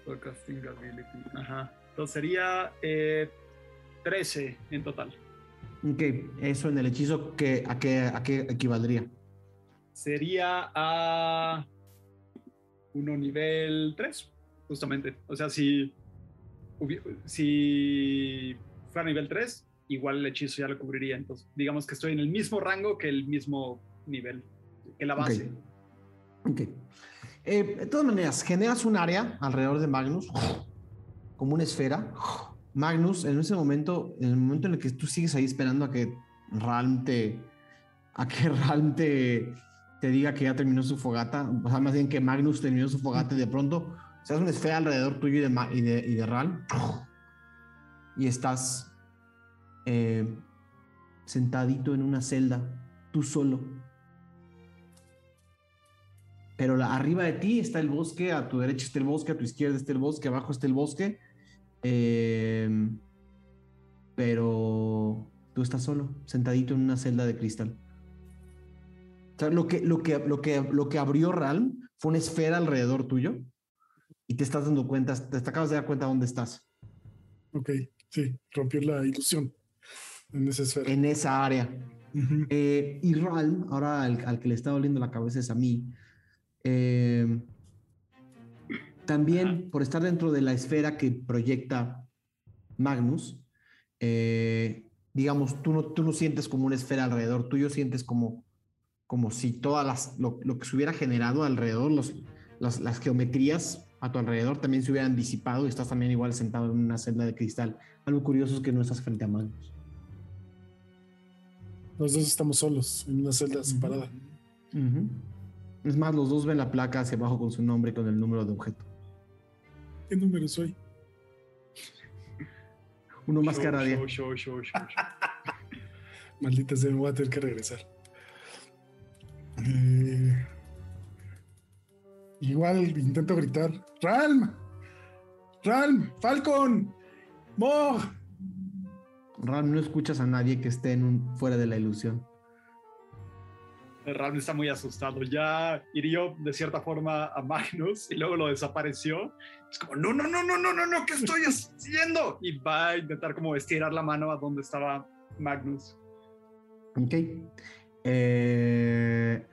For casting ability. Ajá. Entonces sería eh, 13 en total. Ok, eso en el hechizo, que, ¿a, qué, ¿a qué equivaldría? sería a uno nivel 3, justamente. O sea, si, si fuera nivel 3, igual el hechizo ya lo cubriría. Entonces, digamos que estoy en el mismo rango que el mismo nivel, que la base. Ok. Eh, de todas maneras, generas un área alrededor de Magnus, como una esfera. Magnus, en ese momento, en el momento en el que tú sigues ahí esperando a que Ralm te, a que Ralm te, te diga que ya terminó su fogata, o sea, más bien que Magnus terminó su fogata y de pronto se hace una esfera alrededor tuyo y de, y de, y de Ralm y estás eh, sentadito en una celda, tú solo. Pero arriba de ti está el bosque, a tu derecha está el bosque, a tu izquierda está el bosque, abajo está el bosque. eh, pero tú estás solo, sentadito en una celda de cristal. Lo que, lo que, lo que, lo que abrió Ralm fue una esfera alrededor tuyo y te estás dando cuenta, te acabas de dar cuenta dónde estás. Ok, sí, rompió la ilusión en esa esfera. En esa área. Eh, y Ralm, ahora al, al que le está doliendo la cabeza es a mí. eh, también por estar dentro de la esfera que proyecta Magnus, eh, digamos, tú no, tú no sientes como una esfera alrededor tuyo, sientes como, como si todas las, lo, lo que se hubiera generado alrededor, los, las, las geometrías a tu alrededor también se hubieran disipado y estás también igual sentado en una celda de cristal. Algo curioso es que no estás frente a Magnus. Los dos estamos solos en una celda separada. Es más, los dos ven la placa hacia abajo con su nombre y con el número de objeto. ¿Qué número soy? Uno más Show, show, show, show, show. Maldita sea, voy a tener que regresar. Eh, igual intento gritar. ¡Ralm! ¡Ralm! ¡Falcon! ¡Mog! Ram, no escuchas a nadie que esté en un, fuera de la ilusión. Ram está muy asustado. Ya hirió de cierta forma a Magnus y luego lo desapareció. Es como, no, no, no, no, no, no, no, ¿qué estoy haciendo? Y va a intentar como estirar la mano a donde estaba Magnus. Ok. Eh,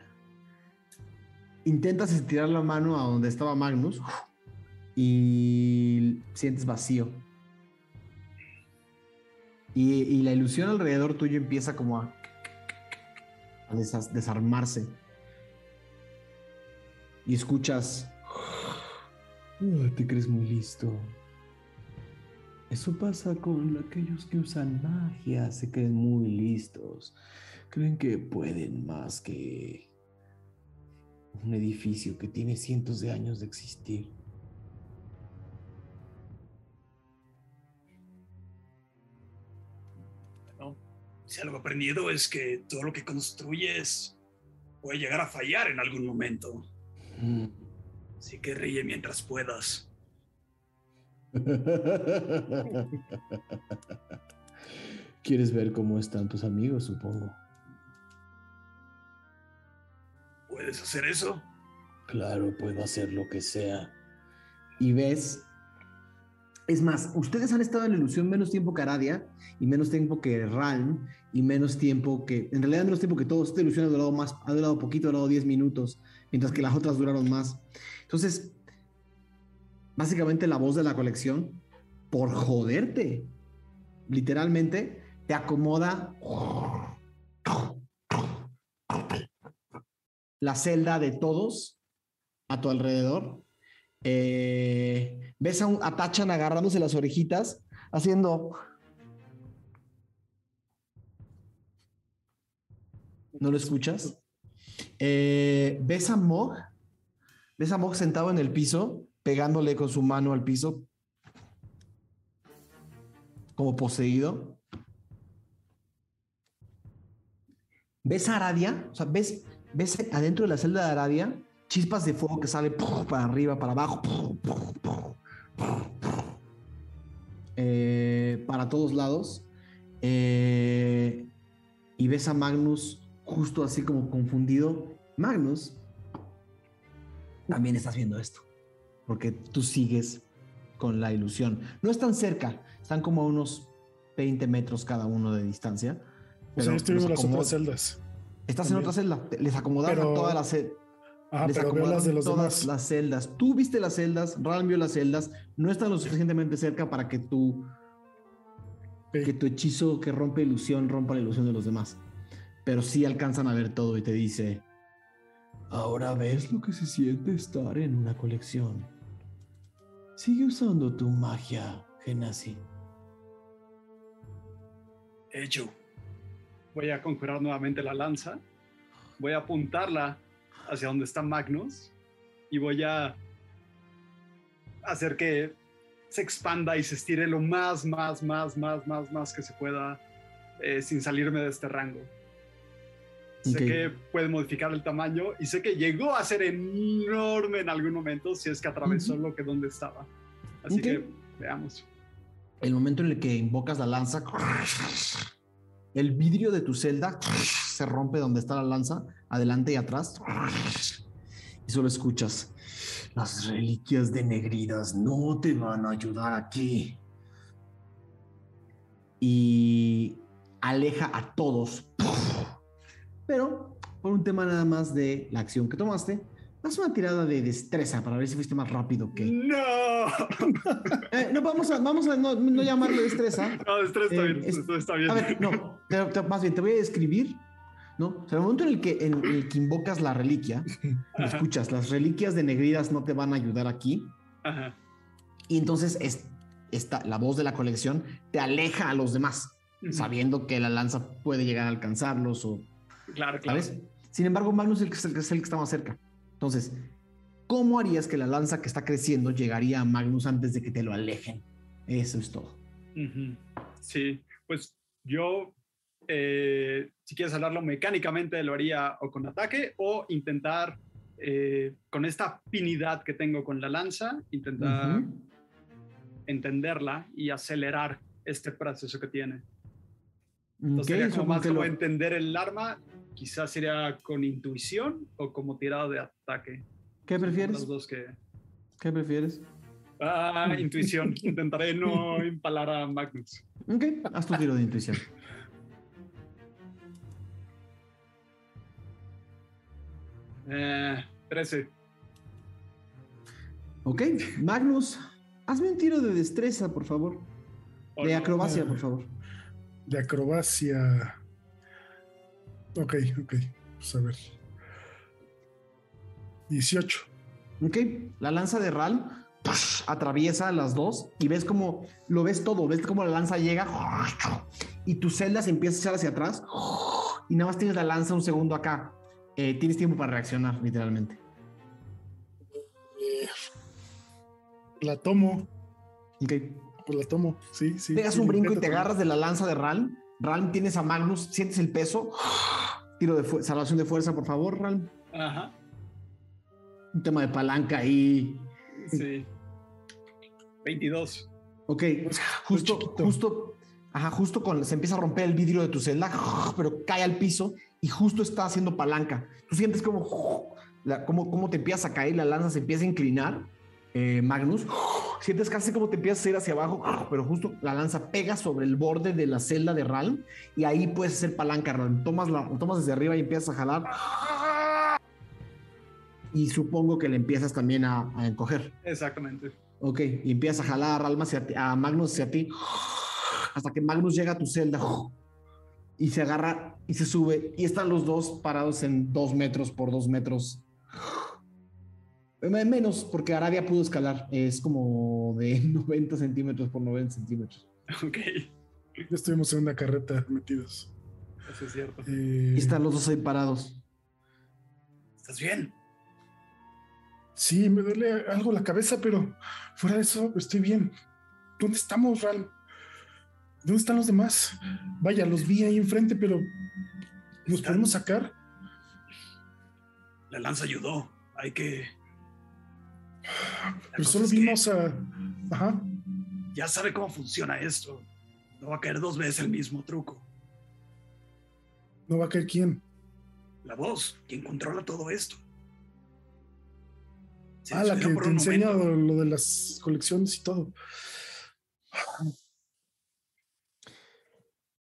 intentas estirar la mano a donde estaba Magnus y sientes vacío. Y, la ilusión alrededor tuyo empieza como a, a desarmarse. Y escuchas... "Ah, te crees muy listo. Eso pasa con aquellos que usan magia, se creen muy listos. Creen que pueden más que un edificio que tiene cientos de años de existir. ¿no? Si algo aprendido es que todo lo que construyes puede llegar a fallar en algún momento. Mm. Así que ríe mientras puedas. ¿Quieres ver cómo están tus amigos, supongo? ¿Puedes hacer eso? Claro, puedo hacer lo que sea. Y ves. Es más, ustedes han estado en la ilusión menos tiempo que Aradia y menos tiempo que Ralm y menos tiempo que. En realidad, menos tiempo que todos. Esta ilusión ha durado más, ha durado poquito, ha durado 10 minutos, mientras que las otras duraron más. Entonces, básicamente la voz de la colección, por joderte, literalmente, te acomoda la celda de todos a tu alrededor. Eh, ves a, un, a Tachan agarrándose las orejitas, haciendo. ¿No lo escuchas? Eh, ves a Mog. Ves a Mog sentado en el piso, pegándole con su mano al piso, como poseído. ¿Ves a Aradia? O sea, ves, ves adentro de la celda de Aradia chispas de fuego que sale ¡puf! para arriba, para abajo. Eh, para todos lados. Eh, y ves a Magnus justo así como confundido. Magnus, también estás viendo esto, porque tú sigues con la ilusión. No están cerca, están como a unos 20 metros cada uno de distancia. O sea, yo estoy en las otras celdas. Estás también. en otra celda, les acomodaron Pero- a todas las celdas. Ah, Les pero veo acomodaron las de los todas demás. las celdas. Tú viste las celdas, Ral vio las celdas, no están lo suficientemente cerca para que tu, que tu hechizo que rompe ilusión rompa la ilusión de los demás. Pero sí alcanzan a ver todo y te dice, ahora ves lo que se siente estar en una colección. Sigue usando tu magia, Genasi. Hecho. Voy a conjurar nuevamente la lanza. Voy a apuntarla hacia donde está Magnus. Y voy a hacer que se expanda y se estire lo más, más, más, más, más, más que se pueda eh, sin salirme de este rango. Sé que puede modificar el tamaño y sé que llegó a ser enorme en algún momento si es que atravesó lo que donde estaba. Así que veamos. El momento en el que invocas la lanza, el vidrio de tu celda se rompe donde está la lanza, adelante y atrás, y solo escuchas. Las reliquias denegridas no te van a ayudar aquí. Y aleja a todos. Pero por un tema nada más de la acción que tomaste, haz una tirada de destreza para ver si fuiste más rápido que. ¡No! Eh, no, vamos a, vamos a no, no llamarle destreza. No, está Eh, es- está bien. A ver, no, te- te- más bien te voy a describir, ¿no? O sea, el momento en el que, en el que invocas la reliquia, escuchas, las reliquias denegridas no te van a ayudar aquí, ajá. y entonces es, esta, la voz de la colección te aleja a los demás, sabiendo que la lanza puede llegar a alcanzarlos o, Claro, claro. ¿sabes? Sin embargo, Magnus es el que- es el que está más cerca. Entonces, ¿cómo harías que la lanza que está creciendo llegaría a Magnus antes de que te lo alejen? Eso es todo. Sí, pues yo, eh, si quieres hablarlo mecánicamente, lo haría o con ataque o intentar, eh, con esta afinidad que tengo con la lanza, intentar Ujú. entenderla y acelerar este proceso que tiene. Entonces sería eso como más como lo- entender el arma, quizás sería con intuición o como tirado de ataque. ¿Qué prefieres? Los dos que... ¿Qué prefieres? Ah, intuición. Intentaré no empalar a Magnus. Ok, haz tu tiro de intuición. Eh, 13. Ok, Magnus, hazme un tiro de destreza, por favor. Oh, De no. acrobacia, por favor. De acrobacia. Ok, ok. Pues a ver. 18. Ok, la lanza de Ral ¡push! atraviesa las dos y ves como lo ves todo, ves como la lanza llega y tu celda se empieza a echar hacia atrás y nada más tienes la lanza un segundo acá. Eh, tienes tiempo para reaccionar, literalmente. Eh, la tomo. Ok, Pues la tomo. Sí, sí. pegas sí, un brinco y te agarras de la lanza de Ral. Ral, tienes a Magnus, sientes el peso. Tiro de salvación de fuerza, por favor, Ral. Ajá. Un tema de palanca ahí. Sí. 22. Ok, justo, justo, ajá, justo con se empieza a romper el vidrio de tu celda, pero cae al piso y justo está haciendo palanca. Tú sientes como, como, como te empiezas a caer, la lanza se empieza a inclinar, eh, Magnus. Sientes casi como te empiezas a ir hacia abajo, pero justo la lanza pega sobre el borde de la celda de Ralm y ahí puedes hacer palanca, Ralm. Tomas, la, tomas desde arriba y empiezas a jalar. Y supongo que le empiezas también a, a encoger. Exactamente. Ok, y empiezas a jalar a, Alma hacia ti- a Magnus hacia ti, hasta que Magnus llega a tu celda y se agarra y se sube, y están los dos parados en dos metros por dos metros. Menos, porque Aradia pudo escalar, es como de 90 centímetros por 90 centímetros. Ok. Ya estuvimos en una carreta metidos. Eso es cierto. Eh, Y están los dos ahí parados. ¿Estás bien? Sí, me duele algo la cabeza, pero fuera de eso estoy bien. ¿Dónde estamos, Ral? ¿Dónde están los demás? Vaya, los vi ahí enfrente, pero ¿nos Están- podemos sacar? La lanza ayudó. Hay que. La Pero cosa solo vimos a... Ajá. Ya sabe cómo funciona esto. No va a caer dos veces el mismo truco. No va a caer quién. La voz, quien controla todo esto. Se Ah, la que te enseña momento. lo de las colecciones y todo.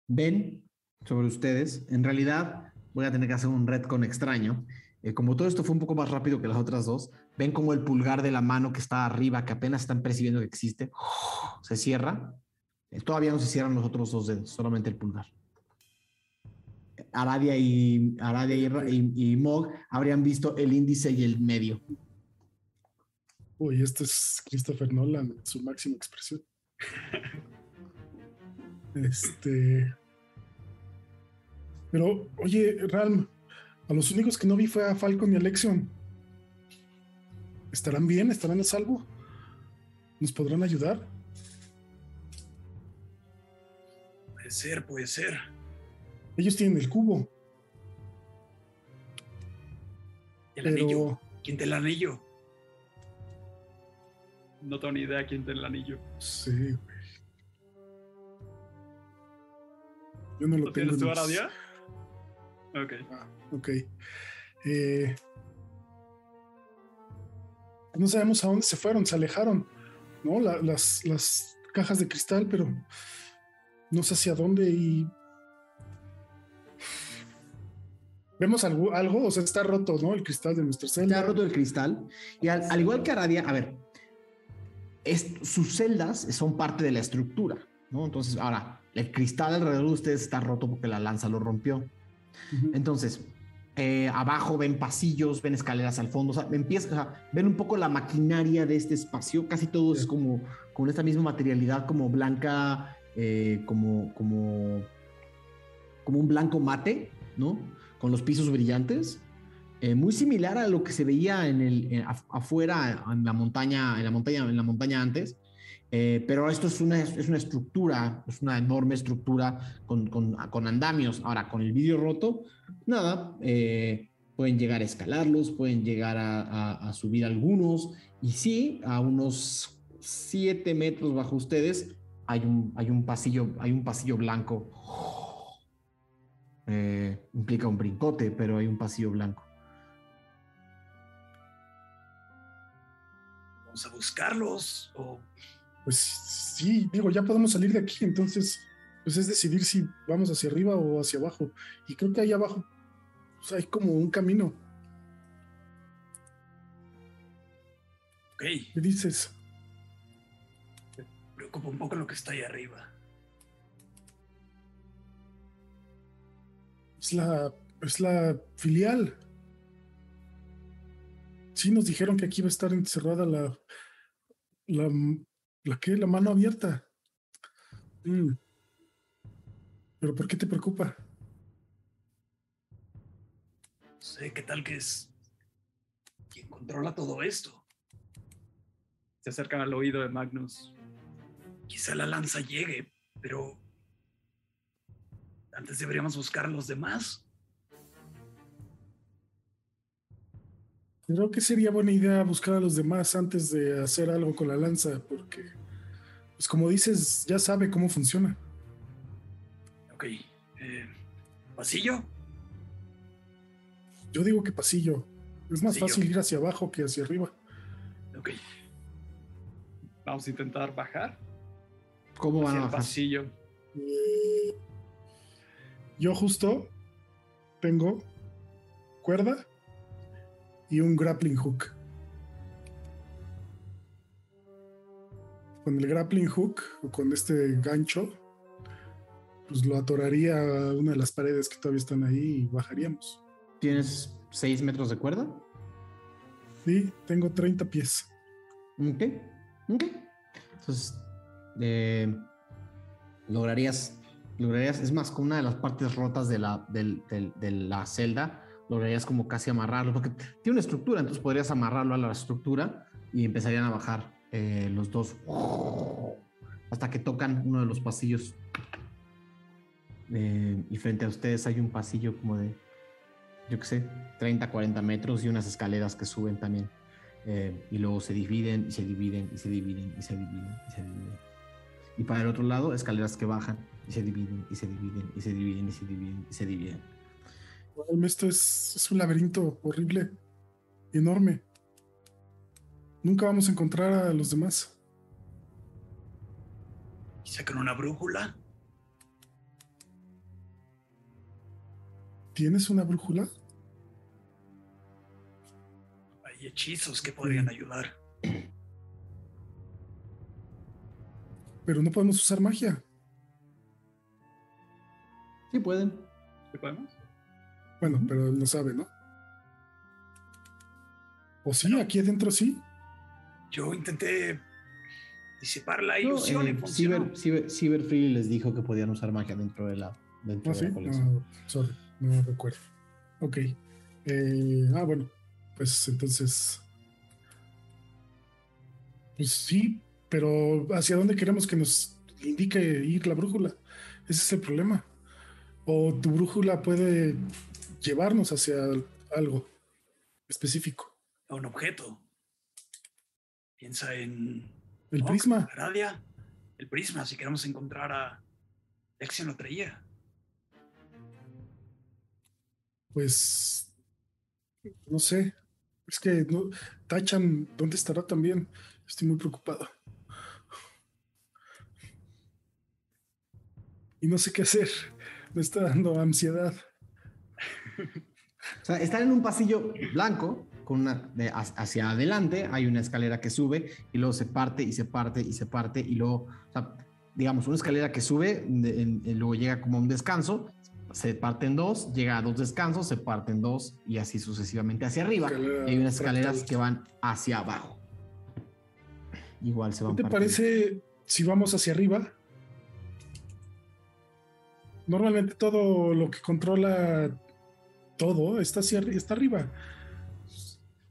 ven sobre ustedes. En realidad, voy a tener que hacer un retcon extraño. Eh, como todo esto fue un poco más rápido que las otras dos, ven como el pulgar de la mano que está arriba, que apenas están percibiendo que existe, se cierra. Eh, todavía no se cierran los otros dos dedos, solamente el pulgar. Aradia y, Aradia y, Mog habrían visto el índice y el medio. Uy, este es Christopher Nolan, su máxima expresión. Este. Pero, oye, Ralm, a los únicos que no vi fue a Falcon y a Lexion. ¿Estarán bien? ¿Estarán a salvo? ¿Nos podrán ayudar? Parece ser, puede ser. Ellos tienen el cubo. El Pero- anillo. ¿Quién te el anillo? No tengo ni idea quién tiene el anillo. Sí, güey. Yo no lo, ¿Lo tengo. tienes tú, Aradia? Ok. Ah, ok. Eh, no sabemos a dónde se fueron, se alejaron, ¿no? La- las, las cajas de cristal, pero no sé hacia dónde y... ¿Vemos algo, algo? O sea, está roto, ¿no? El cristal de nuestra celda. Está roto el cristal. Y al, al igual que Aradia, a ver, es- sus celdas son parte de la estructura, ¿no? Entonces, ahora, el cristal alrededor de ustedes está roto porque la lanza lo rompió. Entonces, eh, abajo ven pasillos, ven escaleras al fondo, o sea, empieza, o sea, ven un poco la maquinaria de este espacio, casi todo es como con esta misma materialidad como blanca, eh, como, como, como un blanco mate, ¿no? Con los pisos brillantes, eh, muy similar a lo que se veía en el, en- afuera, en la montaña, en la montaña, en la montaña antes. Eh, pero esto es una, es una estructura, es una enorme estructura con, con, con andamios. Ahora, con el vidrio roto, nada, eh, pueden llegar a escalarlos, pueden llegar a, subir algunos, y sí, a unos 7 metros bajo ustedes hay un, hay un, pasillo, hay un pasillo blanco. Eh, implica un brincote, pero hay un pasillo blanco. Vamos a buscarlos. O Pues sí, digo, ya podemos salir de aquí, entonces, pues es decidir si vamos hacia arriba o hacia abajo. Y creo que ahí abajo pues, hay como un camino. ok. ¿Qué dices? Preocupa un poco lo que está ahí arriba. Es la, es la filial. Sí, nos dijeron que aquí iba a estar encerrada la. La, la qué? La mano abierta. Mm. ¿Pero por qué te preocupa? No sé qué tal que es. ¿Quién controla todo esto? Se acercan al oído de Magnus. Quizá la lanza llegue, pero. Antes deberíamos buscar a los demás. Creo que sería buena idea buscar a los demás antes de hacer algo con la lanza, porque, pues como dices, ya sabe cómo funciona. Ok. eh, ¿Pasillo? Yo digo que pasillo. Es más Pasillo. fácil ir hacia abajo que hacia arriba. Ok. Vamos a intentar bajar ¿Cómo van a el bajar? pasillo. Yo justo tengo cuerda y un grappling hook. Con el grappling hook o con este gancho, pues lo atoraría a una de las paredes que todavía están ahí y bajaríamos. ¿Tienes 6 metros de cuerda? Sí, tengo 30 pies. Ok. Ok. Entonces, eh, lograrías, lograrías, es más, con una de las partes rotas de la, de la celda, lograrías como casi amarrarlo, porque tiene una estructura, entonces podrías amarrarlo a la estructura y empezarían a bajar eh, los dos hasta que tocan uno de los pasillos. Eh, y frente a ustedes hay un pasillo como de, yo qué sé, 30, 40 metros y unas escaleras que suben también. Eh, y luego se dividen y se dividen y se dividen y se dividen y se dividen. Y para el otro lado, escaleras que bajan y se dividen y se dividen y se dividen y se dividen y se dividen. Esto es, es un laberinto horrible, enorme. Nunca vamos a encontrar a los demás. Y sacan una brújula. ¿Tienes una brújula? Hay hechizos que podrían ayudar. Pero no podemos usar magia. Sí pueden. ¿Qué podemos? Bueno, pero él no sabe, ¿no? ¿O sí? ¿Aquí adentro sí? Yo intenté disipar la No, ilusión eh, y funcionó. Cyber, Cyber, Cyber Freely les dijo que podían usar magia dentro de la, dentro ¿Ah, de sí? la colección. No, sorry, no recuerdo. Ok. Eh, ah, bueno, pues entonces... Pues sí, pero ¿hacia dónde queremos que nos indique ir la brújula? Ese es el problema. O tu brújula puede llevarnos hacia algo específico. A un objeto. Piensa en. El prisma. Aradia. El prisma, si queremos encontrar a Lexion lo traía. Pues. No sé. Es que no, Tachan, ¿dónde estará también? Estoy muy preocupado. Y no sé qué hacer. Me está dando ansiedad. O sea, están en un pasillo blanco, con una de- ha- hacia adelante, hay una escalera que sube y luego se parte y se parte y se parte y luego, o sea, digamos, una escalera que sube, de- en- en- luego llega como a un descanso, se parte en dos, llega a dos descansos, se parte en dos y así sucesivamente hacia arriba. Escalera Y hay unas escaleras que van hacia abajo. Igual se van ¿Qué te partiendo. parece si vamos hacia arriba? Normalmente todo lo que controla todo está, hacia, está arriba.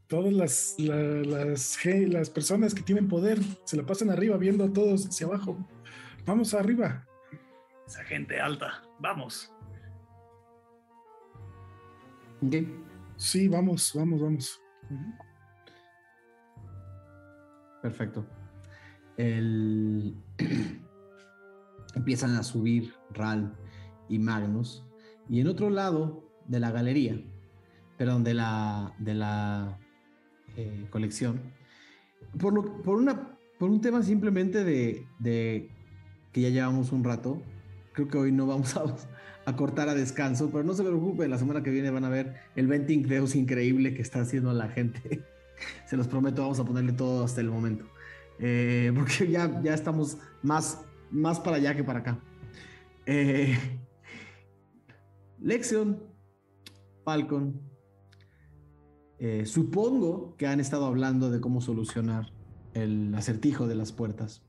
Todas las, la- las, las personas que tienen poder se la pasan arriba viendo a todos hacia abajo. Vamos arriba. Esa gente alta. Vamos. Ok. Sí, vamos, vamos, vamos. Perfecto. El- Empiezan a subir Ral y Magnus. Y en otro lado de la galería, perdón, de la, de la eh, colección, por, lo- por, una, por un tema simplemente de, de que ya llevamos un rato, creo que hoy no vamos a, a cortar a descanso, pero no se preocupen, la semana que viene van a ver el Venting Deus increíble que está haciendo la gente. Se los prometo, vamos a ponerle todo hasta el momento. Eh, porque ya, ya estamos más, más para allá que para acá. Eh, Lexion, Falcon, eh, supongo que han estado hablando de cómo solucionar el acertijo de las puertas.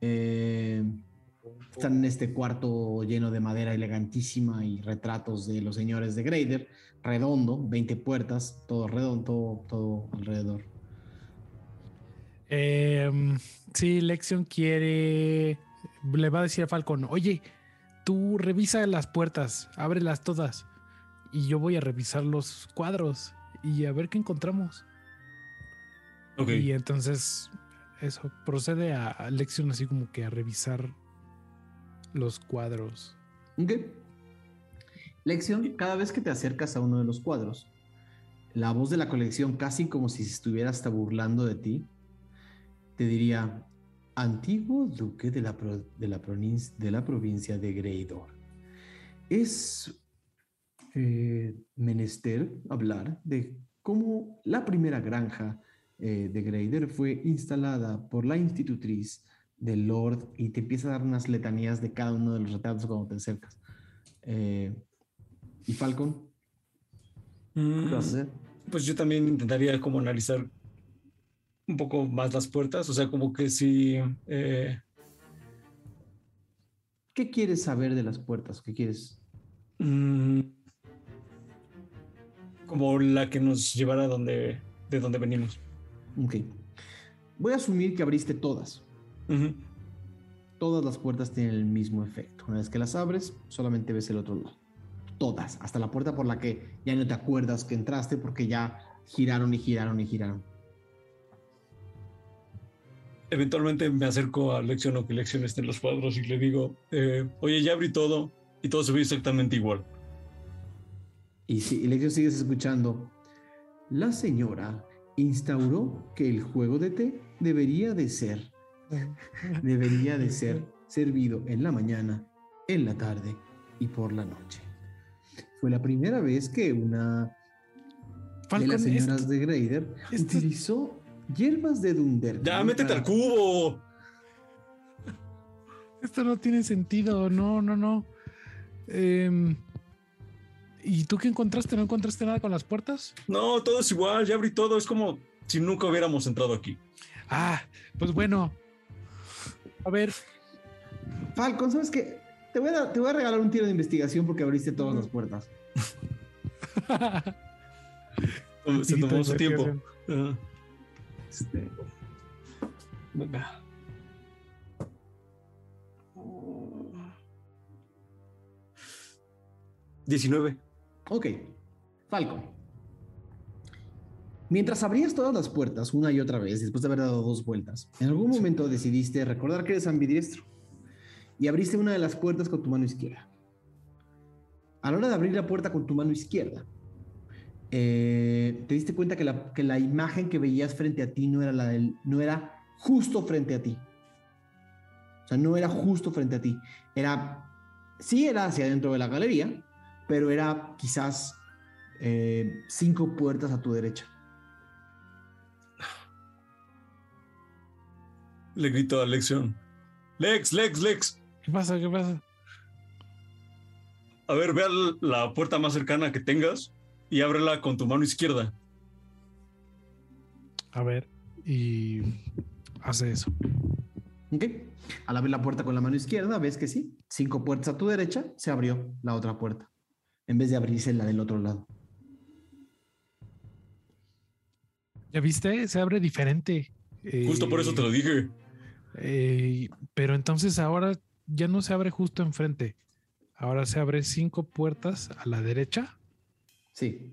Eh, están en este cuarto lleno de madera elegantísima y retratos de los señores de Grader, redondo, 20 puertas, todo redondo, todo, alrededor. Em, sí, Lexion quiere. Le va a decir a Falcon: Oye, tú revisa las puertas, ábrelas todas. Y yo voy a revisar los cuadros y a ver qué encontramos. Ok. Y entonces, eso, procede a, a Lexion así como que a revisar los cuadros. Ok. Lección, cada vez que te acercas a uno de los cuadros, la voz de la colección, casi como si se estuviera hasta burlando de ti, te diría, antiguo duque de la, pro- de la, pronin- de la provincia de Greidor. Es eh, menester hablar de cómo la primera granja eh, de Greidor fue instalada por la institutriz del Lord y te empieza a dar unas letanías de cada uno de los retratos cuando te acercas. Eh, ¿Y Falcon? ¿Qué vas a hacer? Pues yo también intentaría como analizar un poco más las puertas, o sea, como que si... eh, ¿Qué quieres saber de las puertas? ¿Qué quieres? mm, como la que nos llevara donde, de donde venimos. Ok. Voy a asumir que abriste todas. Todas las puertas tienen el mismo efecto. Una vez que las abres, solamente ves el otro lado. Todas, hasta la puerta por la que ya no te acuerdas que entraste porque ya giraron y giraron y giraron. Eventualmente me acerco a Lección o que Lección esté en los cuadros y le digo, eh, oye, ya abrí todo y todo se ve exactamente igual. Y si y Lección sigues escuchando, la señora instauró que el juego de té debería de ser, debería de ser servido en la mañana, en la tarde y por la noche. Fue la primera vez que una de Falcon, las señoras esto- de Grader esto- utilizó hierbas de Dunder. Ya, métete al cubo. Esto no tiene sentido, no, no, no. Em, ¿Y tú qué encontraste? ¿No encontraste nada con las puertas? No, todo es igual, ya abrí todo, es como si nunca hubiéramos entrado aquí. Ah, pues bueno. A ver, Falcon, ¿sabes qué? Te voy, a, te voy a regalar un tiro de investigación porque abriste todas las puertas. Se tomó su tiempo. Este, Venga. 19. Ok. Falcon. Mientras abrías todas las puertas una y otra vez, después de haber dado dos vueltas, en algún momento decidiste recordar que eres ambidiestro y abriste una de las puertas con tu mano izquierda. A la hora de abrir la puerta con tu mano izquierda, eh, te diste cuenta que la, que la imagen que veías frente a ti no era la del, no era justo frente a ti. O sea, no era justo frente a ti. Era, sí era hacia dentro de la galería, pero era quizás eh, cinco puertas a tu derecha. Le grito a Lexion. Lex, Lex, Lex. ¿Qué pasa? ¿Qué pasa? A ver, ve a la puerta más cercana que tengas y ábrela con tu mano izquierda. A ver, y hace eso. ¿Ok? Al abrir la puerta con la mano izquierda, ves que sí. Cinco puertas a tu derecha, se abrió la otra puerta. En vez de abrirse la del otro lado. ¿Ya viste? Se abre diferente. Justo por eso te lo dije. Eh, pero entonces ahora ya no se abre justo enfrente. Ahora se abre cinco puertas a la derecha. Sí.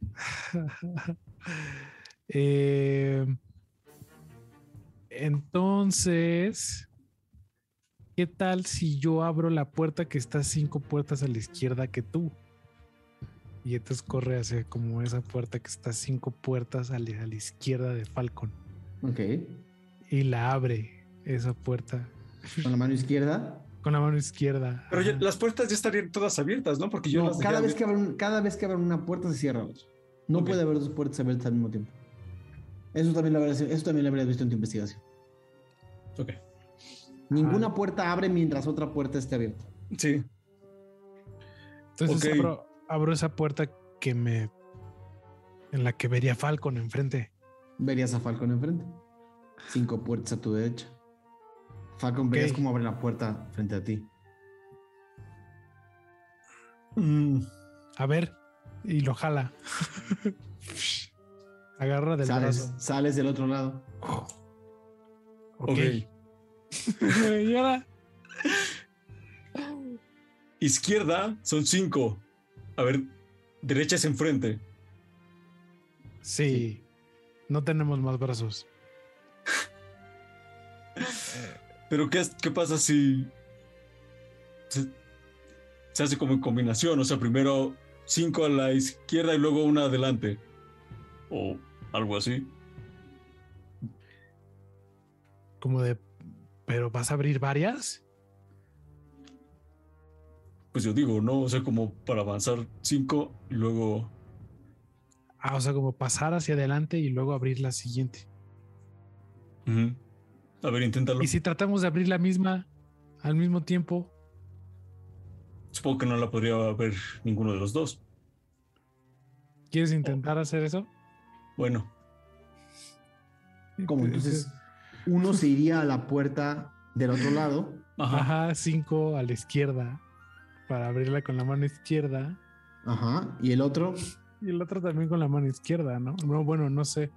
Eh, entonces, ¿qué tal si yo abro la puerta que está cinco puertas a la izquierda que tú? Y entonces corre hacia como esa puerta que está cinco puertas a la, a la izquierda de Falcon. Ok. Y la abre esa puerta. ¿Con la mano izquierda? Con la mano izquierda. Pero ya- las puertas ya estarían todas abiertas, ¿no? Porque yo No, las cada, vez abiertas. que abren, cada vez que abren una puerta se cierra otra. No puede haber dos puertas abiertas al mismo tiempo. Eso también lo habrías, eso también lo habrías visto en tu investigación. Ok. Ninguna puerta abre mientras otra puerta esté abierta. Sí. Entonces abro, abro esa puerta que me. en la que vería Falcon enfrente. Verías a Falcon enfrente. Cinco puertas a tu derecha. Falcon, verías cómo abre la puerta frente a ti. Mm, A ver, y lo jala. Agarra del Sales, brazo. sales del otro lado. Ok. ok. Izquierda son cinco. A ver, derecha es enfrente. Sí. No tenemos más brazos. Pero ¿qué, es- qué pasa si se, se hace como en combinación? O sea, primero cinco a la izquierda y luego una adelante. O algo así. Como de. ¿Pero vas a abrir varias? Pues yo digo, ¿no? O sea, como para avanzar cinco y luego... Ah, o sea, como pasar hacia adelante y luego abrir la siguiente. Ujú. A ver, inténtalo. Y si tratamos de abrir la misma al mismo tiempo, Supongo que no la podría ver ninguno de los dos. ¿quieres intentar hacer eso? Bueno, ¿Cómo? Entonces, uno se iría a la puerta del otro lado. ajá. Ajá, cinco a la izquierda para abrirla con la mano izquierda Ajá. Y el otro, y el otro también con la mano izquierda, ¿no? No, bueno, no sé.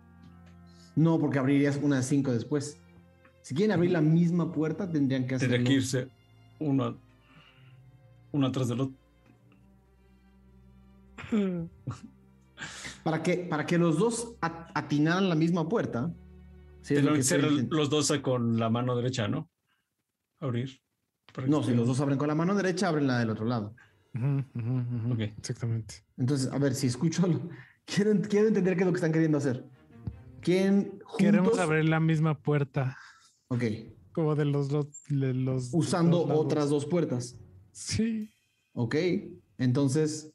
no, porque abrirías una de cinco después. Si quieren abrir la misma puerta, tendrían que hacerlo. Tendría que irse uno, uno atrás del otro. Para que, para que los dos at- atinaran la misma puerta. Sí, lo Tendrán que ser los dos con la mano derecha, ¿no? Abrir. No, si los dos abren con la mano derecha, abren la del otro lado. Ujú, ujú, ujú. Ok. Exactamente. Entonces, a ver, si escucho, lo- quiero, quiero entender qué es lo que están queriendo hacer. ¿Quieren juntos? Queremos abrir la misma puerta, Ok. como de los dos. de los Usando dos otras dos puertas. Sí. Ok. Entonces,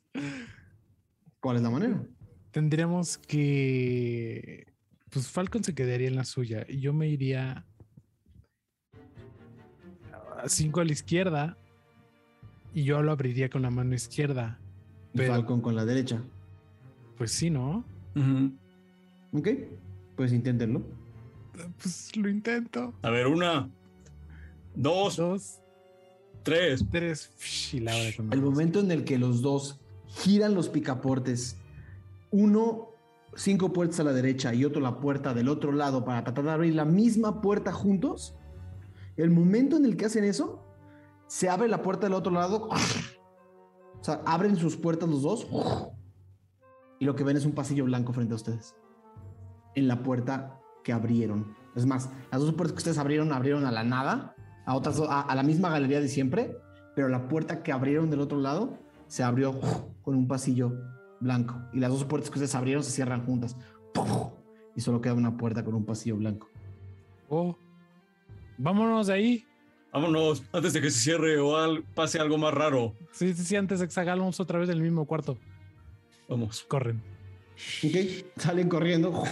¿cuál es la manera? Tendríamos que. Pues Falcon se quedaría en la suya y yo me iría a cinco a la izquierda y yo lo abriría con la mano izquierda. Y Pero- Falcon con la derecha. Pues sí, ¿no? Ujú. Ok. Pues inténtenlo. Pues lo intento. A ver, una, dos, Dos, tres. tres. Mano momento en el que los dos giran los picaportes, uno cinco puertas a la derecha y otro la puerta del otro lado para tratar de abrir la misma puerta juntos, el momento en el que hacen eso, se abre la puerta del otro lado O sea, abren sus puertas los dos y lo que ven es un pasillo blanco frente a ustedes. En la puerta que abrieron. Es más, las dos puertas que ustedes abrieron, abrieron a la nada, a, otras, a, a la misma galería de siempre, pero la puerta que abrieron del otro lado se abrió con un pasillo blanco. Y las dos puertas que ustedes abrieron se cierran juntas. Y solo queda una puerta con un pasillo blanco. Oh, vámonos de ahí. Vámonos, antes de que se cierre o al- pase algo más raro. Sí, sí, sí, antes de que salgamos otra vez del mismo cuarto. Vamos. Corren. Ok, salen corriendo.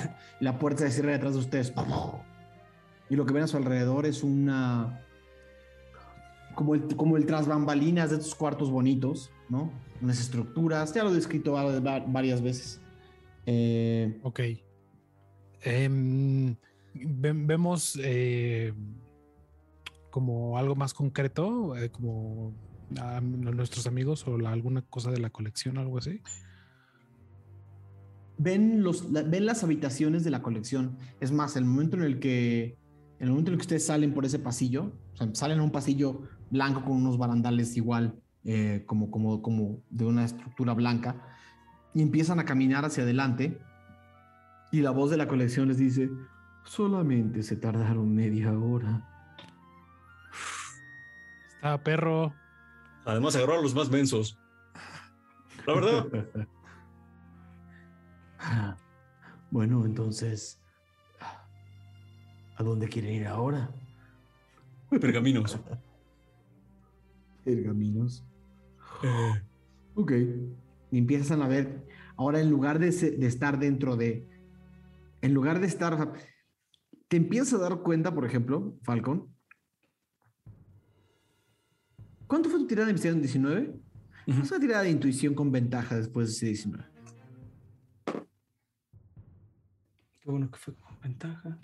y La puerta se cierra detrás de ustedes. Y lo que ven a su alrededor es una. Como el, como el tras bambalinas de estos cuartos bonitos, ¿no? Unas estructuras. Ya lo he descrito va- va- varias veces. Eh, Ok. Em, ve- vemos eh, como algo más concreto, eh, como a nuestros amigos o la- alguna cosa de la colección, algo así. ven, los, la- ven las habitaciones de la colección. Es más, el momento en el que. En el momento en el que ustedes salen por ese pasillo, o sea, salen a un pasillo blanco con unos barandales igual, eh, como, como, como de una estructura blanca, y empiezan a caminar hacia adelante, y la voz de la colección les dice: Solamente se tardaron media hora. Está perro. Además, agarró a los más mensos. La verdad, Bueno, entonces. ¿A dónde quieren ir ahora? pergaminos. Pergaminos. Ok. Y empiezan a ver, ahora en lugar de, estar dentro de, en lugar de estar, o sea, te empiezas a dar cuenta, por ejemplo, Falcon. ¿Cuánto fue tu tirada de investigación? ¿19? Ujú. Es una tirada de intuición con ventaja después de ese 19. Qué bueno que fue con ventaja.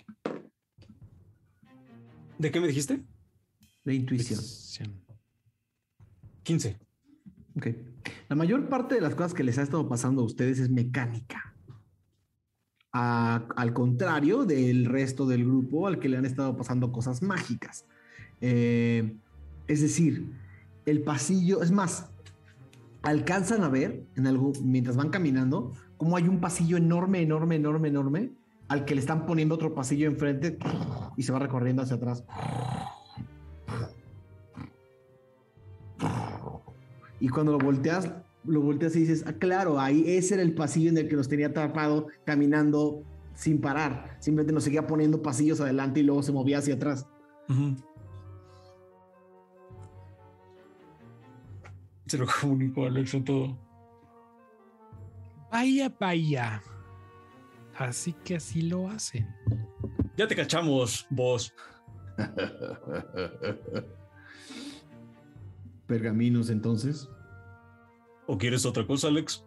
¿De qué me dijiste? De intuición. 15. Ok. La mayor parte de las cosas que les ha estado pasando a ustedes es mecánica. Al contrario del resto del grupo al que le han estado pasando cosas mágicas. Eh, es decir, el pasillo, es más, alcanzan a ver en algo, mientras van caminando, cómo hay un pasillo enorme, enorme, enorme, enorme, al que le están poniendo otro pasillo enfrente y se va recorriendo hacia atrás. Y cuando lo volteas, lo volteas y dices, ah, claro, ahí ese era el pasillo en el que nos tenía atrapado caminando sin parar. Simplemente nos seguía poniendo pasillos adelante y luego se movía hacia atrás. Se lo comunicó a Alexa todo. Vaya, vaya. Así que así lo hacen. Ya te cachamos, vos. Pergaminos, entonces. ¿O quieres otra cosa, Alex?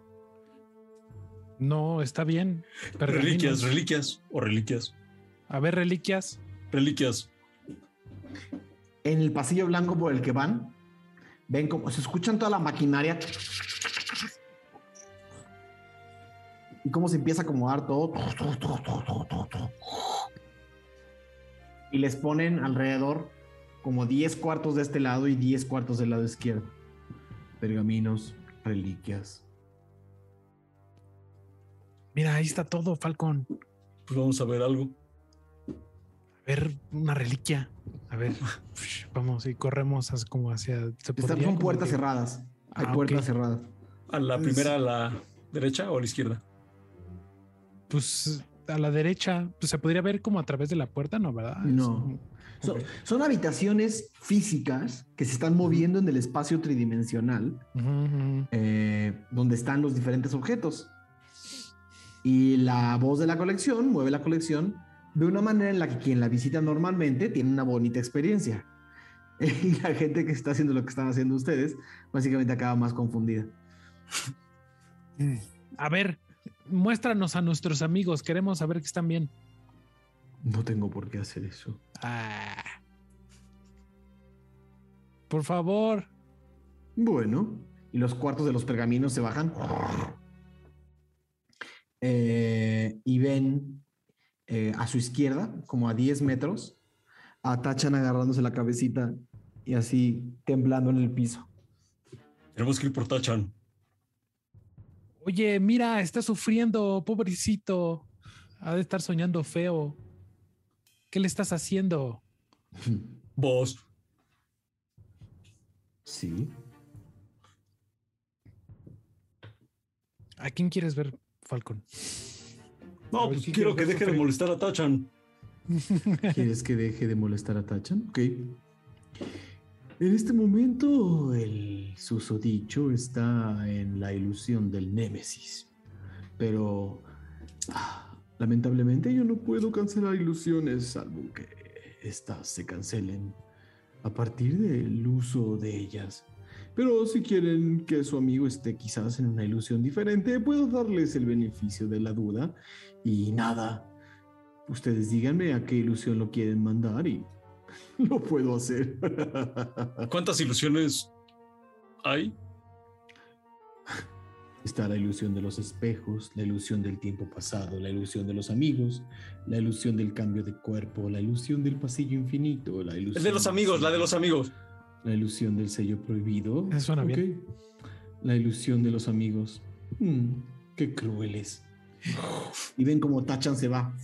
No, está bien. Pergaminos. Reliquias, reliquias o reliquias. A ver, reliquias. Reliquias. En el pasillo blanco por el que van, ven como se escuchan toda la maquinaria y cómo se empieza a acomodar todo. Y les ponen alrededor como 10 cuartos de este lado y 10 cuartos del lado izquierdo. Pergaminos, reliquias. Mira, ahí está todo, Falcon. Pues vamos a ver algo. A ver, una reliquia. A ver, vamos y corremos hacia, como hacia. ¿se Están, son puertas que- cerradas. Hay Ah, puertas cerradas. ¿A la Es- primera, a la derecha o a la izquierda? Pues a la derecha, pues se podría ver como a través de la puerta, ¿no? ¿Verdad? No. Son, son habitaciones físicas que se están moviendo en el espacio tridimensional eh, donde están los diferentes objetos. Y la voz de la colección mueve la colección de una manera en la que quien la visita normalmente tiene una bonita experiencia. Y la gente que está haciendo lo que están haciendo ustedes, básicamente acaba más confundida. A ver, muéstranos a nuestros amigos. Queremos saber que están bien. No tengo por qué hacer eso. Ah. Por favor. Bueno, y los cuartos de los pergaminos se bajan. Eh, y ven eh, a su izquierda, como a 10 metros, a Tachan agarrándose la cabecita y así temblando en el piso. Tenemos que ir por Tachan. Oye, mira, está sufriendo, pobrecito. Ha de estar soñando feo. ¿Qué le estás haciendo? Vos. Sí. ¿A quién quieres ver, Falcon? No, pues quiero que deje de molestar a Tachan. ¿Quieres que deje de molestar a Tachan? Ok. En este momento, el susodicho está en la ilusión del Némesis. Pero, ah, lamentablemente, yo no puedo cancelar ilusiones salvo que éstas se cancelen a partir del uso de ellas. Pero si quieren que su amigo esté quizás en una ilusión diferente, puedo darles el beneficio de la duda. Y nada, ustedes díganme a qué ilusión lo quieren mandar y lo puedo hacer. ¿Cuántas ilusiones hay? Está la ilusión de los espejos, la ilusión del tiempo pasado, la ilusión de los amigos, la ilusión del cambio de cuerpo, la ilusión del pasillo infinito, la ilusión... El de los amigos, la de los amigos. La ilusión del sello prohibido. Eso suena bien. La ilusión de los amigos. Mm, qué crueles. Y ven como Tachan se va.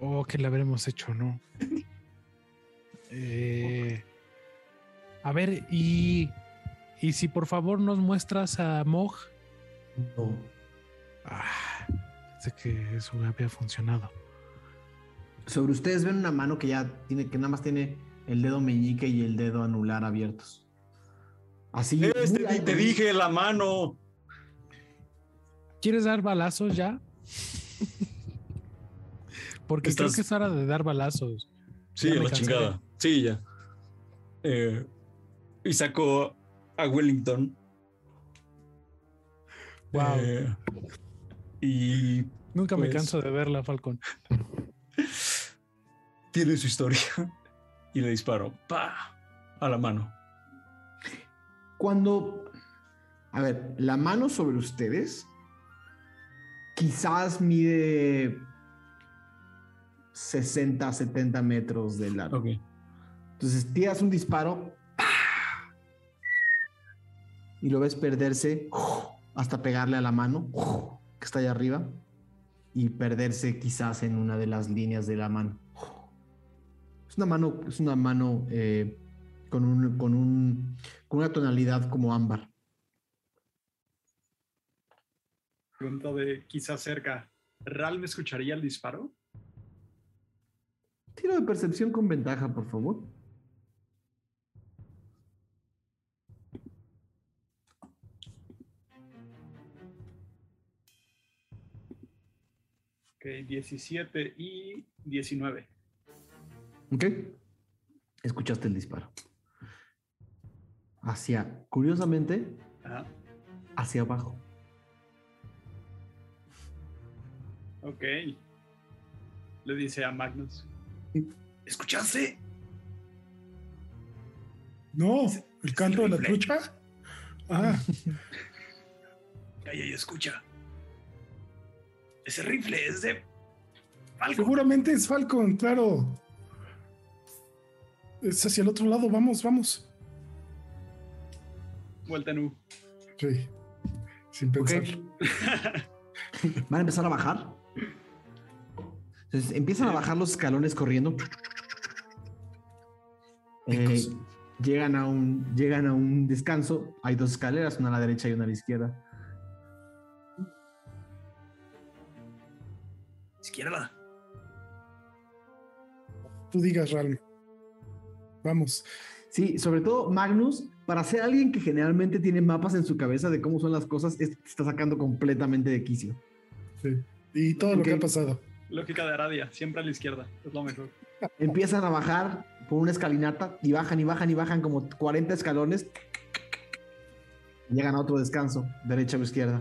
Oh, que le habremos hecho, ¿no? Eh, a ver, y, y si por favor nos muestras a Mog. No. Ah, sé que eso había funcionado. Sobre ustedes ven una mano que ya tiene, que nada más tiene el dedo meñique y el dedo anular abiertos. Así. Este, alto. te dije la mano. ¿Quieres dar balazos ya? Porque creo que es hora de dar balazos. Sí, Ya la cansé. chingada. Sí, ya. Eh, y sacó a Wellington. Wow. Eh, y Nunca me pues- canso de verla, Falcon. tiene su historia. Y le disparo. ¡Pa! A la mano. Cuando. A ver, la mano sobre ustedes quizás mide 60, 70 metros de largo. Entonces tiras un disparo ¡pah! Y lo ves perderse hasta pegarle a la mano que está allá arriba y perderse quizás en una de las líneas de la mano. Es una mano, es una mano eh, con, un, con, un, con una tonalidad como ámbar. Pregunta de quizás cerca. ¿Ral me escucharía el disparo? Tiro de percepción con ventaja, por favor. Ok, 17 y 19. ¿Ok? Escuchaste el disparo. Hacia, curiosamente, Ajá. hacia abajo. Ok. Le dice a Magnus. ¿Escuchaste? No, el canto de la trucha. Ah, Calla y escucha. Ese rifle es de... Falcon. seguramente es Falcon, claro. Es hacia el otro lado, vamos, vamos. Vuelta en U. Sí, sin pensar. Van a empezar a bajar. Entonces empiezan a bajar los escalones corriendo. Eh, llegan, a un, llegan a un descanso. Hay dos escaleras, una a la derecha y una a la izquierda. Izquierda. Tú digas, Ral. Vamos. Sí, sobre todo Magnus, para ser alguien que generalmente tiene mapas en su cabeza de cómo son las cosas, es- te está sacando completamente de quicio. Sí. Y todo lo que ha pasado. Lógica de Aradia. Siempre a la izquierda. Es lo mejor. Empiezan a bajar por una escalinata y bajan y bajan y bajan como 40 escalones. Llegan a otro descanso, derecha o izquierda.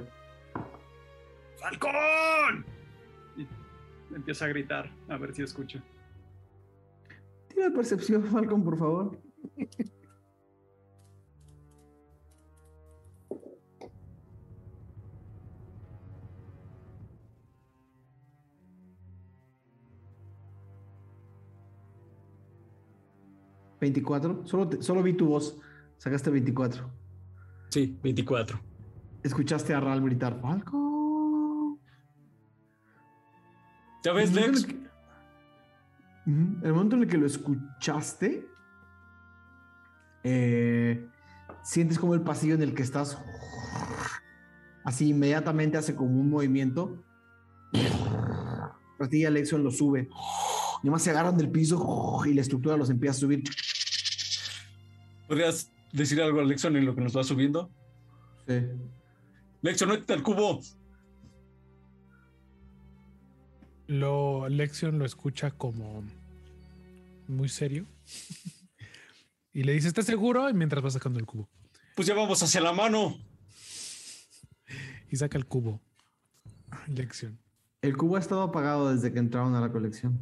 ¡Falcón! Y empieza a gritar. A ver si escucho. Tira percepción, Falcon, por favor. ¿24? Solo, te- solo vi tu voz. Sacaste 24. Sí, 24. Escuchaste a Ral gritar, Falco. ¿Ya ves, Lex? en el que- El momento en el que lo escuchaste, eh, sientes como el pasillo en el que estás, así inmediatamente hace como un movimiento. A ti y a Lexion lo sube. Además se agarran del piso y la estructura los empieza a subir. ¿Podrías decir algo a Lexon en lo que nos va subiendo? Sí. Lexon, métete al cubo. Lo Lexion lo escucha como muy serio. y le dice, ¿estás seguro? Y mientras va sacando el cubo. Pues ya vamos hacia la mano. Y saca el cubo. Lexion. El cubo ha estado apagado desde que entraron a la colección.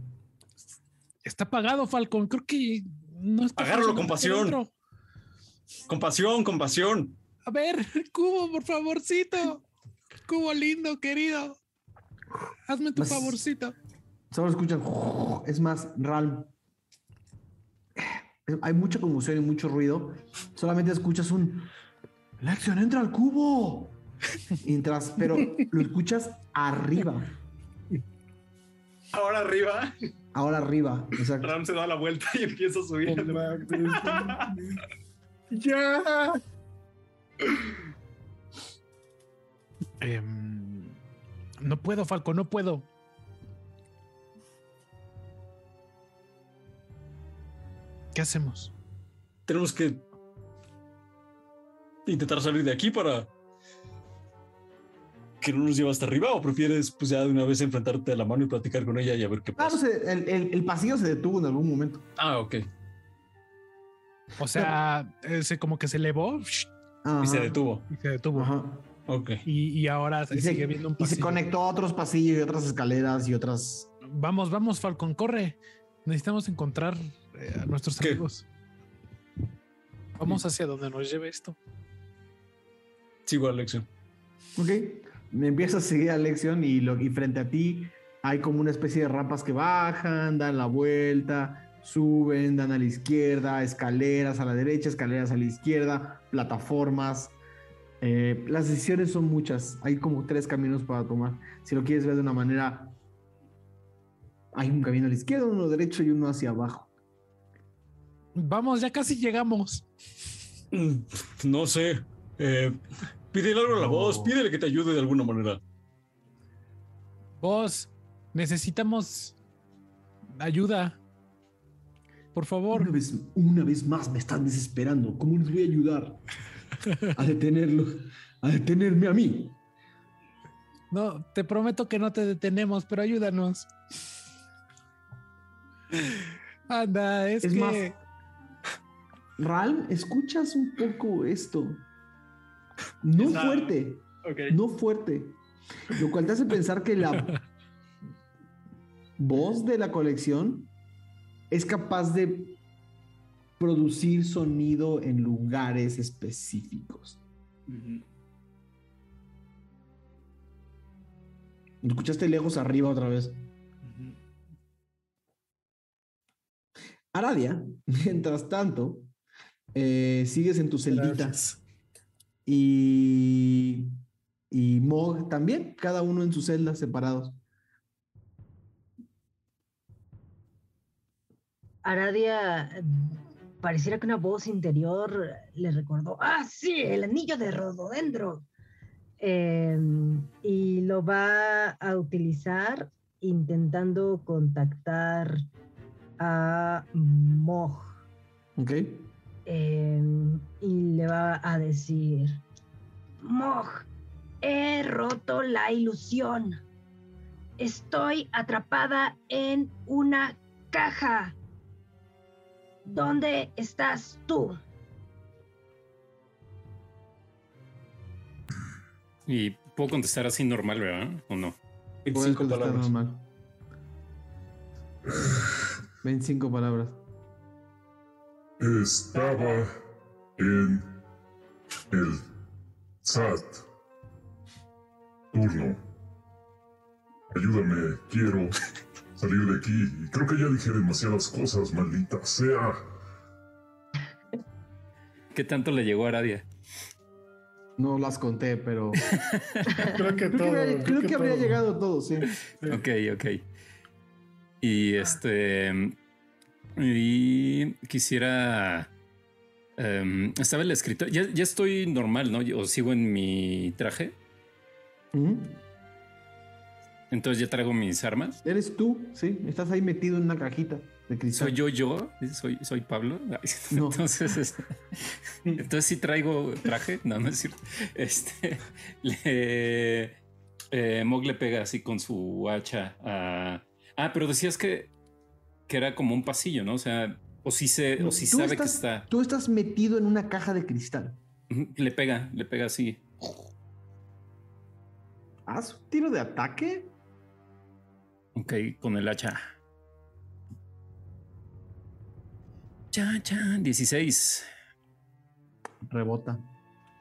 Está apagado, Falcon. Creo que no está. Agárralo con pasión. Compasión, compasión. A ver, el cubo, por favorcito. Cubo lindo, querido. Hazme tu Pues- favorcito. Solo escuchan. Es más, Ral. Hay mucha conmoción y mucho ruido. Solamente escuchas un. Lexion, entra al cubo. Mientras, pero lo escuchas arriba. Ahora arriba, Ahora arriba. Exacto. Ram se da la vuelta y empieza a subir. ¡Ya! Em, no puedo, Falcon, no puedo. ¿Qué hacemos? Tenemos que intentar salir de aquí para que no nos lleve hasta arriba o prefieres pues ya de una vez enfrentarte a la mano y platicar con ella y a ver qué Ah, pasa. sé, el, el- el pasillo se detuvo en algún momento. Ah, ok. O sea, ese como que se elevó Ajá, Y se detuvo. y se detuvo. ajá. Y, y ahora Y se, sigue viendo un y se pasillo. conectó a otros pasillos y otras escaleras y otras. Vamos, vamos, Falcon, corre. Necesitamos encontrar eh, a nuestros ¿Qué? amigos. Vamos hacia donde nos lleve esto. Sigo a Lexion. Ok. Me empiezas a seguir a Lexion y, lo, y frente a ti hay como una especie de rampas que bajan, dan la vuelta, suben, dan a la izquierda, escaleras a la derecha, escaleras a la izquierda, plataformas. Eh, las decisiones son muchas. Hay como tres caminos para tomar. Si lo quieres ver de una manera, hay un camino a la izquierda, uno derecho y uno hacia abajo. Vamos, ya casi llegamos. Mm, No sé. Eh, pídele algo a la No. voz, pídele que te ayude de alguna manera. Vos, necesitamos ayuda. Por favor. Una vez, una vez más me están desesperando. ¿Cómo les voy a ayudar a detenerlo? A detenerme a mí. No, te prometo que no te detenemos, pero ayúdanos. Anda, es, Es que más, Ral, escuchas un poco esto. No Esa- fuerte, no fuerte. Lo cual te hace pensar que la voz de la colección es capaz de producir sonido en lugares específicos. Escuchaste lejos arriba otra vez. Aradia, mientras tanto, eh, sigues en tu celdita. Gracias. Y, y Mog también, cada uno en sus celdas separados. Aradia pareciera que una voz interior le recordó, ah, sí, el anillo de rododendro. Eh, y lo va a utilizar intentando contactar a Moj. ¿Ok? Eh, y le va a decir, Moj, he roto la ilusión. Estoy atrapada en una caja. ¿Dónde estás tú? Y puedo contestar así normal, ¿verdad? ¿O no? Puedes 25 contestar palabras. normal. 25 palabras. Estaba en el SAT. Turno. Ayúdame, quiero salir de aquí. Creo que ya dije demasiadas cosas, maldita sea. ¿Qué tanto le llegó a Aradia? No las conté, pero Creo que creo todo. que, habría- creo que habría todo. llegado todo, sí. Ok, ok. Y este. Y quisiera. em, estaba el escritor. Ya, ya estoy normal, ¿no? O sigo en mi traje. Ujú. Entonces ya traigo mis armas. Eres tú, sí. Estás ahí metido en una cajita de cristal. ¿Soy yo yo? ¿Soy, soy Pablo? No. Entonces, este, entonces sí traigo traje. No, no es cierto. Este, le, eh, Mog le pega así con su hacha a... Ah, pero decías que, que era como un pasillo, ¿no? O sea, o si, se, o si sabe que está... Tú estás metido en una caja de cristal. Le pega, le pega así. ¿Haz un tiro de ataque? Ok, con el hacha. Chan, chan, 16. Rebota.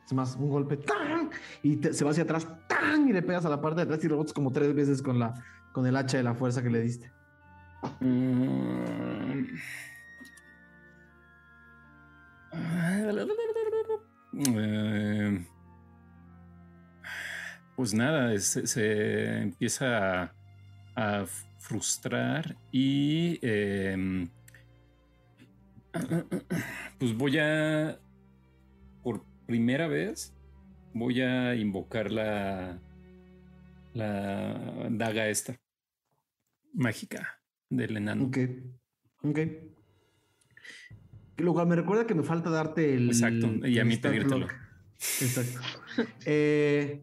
Es más, un golpe ¡tan! y te- se va hacia atrás ¡tan! y le pegas a la parte de atrás y rebotas como tres veces con, la, con el hacha de la fuerza que le diste. Mm. Eh, Pues nada, se, se empieza a, a frustrar y em, pues voy a por primera vez voy a invocar la la daga esta mágica del enano. Ok. Ok. Lo cual me recuerda que me falta darte el. Exacto, y a mí pedírtelo. Exacto. Eh,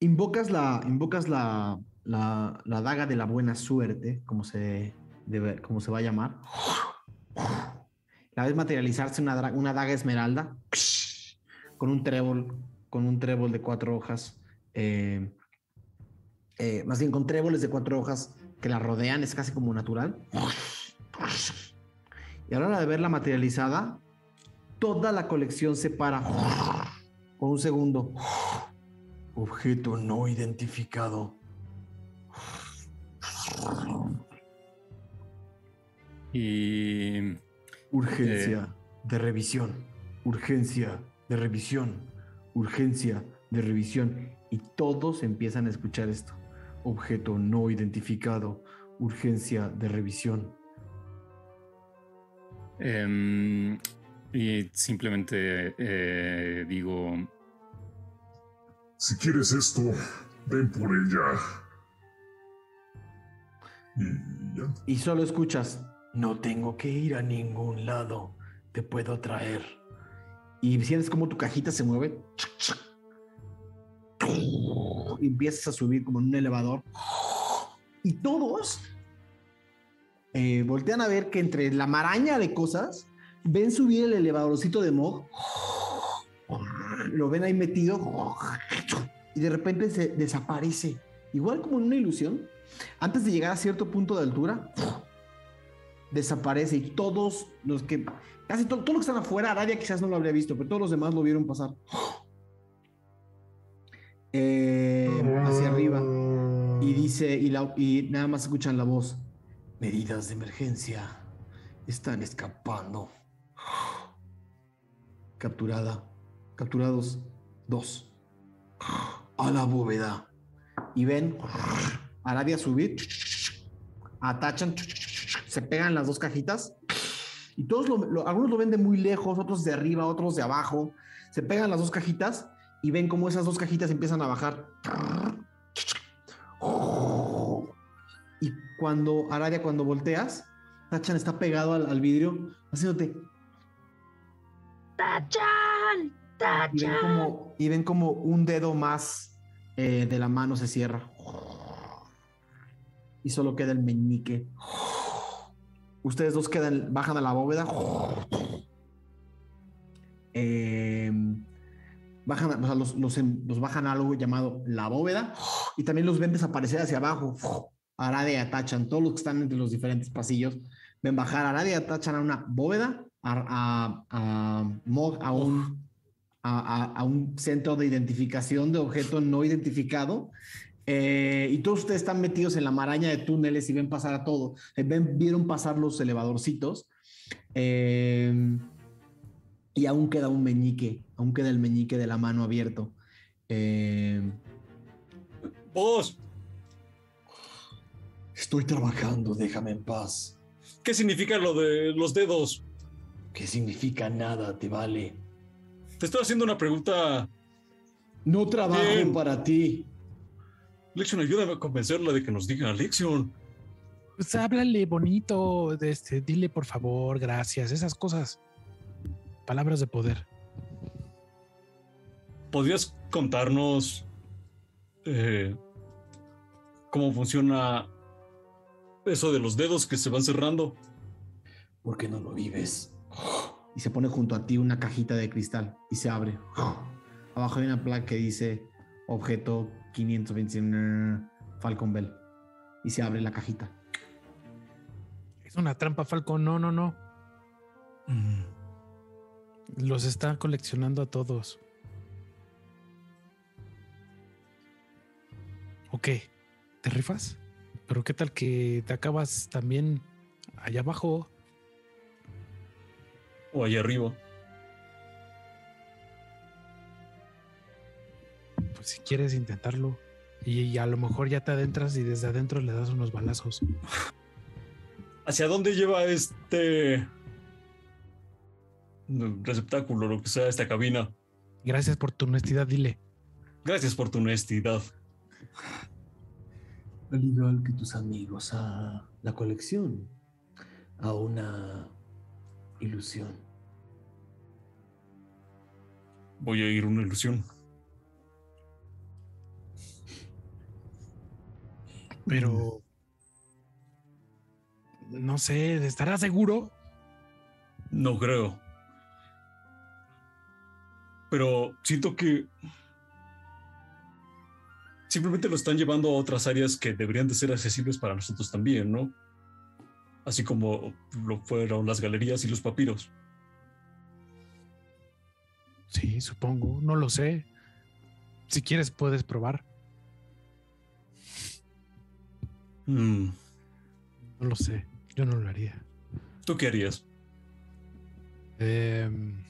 invocas la. Invocas la, la, la daga de la buena suerte, como se, como se va a llamar. La ves materializarse una, una daga esmeralda con un trébol, con un trébol de cuatro hojas. eh, eh, más bien con tréboles de cuatro hojas que la rodean, es casi como natural. Y a la hora de verla materializada, toda la colección se para por un segundo. Objeto no identificado. Y Urgencia de revisión. Urgencia de revisión. Urgencia de revisión. Y todos empiezan a escuchar esto. Objeto no identificado. Urgencia de revisión. Em, y simplemente eh, digo, Si quieres esto, ven por ella. Y ya. Y solo escuchas, no tengo que ir a ningún lado, te puedo traer. Y sientes como tu cajita se mueve. Empiezas a subir como en un elevador. Y todos eh, voltean a ver que entre la maraña de cosas, ven subir el elevadorcito de Mog. Lo ven ahí metido. Y de repente se desaparece. Igual como en una ilusión. Antes de llegar a cierto punto de altura, desaparece y todos los que, casi to- todos los que están afuera, Aradia quizás no lo habría visto, pero todos los demás lo vieron pasar. Eh, hacia arriba. Y dice, y, y nada más escuchan la voz. Medidas de emergencia. Están escapando. Capturada. Capturados. Dos. A la bóveda. Y ven a Aradia subir. Atachan. Se pegan las dos cajitas. Y todos lo, lo- algunos lo ven de muy lejos, otros de arriba, otros de abajo. Se pegan las dos cajitas y ven cómo esas dos cajitas empiezan a bajar. Y cuando, Aradia, cuando volteas, Tachan está pegado al, al vidrio, haciéndote. ¡Tachan! Y ven ¡Tachan! como, y ven como un dedo más eh, de la mano se cierra. Y solo queda el meñique. Ustedes dos bajan a la bóveda. Eh, bajan, o sea, em- los bajan a algo llamado la bóveda. Y también los ven desaparecer hacia abajo. Arade y atachan. Todos los que están entre los diferentes pasillos ven bajar atachan a una bóveda. A, a, un a un centro de identificación de objeto no identificado. Eh, y todos ustedes están metidos en la maraña de túneles y ven pasar a todo. Eh, ven, vieron pasar los elevadorcitos. Eh, y aún queda un meñique, aún queda el meñique de la mano abierto. ¡Vos! Estoy trabajando, déjame en paz. ¿Qué significa lo de los dedos? ¿Qué significa nada? Te vale. Te estoy haciendo una pregunta. No trabajo Bien. para ti. Lexion, ayúdame a convencerla de que nos diga Lexion. Pues háblale bonito, de este, dile por favor, gracias, esas cosas. Palabras de poder. ¿Podrías contarnos eh, cómo funciona eso de los dedos que se van cerrando? ¿Por qué no lo vives? y se pone junto a ti una cajita de cristal y se abre. Abajo hay una placa que dice objeto 521 Falcon Bell y se abre la cajita. Es una trampa, Falcon. No, no, no. Los está coleccionando a todos. Ok, ¿te rifas? Pero qué tal que te acabas también allá abajo. O allá arriba. Pues si quieres intentarlo. Y, y a lo mejor ya te adentras y desde adentro le das unos balazos. ¿Hacia dónde lleva este receptáculo, lo que sea, esta cabina? Gracias por tu honestidad, dile. Gracias por tu honestidad. Al igual que tus amigos, a la colección, a una ilusión. Voy a ir a una ilusión. Pero no sé, ¿estarás seguro? No creo. Pero siento que simplemente lo están llevando a otras áreas que deberían de ser accesibles para nosotros también, ¿no? Así como lo fueron las galerías y los papiros. Sí, supongo, no lo sé. Si quieres puedes probar. Mm, No lo sé, yo no lo haría. ¿Tú qué harías? Em,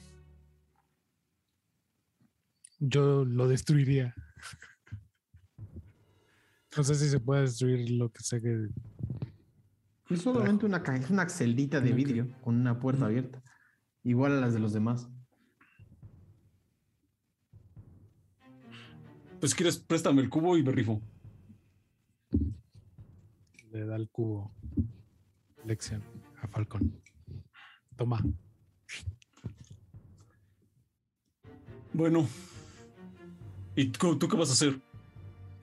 yo lo destruiría. No sé si se puede destruir lo que sé que. Es solamente una es una celdita de vidrio con una puerta abierta, igual a las de los demás. Pues quieres, préstame el cubo y me rifo. Le da el cubo. Lección a Falcon. Toma. Bueno. ¿Y tú, tú qué vas a hacer?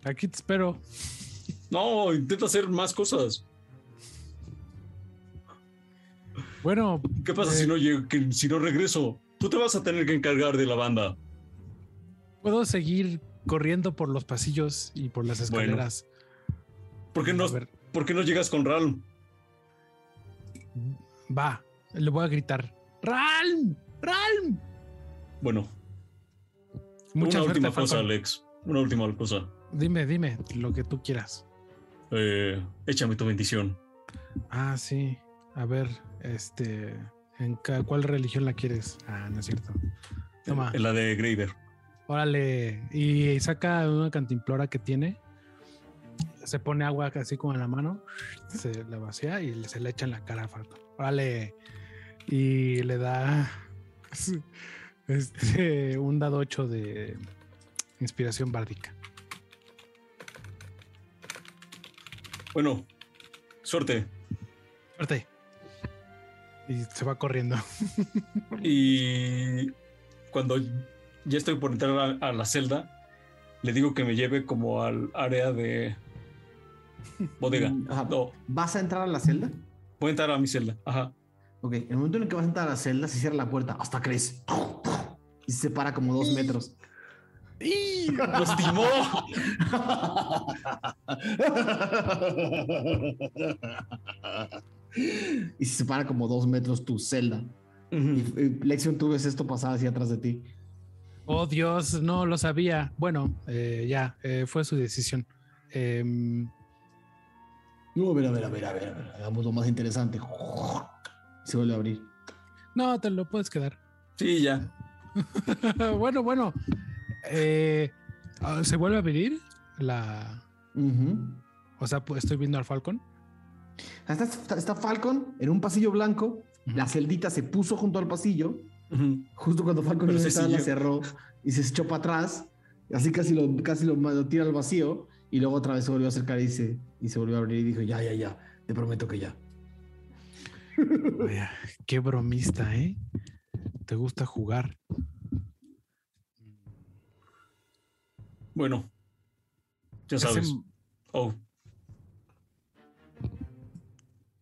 Aquí te espero. No, intenta hacer más cosas. Bueno, ¿Qué pasa eh, si no llego, que- si no regreso? Tú te vas a tener que encargar de la banda. puedo seguir corriendo por los pasillos y por las Bueno. escaleras. ¿Por qué no, A ver. ¿Por qué no llegas con Ralm? Va, le voy a gritar. ¡Ralm! ¡Ralm! Bueno, Mucha una suerte, última cosa. Alex. Una última cosa. Dime, dime lo que tú quieras. Eh, échame tu bendición. Ah, sí. A ver, este. ¿En cuál religión la quieres? Ah, no es cierto. Toma. En la de Graver. Órale. Y saca una cantimplora que tiene. Se pone agua así como en la mano. Se la vacía y se le echa en la cara a Falcon. Órale. Y le da este, un dado 8 de inspiración bárdica. Bueno, suerte. Suerte. Y se va corriendo. Y cuando ya estoy por entrar a, a la celda, le digo que me lleve como al área de bodega. Mm, ajá. No, ¿Vas a entrar a la celda? voy a entrar a mi celda. Ajá. Ok, en el momento en el que vas a entrar a la celda, se cierra la puerta hasta crece. Y se separa como dos metros. ¡Nos timó! y se separa como dos metros tu celda. Y, y, Lexion, tú ves esto pasar hacia atrás de ti. Oh Dios, no lo sabía. Bueno, eh, ya, eh, fue su decisión. Em, No, a ver, a ver, a ver, a ver, a ver, hagamos lo más interesante. Se vuelve a abrir. no, te lo puedes quedar. Sí, ya. bueno, bueno. Eh, ah, ¿Se vuelve a abrir la. O sea, estoy viendo al Falcon. Está, está- está Falcon en un pasillo blanco. La celdita se puso junto al pasillo. Justo cuando Falcon Pero iba a se entrar, la cerró y se echó para atrás. Así casi lo, casi lo, lo tira al vacío. Y luego otra vez se volvió a acercar y se, y se volvió a abrir y dijo: Ya, ya, ya. Te prometo que ya. Vaya, qué bromista, ¿eh? Te gusta jugar. Bueno, ya Ese- sabes. Oh,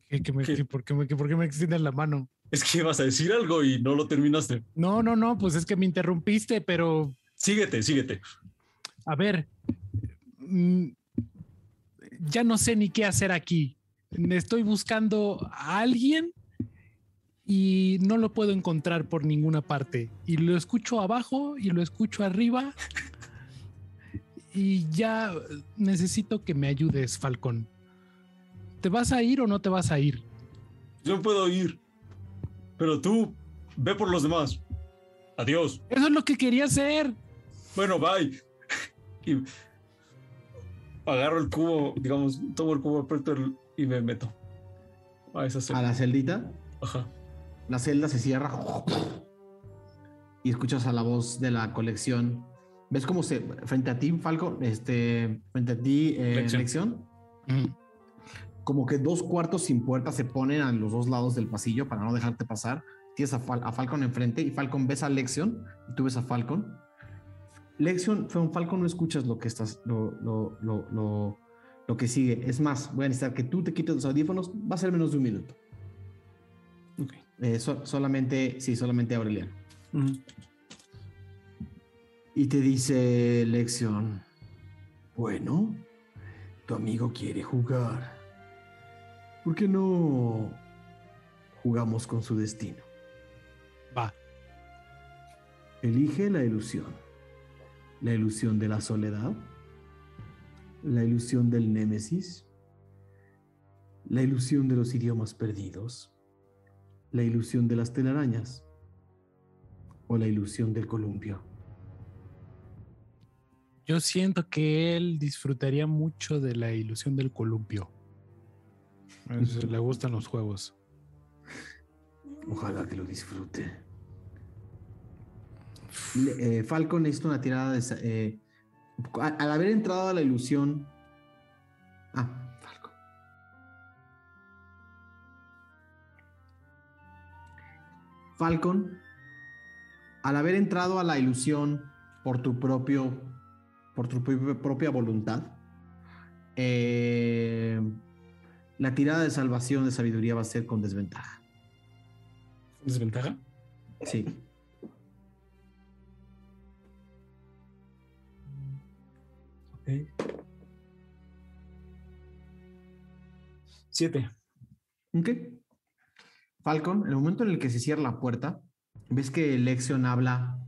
¿Qué- qué me- qué- por, qué me, qué- por qué me extiendes la mano? Es que ibas a decir algo y no lo terminaste. No, no, no, pues es que me interrumpiste, pero Síguete, síguete. a ver, mm, ya no sé ni qué hacer aquí. Estoy buscando a alguien y no lo puedo encontrar por ninguna parte. Y lo escucho abajo y lo escucho arriba. Y ya necesito que me ayudes, Falcón. ¿Te vas a ir o no te vas a ir? Yo puedo ir. Pero tú, ve por los demás. Adiós. Eso es lo que quería hacer. Bueno, bye. Y agarro el cubo, digamos, tomo el cubo, aprieto el- y me meto. A esa A celda. la celdita. Ajá. La celda se cierra. Y escuchas a la voz de la colección. ¿Ves cómo se. Frente a ti, Falcon, este. Frente a ti, eh, Lección. Lección. Mm. Como que dos cuartos sin puerta se ponen a los dos lados del pasillo para no dejarte pasar. Tienes a, Fal- a Falcon enfrente y Falcon ves a Lexion y tú ves a Falcon. Lexion, fue un Falcon, no escuchas lo que estás, lo, lo, lo, lo, lo que sigue. Es más, voy a necesitar que tú te quites los audífonos. Va a ser menos de un minuto. Ok. Eh, so- solamente, sí, solamente Aureliano. Y te dice Lexion, bueno, tu amigo quiere jugar. ¿Por qué no jugamos con su destino? Va. Elige la ilusión. La ilusión de la soledad. La ilusión del némesis. La ilusión de los idiomas perdidos. La ilusión de las telarañas. O la ilusión del columpio. Yo siento que él disfrutaría mucho de la ilusión del columpio. Es- Le gustan los juegos. Ojalá que lo disfrute. Le- eh, Falcon necesita una tirada de... eh, a- al haber entrado a la ilusión... Ah, Falcon. Falcon, al haber entrado a la ilusión por tu propio... por tu propia- propia voluntad, eh, la tirada de salvación de sabiduría va a ser con desventaja. ¿Desventaja? Sí. Siete. Ok. Falcon, en el momento en el que se cierra la puerta, ves que Lexion habla.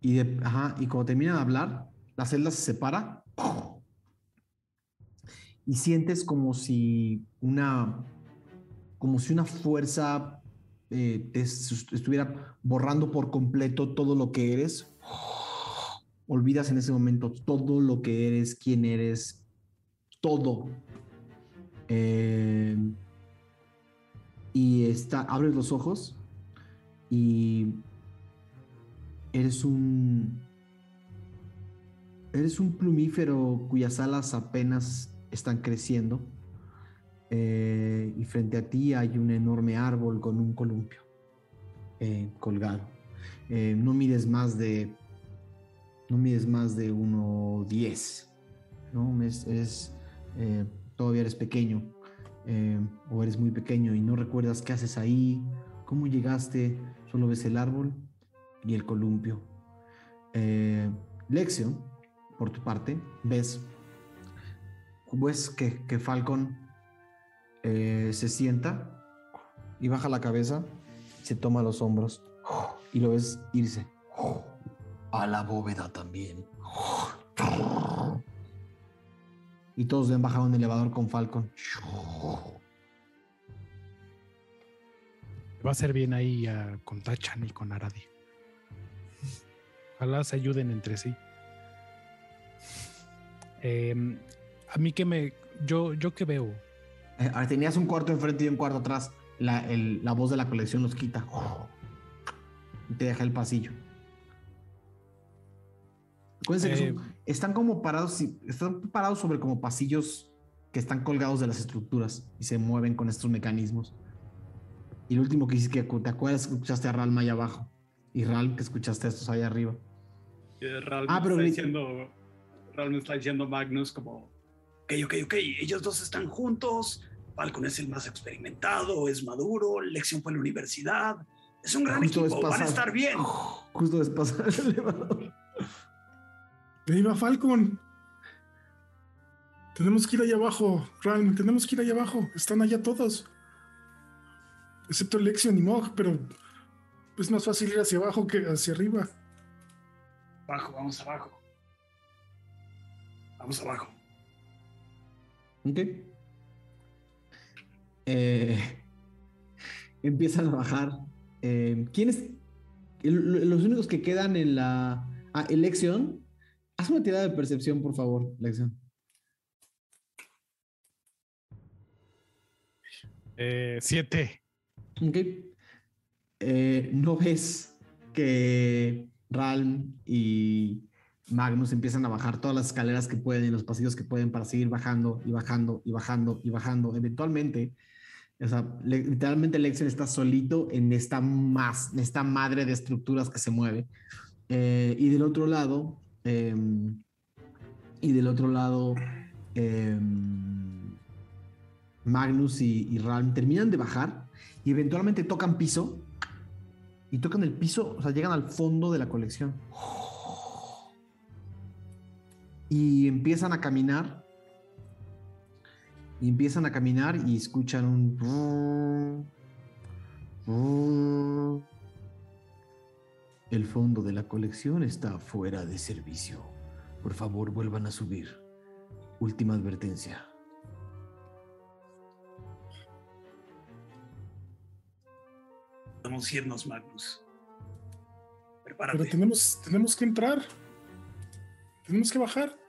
Y, de, ajá, y cuando termina de hablar, la celda se separa. Y sientes como si una. como si una fuerza eh, te estuviera borrando por completo todo lo que eres. Olvidas en ese momento todo lo que eres, quién eres, todo. Eh, y está, abres los ojos y eres un. Eres un plumífero cuyas alas apenas están creciendo. Eh, y frente a ti hay un enorme árbol con un columpio eh, colgado. Eh, no mides más de. No mides más de 1.10. ¿no? Es, es, todavía eres pequeño o eres muy pequeño y no recuerdas qué haces ahí, cómo llegaste, solo ves el árbol y el columpio. Lexio, por tu parte, ves, ves que, que Falcon eh, se sienta y baja la cabeza, se toma los hombros y lo ves irse a la bóveda también. Y todos ven bajado un elevador con Falcon. Va a ser bien ahí a- con Tachan y con Aradi. Ojalá se ayuden entre sí. Em, a mí que me. Yo, yo que veo. Eh, ahora tenías un cuarto enfrente y un cuarto atrás. La, el- la voz de la colección los quita. Y te deja el pasillo. Acuérdense que Eh, son- están como parados, están parados sobre como pasillos que están colgados de las estructuras y se mueven con estos mecanismos. Y lo último que hiciste que te acuerdas que escuchaste a Ralm allá abajo. Y Ral que escuchaste a estos allá arriba. Eh, Ral Ah, pero está diciendo, Ral me está diciendo Magnus como, ok, ok, ok, ellos dos están juntos, Falcon es el más experimentado, es maduro, Lección fue a la universidad, es un gran Justo equipo, van a estar bien. Justo despasar el elevador. Ahí va Falcon. Tenemos que ir allá abajo, Ralm. Tenemos que ir allá abajo. Están allá todos. Excepto Lexion y Mog, pero es más fácil ir hacia abajo que hacia arriba. Abajo, vamos abajo. Vamos abajo. Ok. Eh, empiezan a bajar. Eh, ¿Quiénes? los únicos que quedan en la. Ah, elección. Haz una tirada de percepción, por favor, elección. eh, siete. Ok. No ves que Ralm y Magnus empiezan a bajar todas las escaleras que pueden los pasillos que pueden para seguir bajando y bajando y bajando y bajando. Eventualmente, o sea, le- literalmente Lexion está solito en esta, más, esta madre de estructuras que se mueve. Eh, y del otro lado, em, y del otro lado, em, Magnus y, y Ralm terminan de bajar y eventualmente tocan piso y tocan el piso, o sea, llegan al fondo de la colección. Y empiezan a caminar. Y empiezan a caminar y escuchan un... El fondo de la colección está fuera de servicio. Por favor, vuelvan a subir. Última advertencia. Vamos a irnos, Magnus. Pero Prepárate. tenemos, tenemos que entrar. Tenemos que bajar.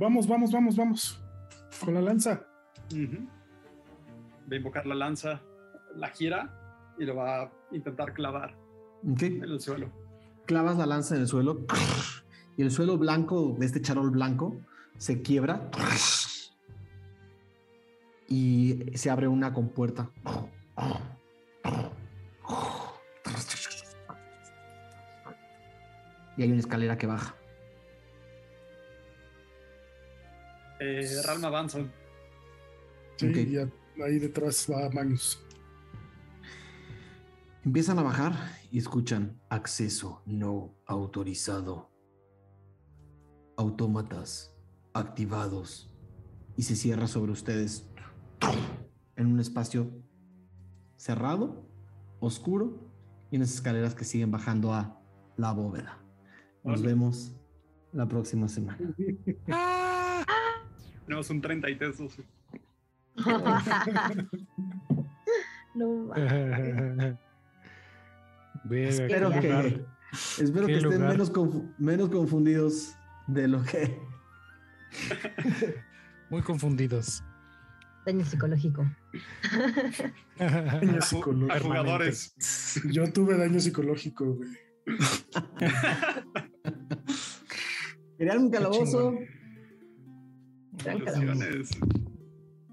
Vamos, vamos, vamos, vamos. Con la lanza. Ujú. Va a invocar la lanza, la gira y lo va a intentar clavar ¿Ok? en el suelo. clavas la lanza en el suelo y el suelo blanco de este charol blanco se quiebra y se abre una compuerta. Y hay una escalera que baja. Eh, Ralma avanza. Sí, y ahí detrás va Magnus. Empiezan a bajar y escuchan acceso no autorizado. Autómatas activados. Y se cierra sobre ustedes en un espacio cerrado, oscuro, y unas escaleras que siguen bajando a la bóveda. Nos vemos la próxima semana. Tenemos un 30 y tesos. no, Espero que, lugar. espero que estén menos, menos confundidos de lo que Muy confundidos. daño psicológico. Daño A psicológico. jugadores. Yo tuve daño psicológico, güey. Querían un calabozo.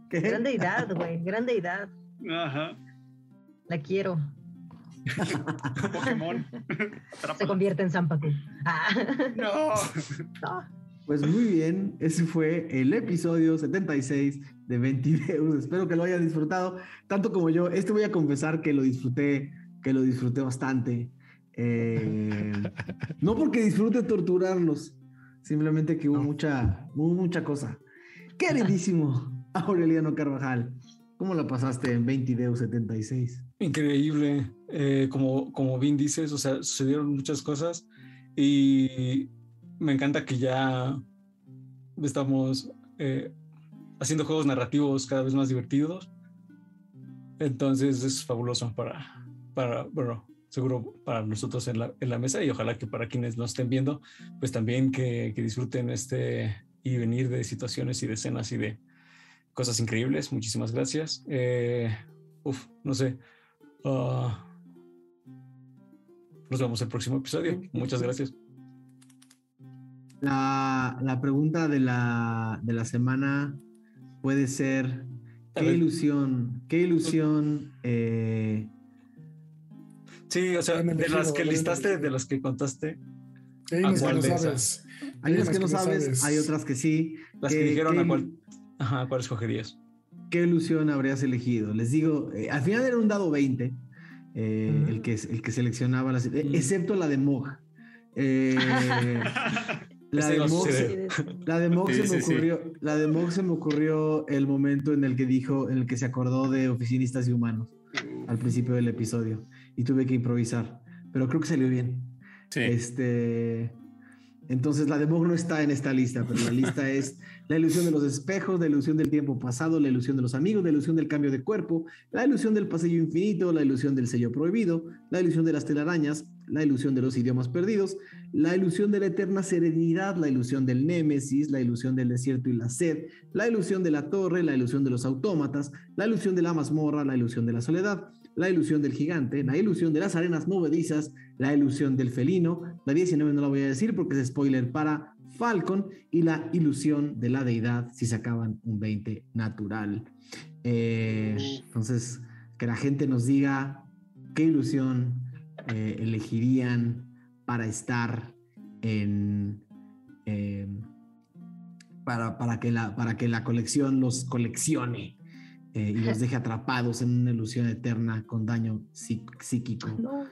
¿Qué? Gran deidad, güey. Gran deidad. Ajá. La quiero. Pokémon. Se convierte en Zampacu. Ah. No. No. Pues muy bien, ese fue el episodio 76 de Ventideus. Espero que lo hayan disfrutado, tanto como yo. Este voy a confesar que lo disfruté, que lo disfruté bastante. Eh, no porque disfrute torturarlos, simplemente que hubo No. mucha, hubo mucha cosa. Queridísimo Aureliano Carvajal, ¿cómo la pasaste en Ventideus 76? Increíble. Eh, como, como bien dices, o sea, sucedieron muchas cosas y me encanta que ya estamos eh, haciendo juegos narrativos cada vez más divertidos. Entonces es fabuloso para, para, bueno, seguro para nosotros en la, en la mesa y ojalá que para quienes nos estén viendo, pues también que, que disfruten este y venir de situaciones y de escenas y de cosas increíbles. Muchísimas gracias. Eh, uf, no sé. ah, nos vemos el próximo episodio. Muchas gracias. La, la pregunta de la, de la semana puede ser: ¿qué ilusión, qué ilusión eh, Sí, o sea, de las que listaste, de las que contaste, ¿A cuál de esas? Hay unas que no sabes, sabes. hay otras que sí. las que ¿Qué- dijeron a cuál, ajá, cuál escogerías. ¿Qué ilusión habrías elegido? Les digo, eh, al final era un dado 20, eh, el, que, el que seleccionaba, las, eh, Mm. excepto la de Mog. Eh, la, de no Mog se, la de Mog Sí, se me sí, sí. ocurrió, la de Mog se me ocurrió el momento en el que dijo, en el que se acordó de oficinistas y humanos al principio del episodio y tuve que improvisar, pero creo que salió bien. Sí. Este, entonces la de no está en esta lista, pero la lista es la ilusión de los espejos, la ilusión del tiempo pasado, la ilusión de los amigos, la ilusión del cambio de cuerpo, la ilusión del pasillo infinito, la ilusión del sello prohibido, la ilusión de las telarañas, la ilusión de los idiomas perdidos, la ilusión de la eterna serenidad, la ilusión del némesis, la ilusión del desierto y la sed, la ilusión de la torre, la ilusión de los autómatas, la ilusión de la mazmorra, la ilusión de la soledad, la ilusión del gigante, la ilusión de las arenas movedizas, la ilusión del felino, la 19 no la voy a decir porque es spoiler para Falcon, y la ilusión de la deidad si sacaban un 20 natural. Eh, entonces, que la gente nos diga qué ilusión eh, elegirían para estar en... en- para, para, que la, para que la colección los coleccione eh, y los deje atrapados en una ilusión eterna con daño psí- psíquico. No.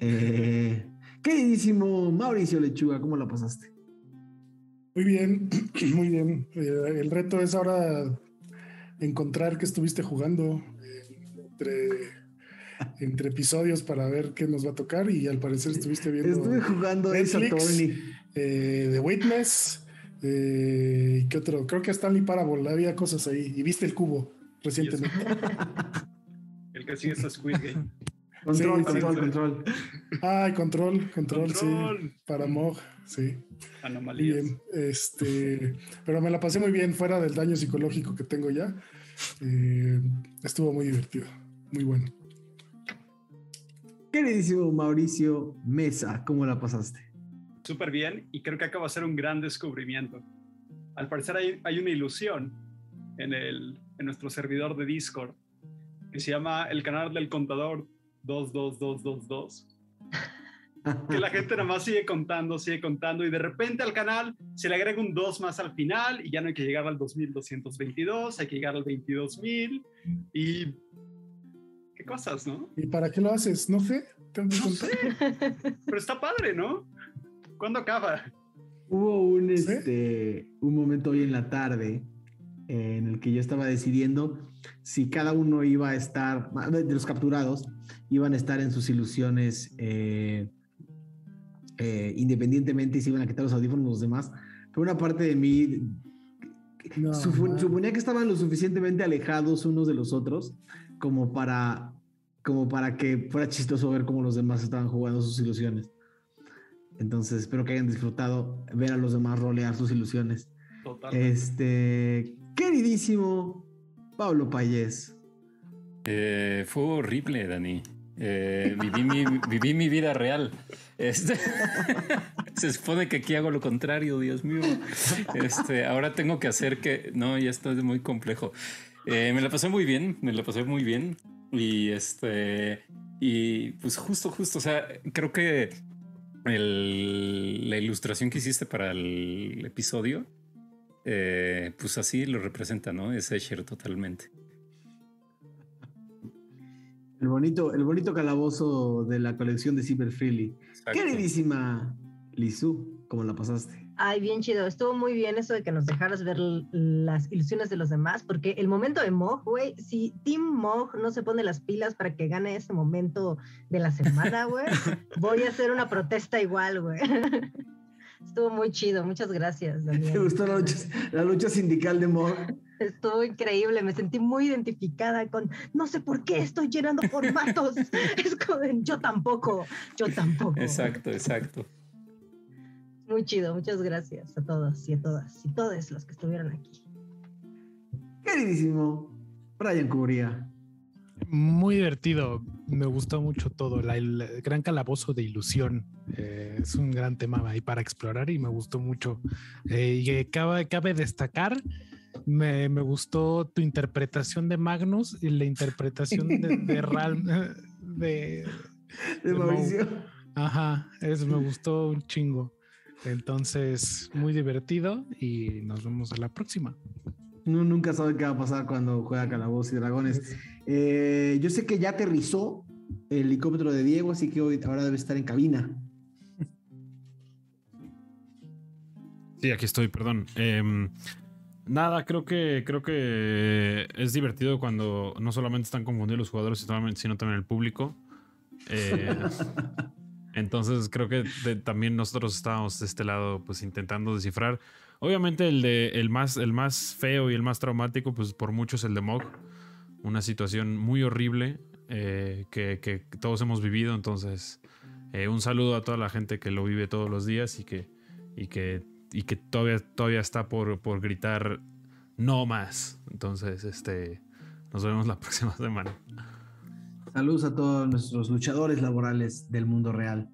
Eh, queridísimo Mauricio Lechuga, ¿cómo la pasaste? Muy bien, muy bien. Eh, el reto es ahora encontrar que estuviste jugando eh, entre, entre episodios para ver qué nos va a tocar y al parecer estuviste viendo Estuve jugando Netflix. Eh, The Witness eh, y qué otro, creo que Stanley Parable, había cosas ahí y viste el cubo recientemente. El que sigue es Squid Game. Control, Sí, control, sí. control. Ay, control, control, sí, Control. para Mog, sí. Anomalías. bien, este, pero me la pasé muy bien fuera del daño psicológico que tengo ya. Eh, estuvo muy divertido, muy bueno. Queridísimo Mauricio Mesa, ¿cómo la pasaste? Súper bien y creo que acaba de ser un gran descubrimiento. Al parecer hay, hay una ilusión en, el, en nuestro servidor de Discord que se llama el canal del contador 22222. Que la gente nada más sigue contando, sigue contando y de repente al canal se le agrega un 2 más al final y ya no hay que llegar al 2222, hay que llegar al 22000 y... ¿Qué cosas, no? ¿Y para qué lo haces? ¿No fe? Tengo que No contar. sé, pero está padre, ¿no? ¿Cuándo acaba? Hubo un, este, un momento hoy en la tarde eh, en el que yo estaba decidiendo si cada uno iba a estar, de los capturados, iban a estar en sus ilusiones eh, eh, independientemente y si iban a quitar los audífonos los demás. Pero una parte de mí No, suponía que estaban lo suficientemente alejados unos de los otros como para, como para que fuera chistoso ver cómo los demás estaban jugando sus ilusiones. Entonces espero que hayan disfrutado ver a los demás rolear sus ilusiones. Total. Este, queridísimo Pablo Payés. Eh, fue horrible, Dani. Eh, viví, mi, viví mi vida real. Este, se supone que aquí hago lo contrario, Dios mío. Este, ahora tengo que hacer que. No, ya esto es muy complejo. Eh, me la pasé muy bien, me la pasé muy bien. Y este. Y pues justo, justo. O sea, creo que el- la ilustración que hiciste para el episodio, eh, pues así lo representa, ¿no? Es Escher totalmente. El bonito, el bonito calabozo de la colección de Cyber Freely. Queridísima Lizu, ¿cómo la pasaste? Ay, bien chido. Estuvo muy bien eso de que nos dejaras ver las ilusiones de los demás, porque el momento de Mog, güey, si Team Mog no se pone las pilas para que gane ese momento de la semana, güey, voy a hacer una protesta igual, güey. Estuvo muy chido. Muchas gracias, ¿Te Daniel. gustó la lucha, la lucha sindical de Mog? Estuvo increíble, me sentí muy identificada con, no sé por qué estoy llenando formatos. es como, yo tampoco, yo tampoco. Exacto, exacto. Muy chido, muchas gracias a todos y a todas y todos los que estuvieron aquí. Queridísimo Brian Cubría. Muy divertido, me gustó mucho todo, la, el gran calabozo de ilusión. eh, es un gran tema ahí para explorar y me gustó mucho. Eh, y cabe, cabe destacar, me, me gustó tu interpretación de Magnus y la interpretación de, de Ralm, de, De Mau. Mauricio. Ajá, eso me gustó un chingo. Entonces, muy divertido y nos vemos a la próxima. Uno nunca sabe qué va a pasar cuando juega Calabozos y Dragones. Eh, yo sé que ya aterrizó el helicóptero de Diego, así que hoy ahora debe estar en cabina. Sí, aquí estoy, perdón. Em, nada, creo que creo que es divertido cuando no solamente están confundidos los jugadores, sino también, sino también el público. Eh, entonces creo que de- también nosotros estábamos de este lado, pues intentando descifrar. Obviamente el de el más el más feo y el más traumático, pues por mucho es el de Mog. Una situación muy horrible eh, que, todos hemos vivido. Entonces, eh, un saludo a toda la gente que lo vive todos los días y que y que, y que todavía, todavía está por, por gritar no más. Entonces, este, nos vemos la próxima semana. Saludos a todos nuestros luchadores laborales del mundo real.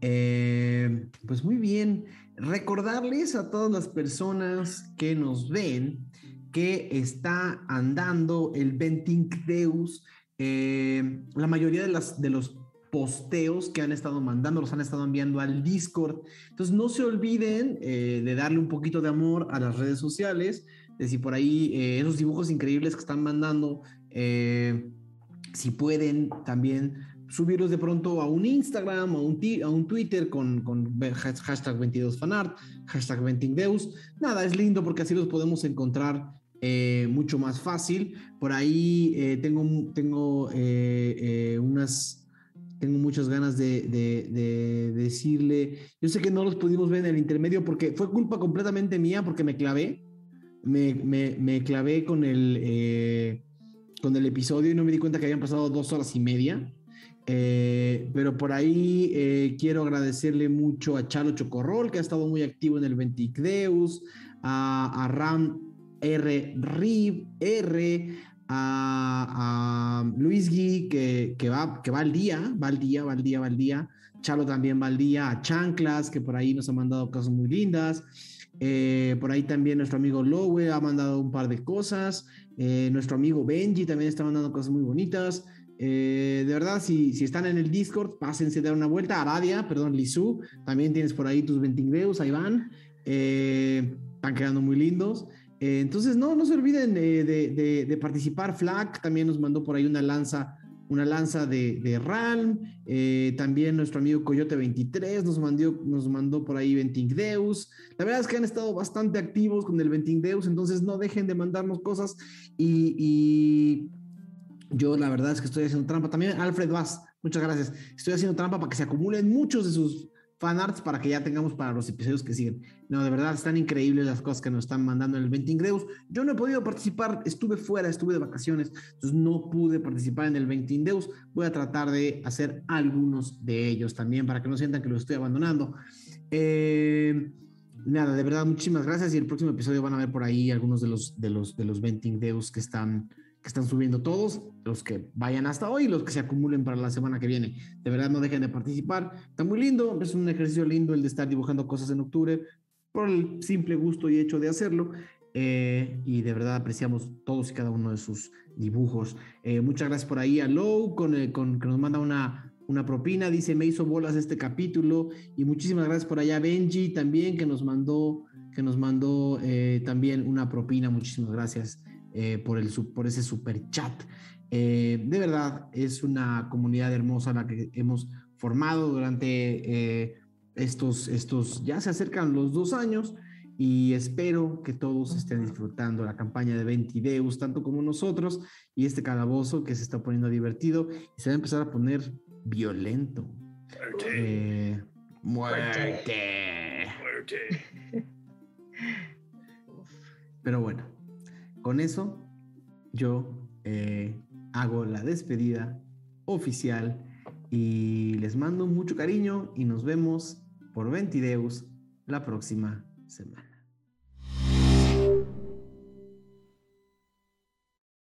Eh, pues muy bien, recordarles a todas las personas que nos ven que está andando el Venting Deus. Eh, la mayoría de, las, de los posteos que han estado mandando los han estado enviando al Discord. Entonces no se olviden eh, de darle un poquito de amor a las redes sociales, de si por ahí eh, esos dibujos increíbles que están mandando. si pueden también subirlos de pronto a un Instagram, a un, a un Twitter con, con hashtag 22fanart, hashtag 20deus. Nada, es lindo porque así los podemos encontrar eh, mucho más fácil. Por ahí eh, tengo, tengo eh, unas... Tengo muchas ganas de, de- de decirle. Yo sé que no los pudimos ver en el intermedio porque fue culpa completamente mía porque me clavé. Me, me- clavé con el, con el episodio y no me di cuenta que habían pasado dos horas y media. Pero por ahí quiero agradecerle mucho a Chalo Chocorrol, que ha estado muy activo en el Venticdeus, a, a Ram R. Rib, R, a, a Luis Gui, que, que, va, que va al día, va al día, va al día, va al día. Chalo también va al día, a Chanclas, que por ahí nos ha mandado cosas muy lindas. Eh, por ahí también nuestro amigo Lowe ha mandado un par de cosas. Eh, nuestro amigo Benji también está mandando cosas muy bonitas. Eh, de verdad, si, si están en el Discord, pásense a dar una vuelta. Aradia, perdón, Lizu, también tienes por ahí tus ventingreos, ahí van. Están quedando muy lindos. Eh, entonces, no, no se olviden de, participar. Flack también nos mandó por ahí una lanza, una lanza de, Ralm. Eh, también nuestro amigo Coyote23 nos mandó, nos mandó por ahí Ventingdeus. La verdad es que han estado bastante activos con el Ventingdeus, entonces no dejen de mandarnos cosas. Y, y yo la verdad es que estoy haciendo trampa. También Alfred Vaz, muchas gracias. Estoy haciendo trampa para que se acumulen muchos de sus fanarts para que ya tengamos para los episodios que siguen. No, de verdad están increíbles las cosas que nos están mandando en el Ventingdeus. Yo no he podido participar, estuve fuera, estuve de vacaciones, entonces no pude participar en el Ventingdeus. Voy a tratar de hacer algunos de ellos también para que no sientan que los estoy abandonando. Eh, nada, de verdad, muchísimas gracias. Y el próximo episodio van a ver por ahí algunos de los de los de los Venting Deus que están que están subiendo todos, los que vayan hasta hoy los que se acumulen para la semana que viene. De verdad, no dejen de participar. Está muy lindo, es un ejercicio lindo el de estar dibujando cosas en octubre por el simple gusto y hecho de hacerlo. Eh, y de verdad apreciamos todos y cada uno de sus dibujos. Eh, muchas gracias por ahí a Low, con, eh, con- que nos manda una, una propina. Dice, me hizo bolas este capítulo. Y muchísimas gracias por allá a Benji también, que nos mandó, que nos mandó eh, también una propina. Muchísimas gracias eh, por, el, por ese super chat. Eh, de verdad, es una comunidad hermosa la que hemos formado durante eh, estos, estos, ya se acercan los dos años y espero que todos estén disfrutando la campaña de Ventideus, tanto como nosotros, y este calabozo que se está poniendo divertido y se va a empezar a poner violento. Eh, muerte. Pero bueno, con eso yo eh, hago la despedida oficial y les mando mucho cariño y nos vemos por Ventideus la próxima semana.